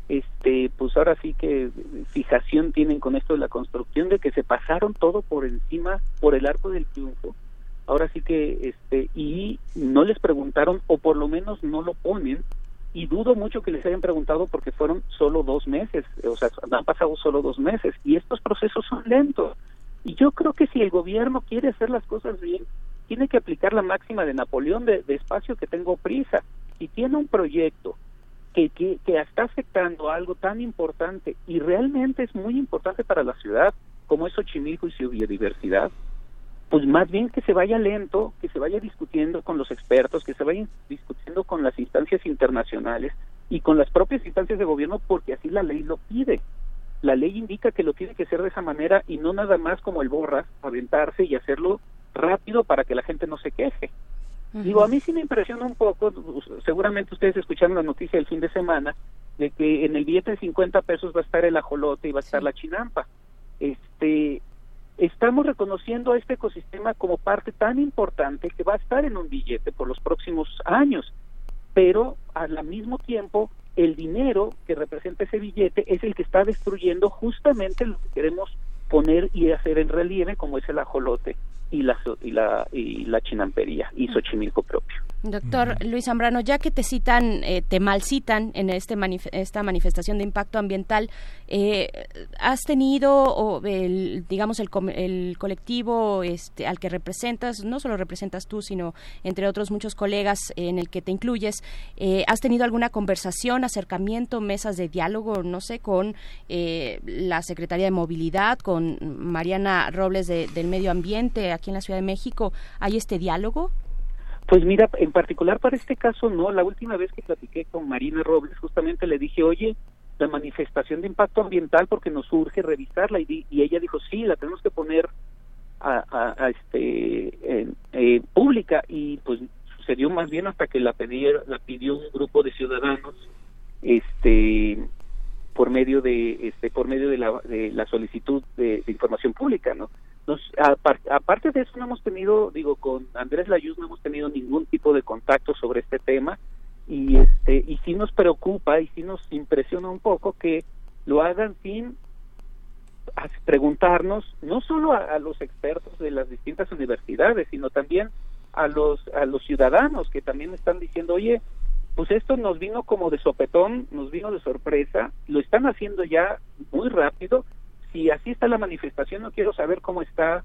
este pues ahora sí que fijación tienen con esto de la construcción de que se pasaron todo por encima por el arco del triunfo. Ahora sí que este y no les preguntaron o por lo menos no lo ponen y dudo mucho que les hayan preguntado porque fueron solo dos meses, o sea, han pasado solo dos meses y estos procesos son lentos. Y yo creo que si el gobierno quiere hacer las cosas bien, tiene que aplicar la máxima de Napoleón de, espacio que tengo prisa. Si tiene un proyecto que, que, que está afectando algo tan importante y realmente es muy importante para la ciudad como es Xochimilco y su biodiversidad, pues más bien que se vaya lento, que se vaya discutiendo con los expertos, que se vaya discutiendo con las instancias internacionales y con las propias instancias de gobierno porque así la ley lo pide. La ley indica que lo tiene que hacer de esa manera y no nada más como el borras, aventarse y hacerlo rápido para que la gente no se queje. Digo, a mí sí me impresiona un poco, seguramente ustedes escucharon la noticia del fin de semana, de que en el billete de 50 pesos va a estar el ajolote y va a estar la chinampa. Este, estamos reconociendo a este ecosistema como parte tan importante que va a estar en un billete por los próximos años, pero al mismo tiempo el dinero que representa ese billete es el que está destruyendo justamente lo que queremos poner y hacer en relieve como es el ajolote y la y la y la chinampería y Xochimilco propio. Doctor Luis Zambrano, ya que te citan, eh, te malcitan en este esta manifestación de impacto ambiental, eh, ¿has tenido, o el, digamos, el, el colectivo este, al que representas, no solo representas tú, sino entre otros muchos colegas en el que te incluyes, eh, ¿has tenido alguna conversación, acercamiento, mesas de diálogo, no sé, con la Secretaría de Movilidad, con Mariana Robles del Medio Ambiente aquí en la Ciudad de México? ¿Hay este diálogo? Pues mira, en particular para este caso no. La última vez que platiqué con Marina Robles, justamente le dije, oye, la manifestación de impacto ambiental porque nos urge revisarla y, y ella dijo, sí, la tenemos que poner a, a, este eh, pública y pues sucedió más bien hasta que la, la pidió un grupo de ciudadanos este por medio de este por medio de la, de la solicitud de información pública no nos, aparte de eso no hemos tenido, digo, con Andrés Layuz no hemos tenido ningún tipo de contacto sobre este tema y este y sí nos preocupa y sí nos impresiona un poco que lo hagan sin preguntarnos no solo a, los expertos de las distintas universidades sino también a los a los ciudadanos que también están diciendo oye pues esto nos vino como de sopetón nos vino de sorpresa lo están haciendo ya muy rápido si así está la manifestación, no quiero saber cómo está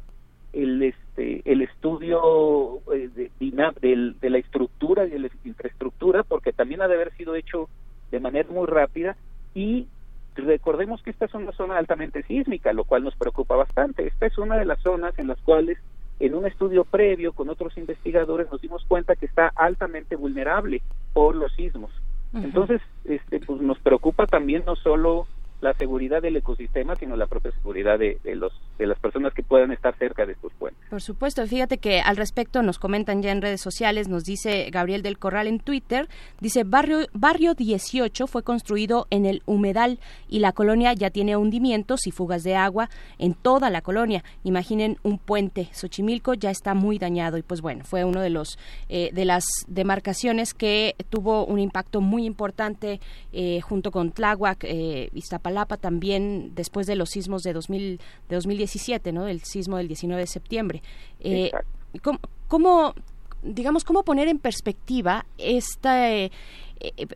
el este el estudio eh, de, de, la estructura y de la infraestructura, porque también ha de haber sido hecho de manera muy rápida y recordemos que esta es una zona altamente sísmica, lo cual nos preocupa bastante. Esta es una de las zonas en las cuales en un estudio previo con otros investigadores nos dimos cuenta que está altamente vulnerable por los sismos. Entonces, este pues nos preocupa también no solo la seguridad del ecosistema, sino la propia seguridad de, los, de las personas que puedan estar cerca de estos puentes. Por supuesto, fíjate que al respecto nos comentan ya en redes sociales, nos dice Gabriel del Corral en Twitter, dice Barrio, barrio 18 fue construido en el humedal y la colonia ya tiene hundimientos y fugas de agua en toda la colonia. Imaginen un puente, Xochimilco ya está muy dañado y pues bueno, fue uno de los eh, de las demarcaciones que tuvo un impacto muy importante eh, junto con Tláhuac, eh, Palapa también después de los sismos de, 2000, de 2017, ¿no? El sismo del 19 de septiembre. Eh, ¿cómo, digamos, cómo poner en perspectiva esta, eh,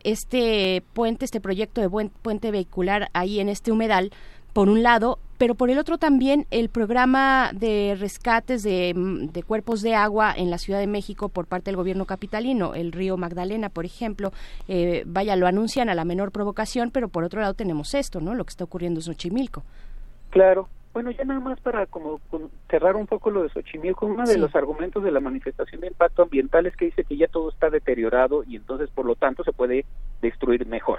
este puente, este proyecto de buen puente vehicular ahí en este humedal por un lado, pero por el otro también el programa de rescates de, cuerpos de agua en la Ciudad de México por parte del gobierno capitalino, el río Magdalena, por ejemplo, eh, vaya, lo anuncian a la menor provocación, pero por otro lado tenemos esto, ¿no? Lo que está ocurriendo en Xochimilco. Claro, bueno, ya nada más para como cerrar un poco lo de Xochimilco, uno de los argumentos de la manifestación de impacto ambiental es que dice que ya todo está deteriorado y entonces por lo tanto se puede destruir mejor.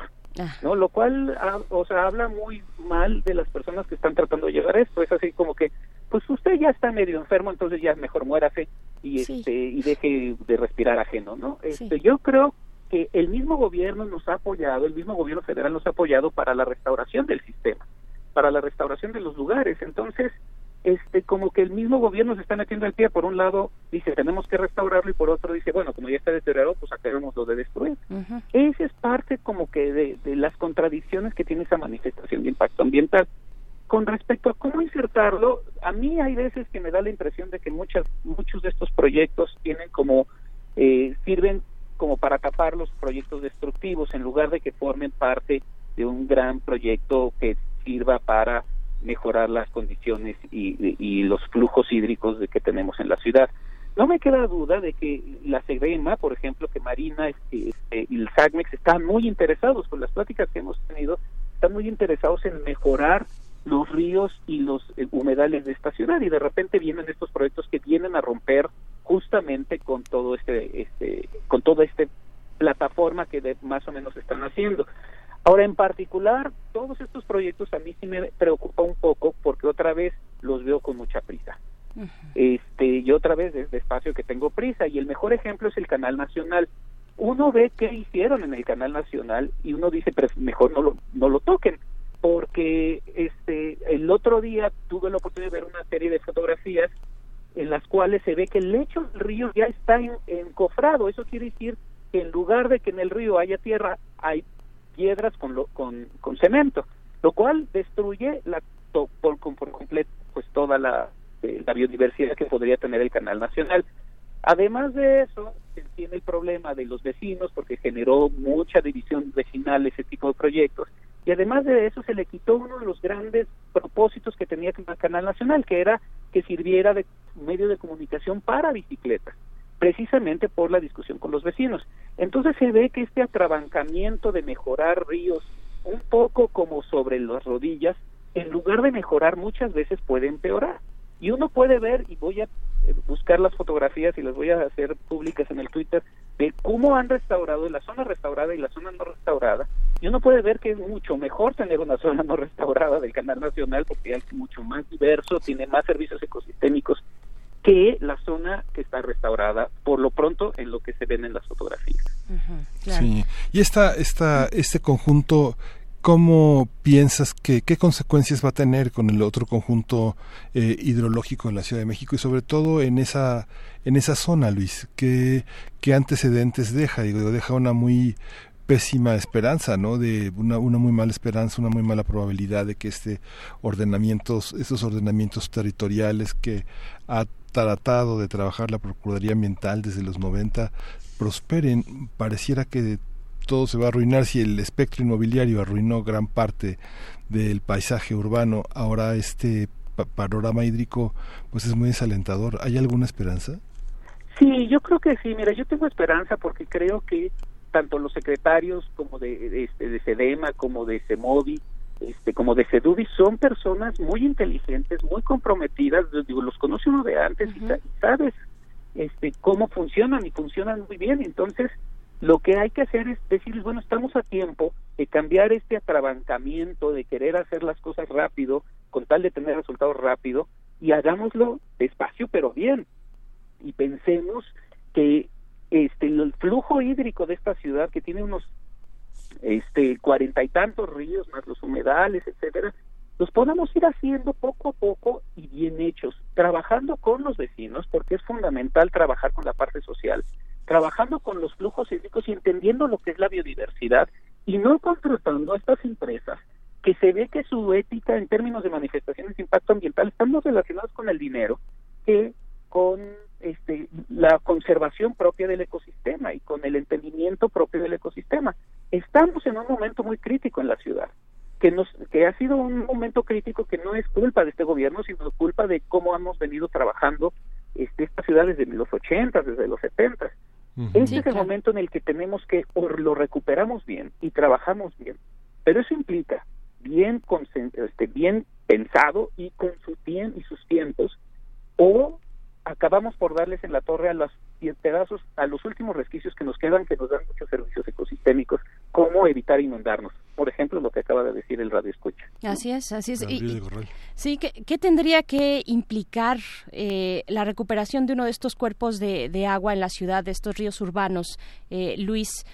¿No? Lo cual, o sea, habla muy mal de las personas que están tratando de llegar a esto. Es así como que, pues usted ya está medio enfermo, entonces ya mejor muérase y este y deje de respirar ajeno, ¿no? Este, Yo creo que el mismo gobierno nos ha apoyado, el mismo gobierno federal nos ha apoyado para la restauración del sistema para la restauración de los lugares. Entonces, este como que el mismo gobierno se está metiendo el pie. Por un lado dice tenemos que restaurarlo y por otro dice bueno como ya está deteriorado pues acabemos lo de destruir. Esa es parte como que de, de, las contradicciones que tiene esa manifestación de impacto ambiental. Con respecto a cómo insertarlo a mí hay veces que me da la impresión de que muchas muchos de estos proyectos tienen como eh, sirven como para tapar los proyectos destructivos en lugar de que formen parte de un gran proyecto que sirva para mejorar las condiciones y, los flujos hídricos de que tenemos en la ciudad. no me queda duda de que la SEGREMA, por ejemplo, que Marina este, este, y el SACMEX están muy interesados, con las pláticas que hemos tenido, están muy interesados en mejorar los ríos y los eh, humedales de esta ciudad y de repente vienen estos proyectos que vienen a romper justamente con todo este, este con toda esta plataforma que de, más o menos están haciendo. Ahora, en particular, todos estos proyectos a mí sí me preocupa un poco porque otra vez los veo con mucha prisa. Este, y otra vez desde espacio que tengo prisa y el mejor ejemplo es el Canal Nacional. Uno ve qué hicieron en el Canal Nacional y uno dice, pero mejor no lo no lo toquen porque este el otro día tuve la oportunidad de ver una serie de fotografías en las cuales se ve que el lecho del río ya está encofrado. Eso quiere decir que en lugar de que en el río haya tierra, hay piedras con, lo, con, con cemento, lo cual destruye la, por, por completo pues toda la, eh, la biodiversidad que podría tener el canal nacional. Además de eso, se tiene el problema de los vecinos porque generó mucha división vecinal ese tipo de proyectos y además de eso se le quitó uno de los grandes propósitos que tenía el Canal Nacional, que era que sirviera de medio de comunicación para bicicletas, precisamente por la discusión con los vecinos. Entonces se ve que este atrabancamiento de mejorar ríos un poco como sobre las rodillas, en lugar de mejorar muchas veces puede empeorar. Y uno puede ver, y voy a eh, buscar las fotografías y las voy a hacer públicas en el Twitter, de cómo han restaurado la zona restaurada y la zona no restaurada. Y uno puede ver que es mucho mejor tener una zona no restaurada del Canal Nacional porque es mucho más diverso, tiene más servicios ecosistémicos que la zona que está restaurada, por lo pronto en lo que se ven en las fotografías. Sí, y esta, esta, este conjunto ¿Cómo piensas que qué consecuencias va a tener con el otro conjunto eh, hidrológico en la Ciudad de México y sobre todo en esa en esa zona, Luis? ¿Qué, qué antecedentes deja? Digo, deja una muy pésima esperanza, ¿no? De una, una muy mala esperanza, una muy mala probabilidad de que este ordenamientos, estos ordenamientos territoriales que ha tratado de trabajar la Procuraduría Ambiental desde los 90 prosperen. Pareciera que todo se va a arruinar si el espectro inmobiliario arruinó gran parte del paisaje urbano, ahora este panorama hídrico pues es muy desalentador. ¿Hay alguna esperanza? Sí, yo creo que sí. Mira, yo tengo esperanza porque creo que tanto los secretarios como de, de, este, de SEDEMA, como de CEMOVI, este, como de CEDUBI, son personas muy inteligentes, muy comprometidas. Digo, los conoce uno de antes y sabes este, cómo funcionan y funcionan muy bien. Entonces, lo que hay que hacer es decirles, bueno, estamos a tiempo de cambiar este atrabancamiento, de querer hacer las cosas rápido, con tal de tener resultados rápido, y hagámoslo despacio pero bien. Y pensemos que este el flujo hídrico de esta ciudad, que tiene unos este cuarenta y tantos ríos, más los humedales, etcétera, los podamos ir haciendo poco a poco y bien hechos, trabajando con los vecinos, porque es fundamental trabajar con la parte social, trabajando con los flujos hídricos y entendiendo lo que es la biodiversidad y no contratando a estas empresas que se ve que su ética en términos de manifestaciones de impacto ambiental están más relacionados con el dinero que con este, la conservación propia del ecosistema y con el entendimiento propio del ecosistema. Estamos en un momento muy crítico en la ciudad, que, nos, que ha sido un momento crítico que no es culpa de este gobierno, sino culpa de cómo hemos venido trabajando este, esta ciudad desde los 80, desde los 70 este es el momento en el que tenemos que o lo recuperamos bien y trabajamos bien, pero eso implica bien este, bien pensado y con su tiempo y sus tiempos o acabamos por darles en la torre a los pedazos, a los últimos resquicios que nos quedan, que nos dan muchos servicios ecosistémicos, como evitar inundarnos. Por ejemplo, lo que acaba de decir el radio escucha. Así es, así es. sí, ¿qué, tendría que implicar eh, la recuperación de uno de estos cuerpos de, de, agua en la ciudad, de estos ríos urbanos, eh, Luis?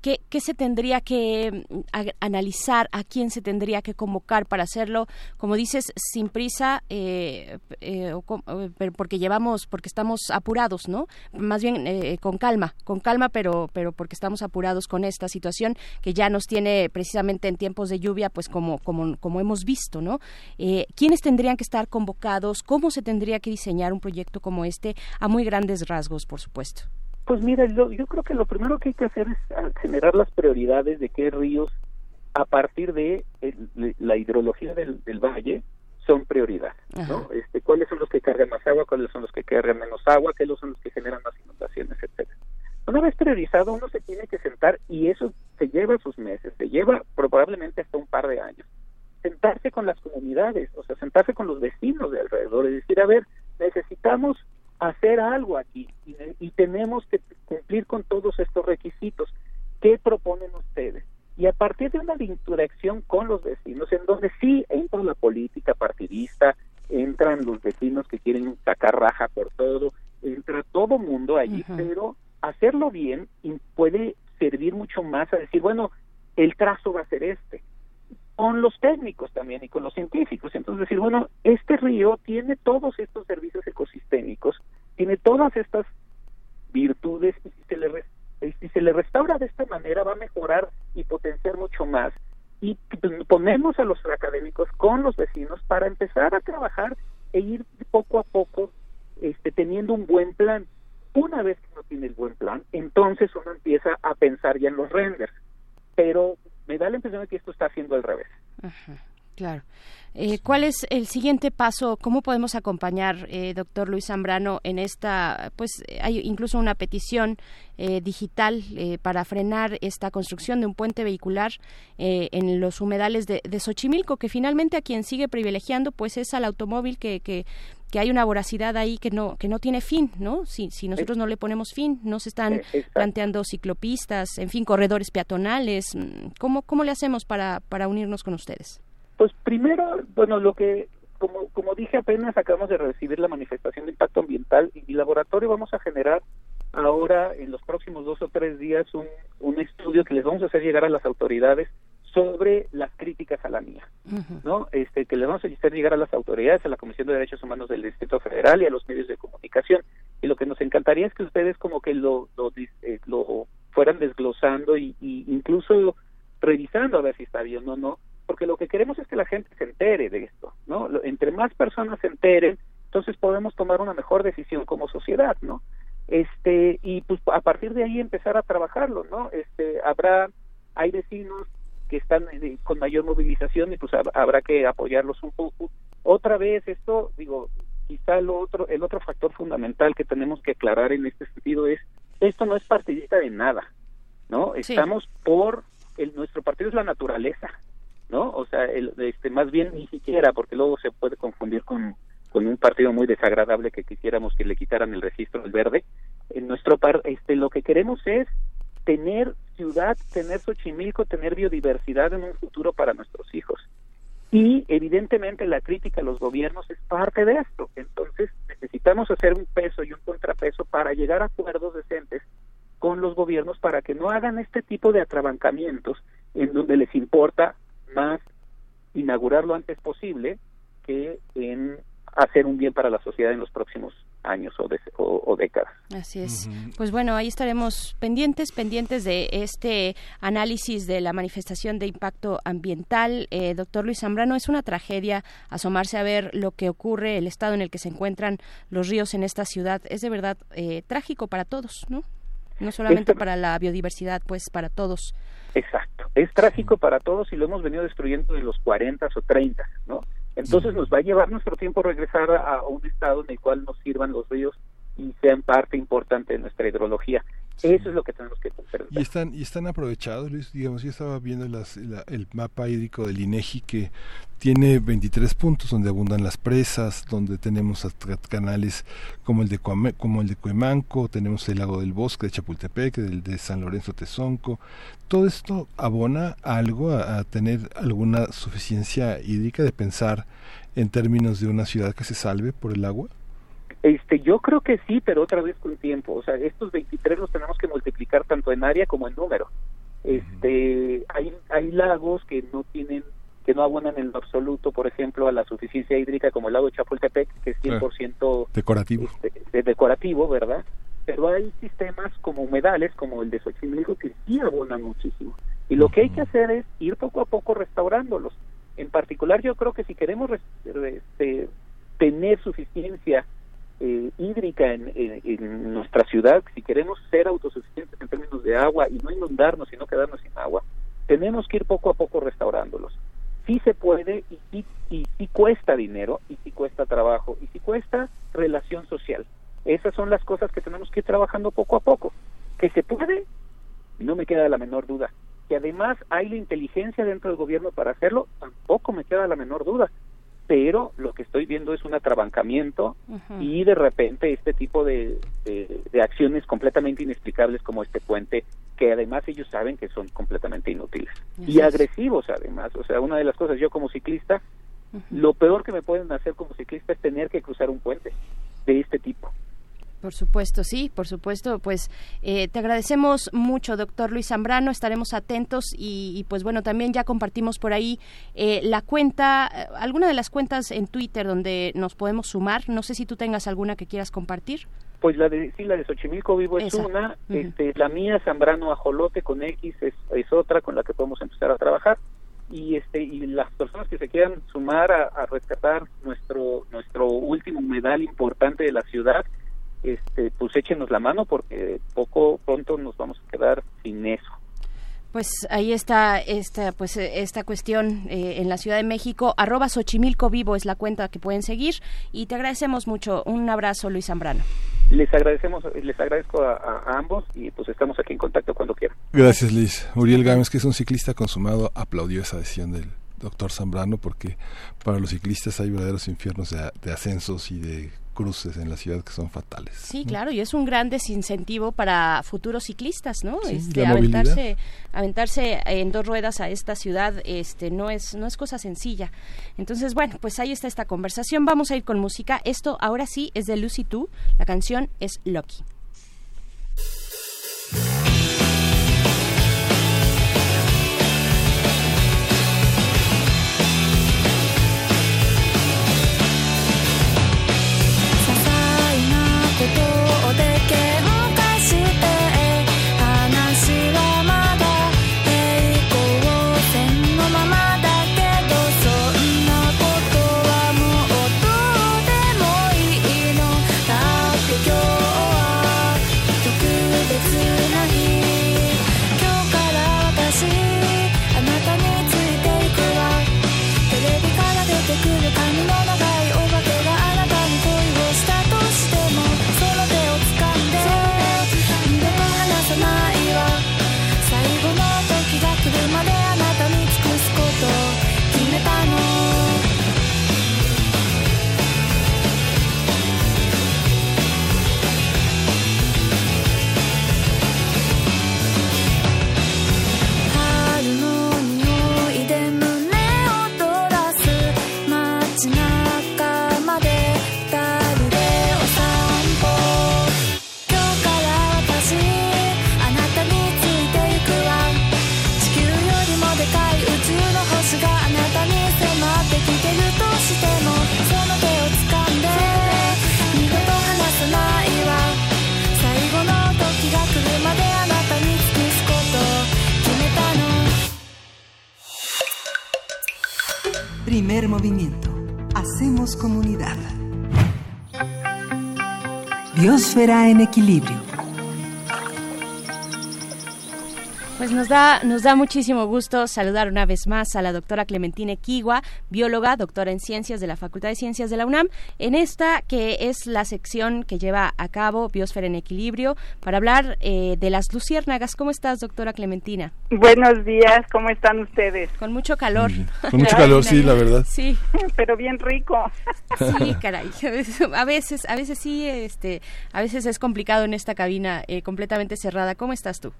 ¿Qué, se tendría que mm, analizar? ¿A quién se tendría que convocar para hacerlo? Como dices, sin prisa, eh, eh, eh, porque llevamos, porque estamos apurados, ¿no? Más bien con calma, con calma, pero, pero porque estamos apurados con esta situación que ya nos tiene precisamente en tiempos de lluvia, pues como, como, como hemos visto, ¿no? ¿Quiénes tendrían que estar convocados? ¿Cómo se tendría que diseñar un proyecto como este? A muy grandes rasgos, por supuesto. Pues mira, yo, yo creo que lo primero que hay que hacer es ah, generar las prioridades de qué ríos a partir de la hidrología del, valle son prioridad, ¿no? Este, cuáles son los que cargan más agua, cuáles son los que cargan menos agua, que son los que generan más inundaciones, etcétera. Una vez priorizado, uno se tiene que sentar y eso se lleva sus meses, se lleva probablemente hasta un par de años. Sentarse con las comunidades, o sea, sentarse con los vecinos de alrededor y decir, a ver, necesitamos hacer algo aquí y, y tenemos que cumplir con todos estos requisitos. ¿Qué proponen ustedes? Y a partir de una interacción con los vecinos, en donde sí entra la política partidista, entran los vecinos que quieren sacar raja por todo, entra todo mundo allí, pero hacerlo bien puede servir mucho más a decir, bueno, el trazo va a ser este, con los técnicos también y con los científicos. Entonces decir, bueno, este río tiene todos estos servicios ecosistémicos, tiene todas estas virtudes y si se le, restaura de esta manera va a mejorar y potenciar mucho más. Y ponemos a los académicos con los vecinos para empezar a trabajar e ir poco a poco este, teniendo un buen plan. Una vez que uno tiene el buen plan, entonces uno empieza a pensar ya en los renders. Pero me da la impresión de que esto está haciendo al revés. Claro. Eh, ¿Cuál es el siguiente paso? ¿Cómo podemos acompañar, eh, doctor Luis Zambrano, en esta, pues hay incluso una petición eh, digital para frenar esta construcción de un puente vehicular en los humedales de, de, Xochimilco, que finalmente a quien sigue privilegiando, pues es al automóvil que, que, que hay una voracidad ahí que no que no tiene fin, ¿no? Si, si nosotros no le ponemos fin, no se están planteando ciclopistas, en fin, corredores peatonales. ¿Cómo, cómo le hacemos para, para unirnos con ustedes? Pues primero, bueno, lo que, como, como dije apenas, acabamos de recibir la manifestación de impacto ambiental y mi laboratorio vamos a generar ahora, en los próximos dos o tres días, un, un estudio que les vamos a hacer llegar a las autoridades sobre las críticas a la mía, ¿no? Este, que les vamos a hacer llegar a las autoridades, a la Comisión de Derechos Humanos del Distrito Federal y a los medios de comunicación. Y lo que nos encantaría es que ustedes como que lo, lo, eh, lo fueran desglosando y, y, incluso revisando a ver si está bien o no, porque lo que queremos es que la gente se entere de esto, ¿no? Entre más personas se enteren, entonces podemos tomar una mejor decisión como sociedad, ¿no? Este, y pues a partir de ahí empezar a trabajarlo, ¿no? Este, habrá, hay vecinos que están eh, con mayor movilización y pues habrá que apoyarlos un poco. Otra vez esto, digo, quizá lo otro, el otro factor fundamental que tenemos que aclarar en este sentido es, esto no es partidista de nada, ¿no? Estamos por, el, nuestro partido es la naturaleza, ¿no? O sea, el, este, más bien ni siquiera, porque luego se puede confundir con, con un partido muy desagradable que quisiéramos que le quitaran el registro del verde. En nuestro par, este, lo que queremos es tener ciudad, tener Xochimilco, tener biodiversidad en un futuro para nuestros hijos. Y evidentemente la crítica a los gobiernos es parte de esto. Entonces necesitamos hacer un peso y un contrapeso para llegar a acuerdos decentes con los gobiernos para que no hagan este tipo de atrabancamientos en donde les importa más inaugurar lo antes posible que en hacer un bien para la sociedad en los próximos años o, décadas. Así es. Pues bueno, ahí estaremos pendientes, pendientes de este análisis de la manifestación de impacto ambiental. Eh, doctor Luis Zambrano, es una tragedia asomarse a ver lo que ocurre, el estado en el que se encuentran los ríos en esta ciudad. Es de verdad eh, trágico para todos, ¿no? No solamente para la biodiversidad, pues para todos. Exacto. Es trágico para todos y lo hemos venido destruyendo de los 40 o 30, ¿no? Entonces nos va a llevar nuestro tiempo regresar a, un estado en el cual nos sirvan los ríos y sean parte importante de nuestra hidrología. Eso es lo que tenemos que hacer. Y están, y están aprovechados, Luis. Digamos, yo estaba viendo las, el mapa hídrico del INEGI que tiene 23 puntos donde abundan las presas, donde tenemos canales como el de como el de Cuemanco, tenemos el lago del Bosque de Chapultepec, el de San Lorenzo Tezonco. Todo esto abona algo a tener alguna suficiencia hídrica de pensar en términos de una ciudad que se salve por el agua. Este, yo creo que sí, pero otra vez con tiempo. O sea, estos 23 los tenemos que multiplicar tanto en área como en número. Este, hay, hay lagos que no tienen, que no abonan en lo absoluto, por ejemplo, a la suficiencia hídrica, como el lago de Chapultepec, que es 100% decorativo. Este, decorativo, ¿verdad? Pero hay sistemas como humedales, como el de Xochimilco, que sí abonan muchísimo. Y lo que hay que hacer es ir poco a poco restaurándolos. En particular, yo creo que si queremos este, tener suficiencia eh, hídrica en, nuestra ciudad, si queremos ser autosuficientes en términos de agua y no inundarnos y no quedarnos sin agua, tenemos que ir poco a poco restaurándolos. Sí se puede y sí, y cuesta dinero y sí cuesta trabajo y sí cuesta relación social. Esas son las cosas que tenemos que ir trabajando poco a poco. Que se puede, no me queda la menor duda. Que además hay la inteligencia dentro del gobierno para hacerlo, tampoco me queda la menor duda. Pero lo que estoy viendo es un atrabancamiento y de repente este tipo de, de, de acciones completamente inexplicables como este puente, que además ellos saben que son completamente inútiles. Y agresivos además. O sea, una de las cosas, yo como ciclista, lo peor que me pueden hacer como ciclista es tener que cruzar un puente de este tipo. Por supuesto, sí, por supuesto. Pues eh, te agradecemos mucho, doctor Luis Zambrano. Estaremos atentos y, y pues bueno, también ya compartimos por ahí eh, la cuenta, eh, alguna de las cuentas en Twitter donde nos podemos sumar. No sé si tú tengas alguna que quieras compartir. Pues la de, sí, la de Xochimilco Vivo es Esa. una, este, la mía Zambrano Ajolote con X es, es otra con la que podemos empezar a trabajar y este y las personas que se quieran sumar a, a rescatar nuestro nuestro último humedal importante de la ciudad, este, pues échenos la mano porque poco pronto nos vamos a quedar sin eso. Pues ahí está esta, pues, esta cuestión eh, en la Ciudad de México. Arroba Xochimilco Vivo es la cuenta que pueden seguir. Y te agradecemos mucho. Un abrazo, Luis Zambrano. Les agradecemos, les agradezco a, a- a ambos y pues estamos aquí en contacto cuando quieran. Gracias, Liz. Uriel Gámez, que es un ciclista consumado, aplaudió esa decisión del doctor Zambrano porque para los ciclistas hay verdaderos infiernos de, de ascensos y de cruces en la ciudad que son fatales. Sí, claro, y es un gran desincentivo para futuros ciclistas, ¿no? Sí, este, aventarse, aventarse en dos ruedas a esta ciudad, este, no es, no es cosa sencilla. Entonces, bueno, pues ahí está esta conversación. Vamos a ir con música. Esto ahora sí es de Lucy Two. La canción es Lucky. Primer movimiento. Hacemos comunidad. Biosfera en equilibrio. Pues nos da, nos da muchísimo gusto saludar una vez más a la doctora Clementine Kigua, bióloga, doctora en ciencias de la Facultad de Ciencias de la UNAM, en esta que es la sección que lleva a cabo Biosfera en Equilibrio, para hablar eh, de las luciérnagas. ¿Cómo estás, doctora Clementina? Buenos días, ¿cómo están ustedes? Con mucho calor. Con mucho calor, sí, la verdad. Sí. Pero bien rico. Sí, caray. A veces, a veces sí, este, a veces es complicado en esta cabina eh, completamente cerrada. ¿Cómo estás tú?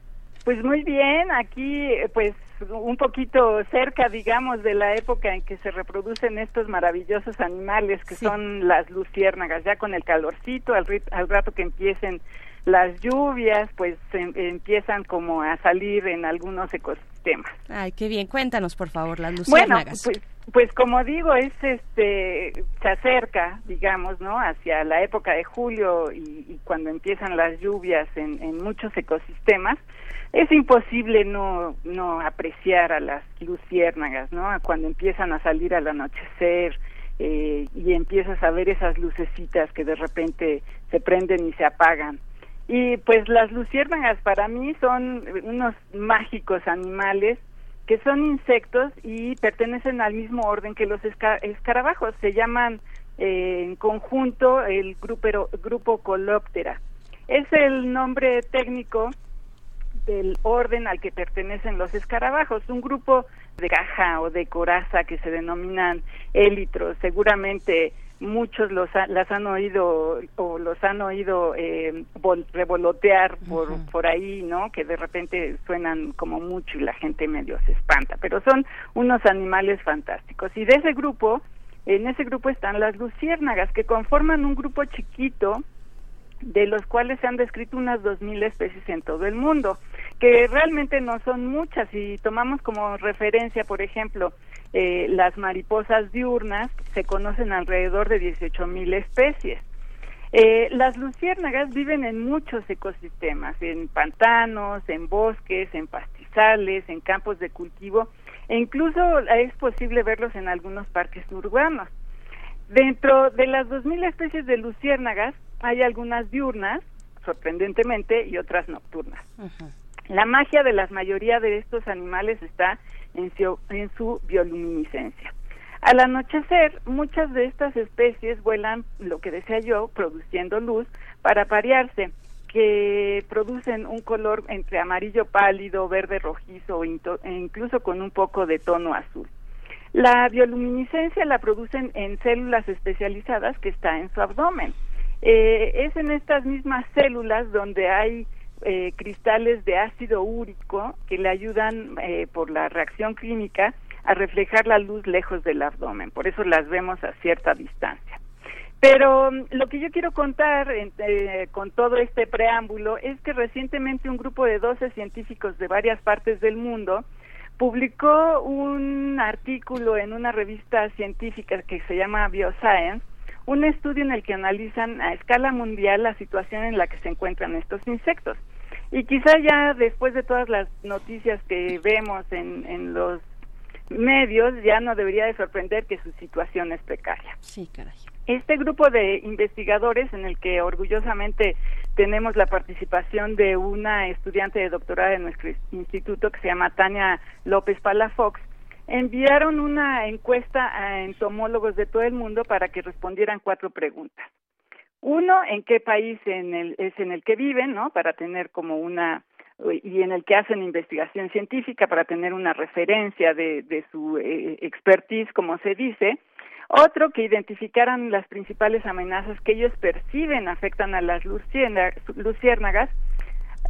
Pues muy bien, aquí eh, pues un poquito cerca, digamos, de la época en que se reproducen estos maravillosos animales que son las luciérnagas, ya con el calorcito, al, al rato que empiecen las lluvias, pues em- empiezan como a salir en algunos ecosistemas. Ay, qué bien. Cuéntanos, por favor, las Bueno, luciérnagas. pues, pues como digo, es este se acerca, digamos, ¿no? Hacia la época de julio y, y cuando empiezan las lluvias en, en muchos ecosistemas, es imposible no no apreciar a las luciérnagas, ¿no? Cuando empiezan a salir al anochecer eh, y empiezas a ver esas lucecitas que de repente se prenden y se apagan. Y pues las luciérnagas para mí son unos mágicos animales que son insectos y pertenecen al mismo orden que los esca- escarabajos. Se llaman eh, en conjunto el grupo Colóptera. Es el nombre técnico del orden al que pertenecen los escarabajos, un grupo de caja o de coraza que se denominan élitros, seguramente muchos los las han oído o los han oído eh, revolotear por, por ahí, ¿no? Que de repente suenan como mucho y la gente medio se espanta, pero son unos animales fantásticos. Y de ese grupo, en ese grupo están las luciérnagas, que conforman un grupo chiquito de los cuales se han descrito unas dos mil especies en todo el mundo, que realmente no son muchas. Si tomamos como referencia, por ejemplo, eh, las mariposas diurnas, se conocen alrededor de 18 mil especies. Eh, las luciérnagas viven en muchos ecosistemas, en pantanos, en bosques, en pastizales, en campos de cultivo, e incluso es posible verlos en algunos parques urbanos. Dentro de las 2.000 especies de luciérnagas hay algunas diurnas, sorprendentemente, y otras nocturnas. La magia de la mayoría de estos animales está en su, bioluminiscencia. Al anochecer, muchas de estas especies vuelan, lo que decía yo, produciendo luz para parearse, que producen un color entre amarillo pálido, verde rojizo e incluso con un poco de tono azul. La bioluminiscencia la producen en células especializadas que está en su abdomen. Eh, es en estas mismas células donde hay eh, cristales de ácido úrico que le ayudan eh, por la reacción clínica a reflejar la luz lejos del abdomen. Por eso las vemos a cierta distancia. Pero mm, lo que yo quiero contar con todo este preámbulo es que recientemente un grupo de 12 científicos de varias partes del mundo publicó un artículo en una revista científica que se llama Bioscience, un estudio en el que analizan a escala mundial la situación en la que se encuentran estos insectos. Y quizá ya después de todas las noticias que vemos en, en los medios, ya no debería de sorprender que su situación es precaria. Sí, caray. Este grupo de investigadores en el que orgullosamente tenemos la participación de una estudiante de doctorado de nuestro instituto que se llama Tania López Palafox, enviaron una encuesta a entomólogos de todo el mundo para que respondieran cuatro preguntas. Uno, en qué país en el, es en el que viven, ¿no? Para tener como una y en el que hacen investigación científica para tener una referencia de, de su eh, expertise, como se dice. Otro, que identificaran las principales amenazas que ellos perciben afectan a las luciérnagas.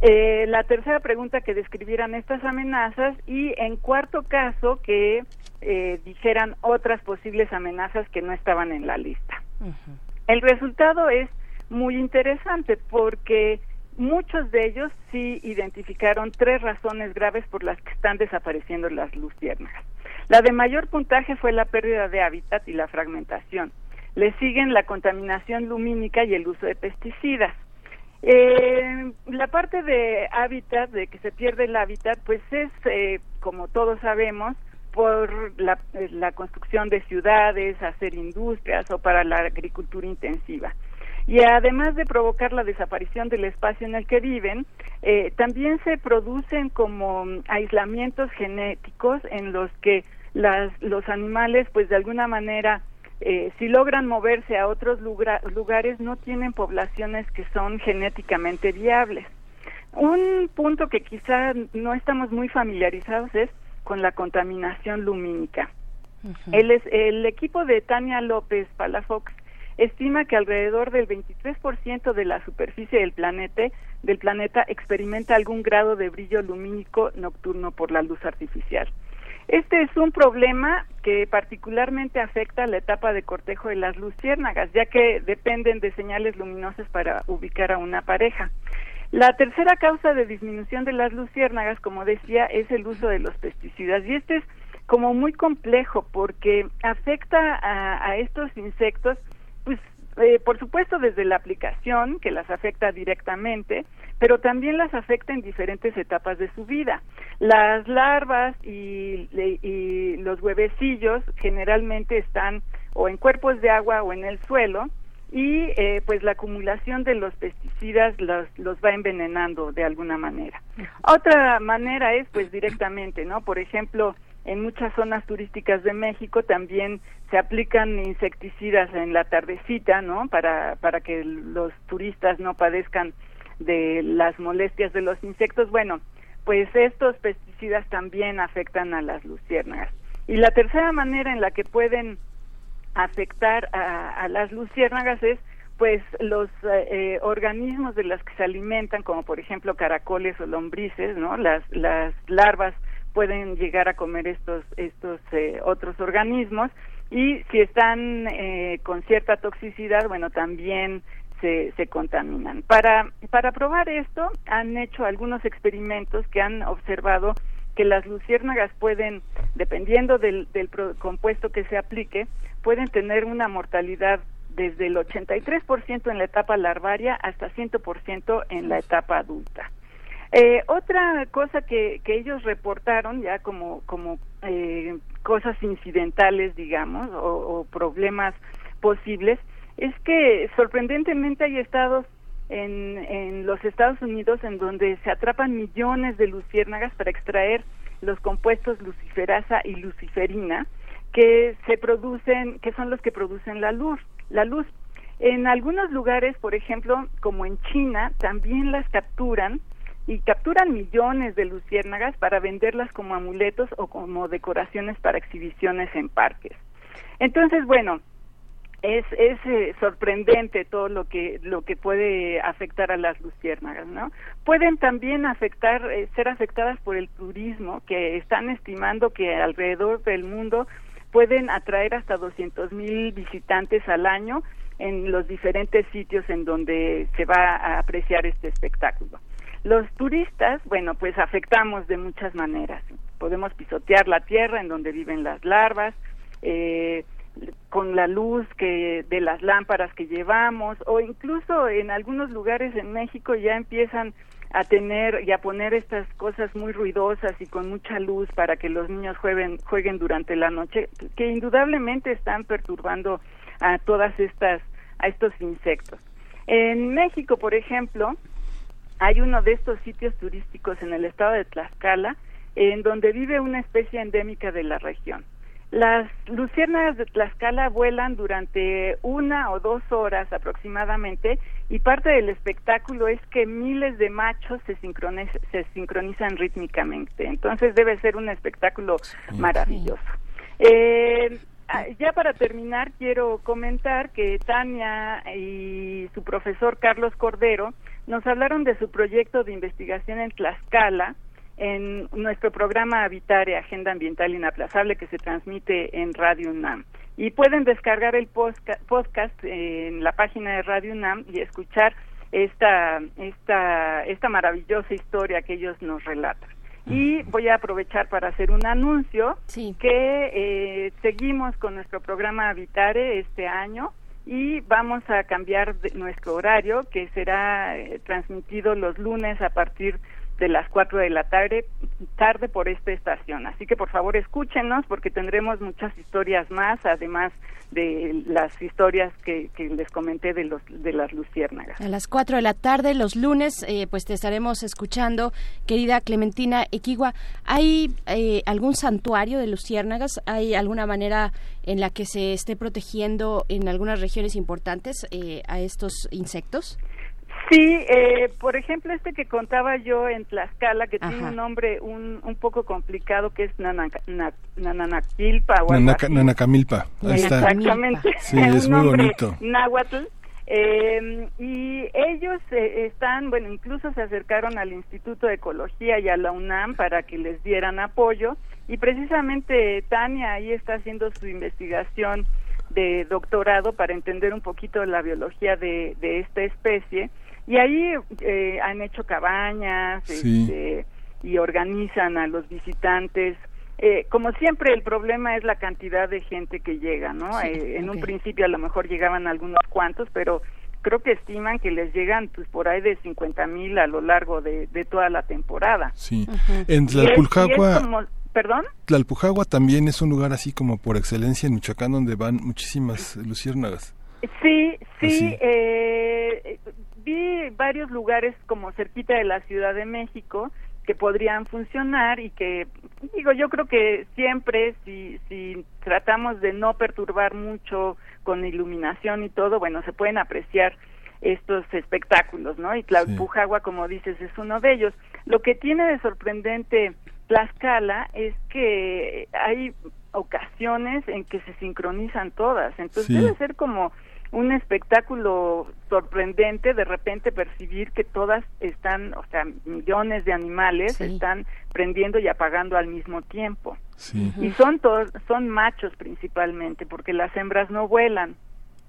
Eh, la tercera pregunta, que describieran estas amenazas. Y en cuarto caso, que eh, dijeran otras posibles amenazas que no estaban en la lista. El resultado es muy interesante porque muchos de ellos sí identificaron tres razones graves por las que están desapareciendo las luciérnagas. La de mayor puntaje fue la pérdida de hábitat y la fragmentación. Le siguen la contaminación lumínica y el uso de pesticidas. Eh, la parte de hábitat, de que se pierde el hábitat, pues es, eh, como todos sabemos, por la, la, construcción de ciudades, hacer industrias o para la agricultura intensiva. Y además de provocar la desaparición del espacio en el que viven, eh, también se producen como aislamientos genéticos en los que las, los animales, pues de alguna manera, eh, si logran moverse a otros lugares, no tienen poblaciones que son genéticamente viables. Un punto que quizá no estamos muy familiarizados es con la contaminación lumínica. el, el equipo de Tania López Palafox estima que alrededor del 23% de la superficie del planeta, del planeta experimenta algún grado de brillo lumínico nocturno por la luz artificial. Este es un problema que particularmente afecta la etapa de cortejo de las luciérnagas, ya que dependen de señales luminosas para ubicar a una pareja. La tercera causa de disminución de las luciérnagas, como decía, es el uso de los pesticidas. Y este es como muy complejo porque afecta a, estos insectos, pues eh, por supuesto desde la aplicación, que las afecta directamente, pero también las afecta en diferentes etapas de su vida. Las larvas y, y los huevecillos generalmente están o en cuerpos de agua o en el suelo, y eh, pues la acumulación de los pesticidas los, los va envenenando de alguna manera. Otra manera es pues directamente, ¿no? Por ejemplo, en muchas zonas turísticas de México también se aplican insecticidas en la tardecita, ¿no? Para, para que los turistas no padezcan de las molestias de los insectos. Bueno, pues estos pesticidas también afectan a las luciérnagas. Y la tercera manera en la que pueden afectar a, las luciérnagas es pues los eh, organismos de las que se alimentan, como por ejemplo caracoles o lombrices, ¿no? Las, las larvas pueden llegar a comer estos, estos eh, otros organismos y si están eh, con cierta toxicidad, bueno, también se, se contaminan. Para, para probar esto, han hecho algunos experimentos que han observado que las luciérnagas pueden, dependiendo del, del compuesto que se aplique, pueden tener una mortalidad desde el 83% en la etapa larvaria hasta 100% en la etapa adulta. Eh, otra cosa que, que ellos reportaron ya como, como eh, cosas incidentales, digamos, o, o problemas posibles, es que sorprendentemente hay estados en, en los Estados Unidos en donde se atrapan millones de luciérnagas para extraer los compuestos luciferasa y luciferina que se producen, que son los que producen la luz, la luz. En algunos lugares, por ejemplo, como en China, también las capturan y capturan millones de luciérnagas para venderlas como amuletos o como decoraciones para exhibiciones en parques. Entonces, bueno, es, es eh, sorprendente todo lo que lo que puede afectar a las luciérnagas, ¿no? Pueden también afectar eh, ser afectadas por el turismo, que están estimando que alrededor del mundo pueden atraer hasta 200 mil visitantes al año en los diferentes sitios en donde se va a apreciar este espectáculo. Los turistas, bueno, pues afectamos de muchas maneras. Podemos pisotear la tierra en donde viven las larvas, eh, con la luz que de las lámparas que llevamos o incluso en algunos lugares en México ya empiezan a tener y a poner estas cosas muy ruidosas y con mucha luz para que los niños jueguen jueguen durante la noche que indudablemente están perturbando a todas estas a estos insectos. En México, por ejemplo, hay uno de estos sitios turísticos en el estado de Tlaxcala en donde vive una especie endémica de la región. Las luciérnagas de Tlaxcala vuelan durante una o dos horas aproximadamente y parte del espectáculo es que miles de machos se, se sincronizan rítmicamente. Entonces debe ser un espectáculo maravilloso. Eh, ah, ya para terminar, quiero comentar que Tania y su profesor Carlos Cordero nos hablaron de su proyecto de investigación en Tlaxcala, en nuestro programa Habitare, Agenda Ambiental Inaplazable, que se transmite en Radio UNAM. Y pueden descargar el podcast en la página de Radio UNAM y escuchar esta, esta, esta maravillosa historia que ellos nos relatan. Y voy a aprovechar para hacer un anuncio que eh, seguimos con nuestro programa Habitare este año y vamos a cambiar nuestro horario que será eh, transmitido los lunes a partir de las 4 de la tarde, tarde por esta estación. Así que por favor escúchenos porque tendremos muchas historias más, además de las historias que, les comenté de, los, de las luciérnagas. A las 4 de la tarde, los lunes, eh, pues te estaremos escuchando, querida Clementina Equigua. ¿Hay eh, algún santuario de luciérnagas? ¿Hay alguna manera en la que se esté protegiendo en algunas regiones importantes eh, a estos insectos? Sí, eh, por ejemplo, este que contaba yo en Tlaxcala, que tiene un nombre un, un poco complicado, que es Nananaquilpa. Nanacamilpa. Exactamente. Sí, es muy bonito. Náhuatl. Eh, y ellos eh, están, bueno, incluso se acercaron al Instituto de Ecología y a la UNAM para que les dieran apoyo. Y precisamente Tania ahí está haciendo su investigación de doctorado para entender un poquito la biología de, de esta especie y ahí eh, han hecho cabañas este, y organizan a los visitantes. Eh, como siempre, el problema es la cantidad de gente que llega, ¿no? Eh, en un principio a lo mejor llegaban algunos cuantos, pero creo que estiman que les llegan pues por ahí de 50 mil a lo largo de, toda la temporada. Sí. En Tlalpujagua... ¿Perdón? Tlalpujagua también es un lugar así como por excelencia en Michoacán donde van muchísimas luciérnagas. Sí, sí. Eh, vi varios lugares como cerquita de la Ciudad de México que podrían funcionar y que digo yo creo que siempre si si tratamos de no perturbar mucho con iluminación y todo bueno se pueden apreciar estos espectáculos no y Tlaupujagua como dices es uno de ellos. Lo que tiene de sorprendente Tlaxcala es que hay ocasiones en que se sincronizan todas. Entonces debe ser como un espectáculo sorprendente de repente percibir que todas están, o sea, millones de animales están prendiendo y apagando al mismo tiempo. Y son todos, son machos principalmente, porque las hembras no vuelan.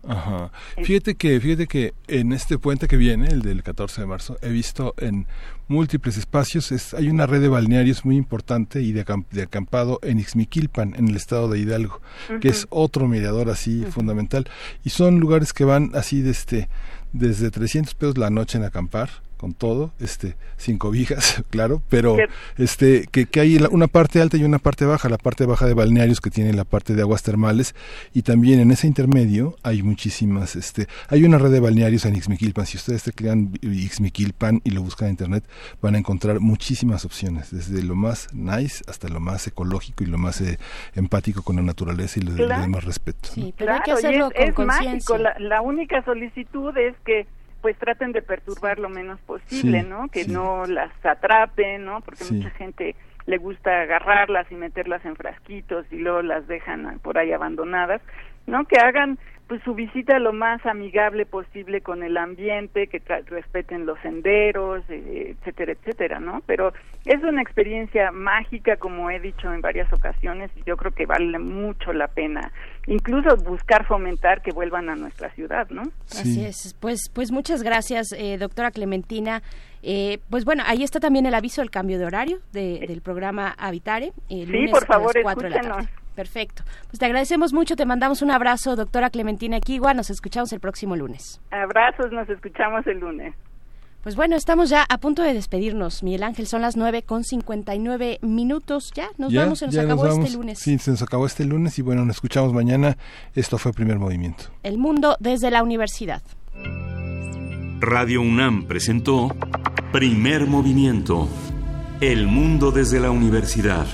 Ajá. Fíjate que, fíjate que en este puente que viene, el del 14 de marzo, he visto en múltiples espacios, es, hay una red de balnearios muy importante y de, acampado en Ixmiquilpan, en el estado de Hidalgo, que es otro mediador así fundamental. Y son lugares que van así desde, este, desde 300 pesos la noche en acampar, con todo, este, sin cobijas, claro, pero este, que, que hay una parte alta y una parte baja, la parte baja de balnearios que tiene la parte de aguas termales y también en ese intermedio hay muchísimas, este, hay una red de balnearios en Ixmiquilpan, si ustedes te crean Ixmiquilpan y lo buscan en internet, van a encontrar muchísimas opciones, desde lo más nice hasta lo más ecológico y lo más eh, empático con la naturaleza y lo de más respeto. Sí, pero hay que hacerlo es, mágico, la, la única solicitud es que pues traten de perturbar lo menos posible, ¿no? Que no las atrapen, ¿no? Porque mucha gente le gusta agarrarlas y meterlas en frasquitos y luego las dejan por ahí abandonadas, ¿no? Que hagan pues su visita lo más amigable posible con el ambiente, que respeten los senderos, eh, etcétera, etcétera, ¿no? Pero es una experiencia mágica, como he dicho en varias ocasiones, y yo creo que vale mucho la pena, incluso buscar fomentar que vuelvan a nuestra ciudad, ¿no? Así es. Pues, pues muchas gracias, eh, doctora Clementina. Eh, pues bueno, ahí está también el aviso del cambio de horario del programa Habitare. sí, por favor, escúchenos. Perfecto. Pues te agradecemos mucho, te mandamos un abrazo, doctora Clementina Equigua. Nos escuchamos el próximo lunes. Abrazos, nos escuchamos el lunes. Pues bueno, estamos ya a punto de despedirnos, Miguel Ángel. Son las nueve con 59 minutos. Ya nos vamos, se nos acabó este lunes. Sí, se nos acabó este lunes y bueno, nos escuchamos mañana. Esto fue Primer Movimiento. El mundo desde la universidad. Radio UNAM presentó Primer Movimiento. El mundo desde la universidad.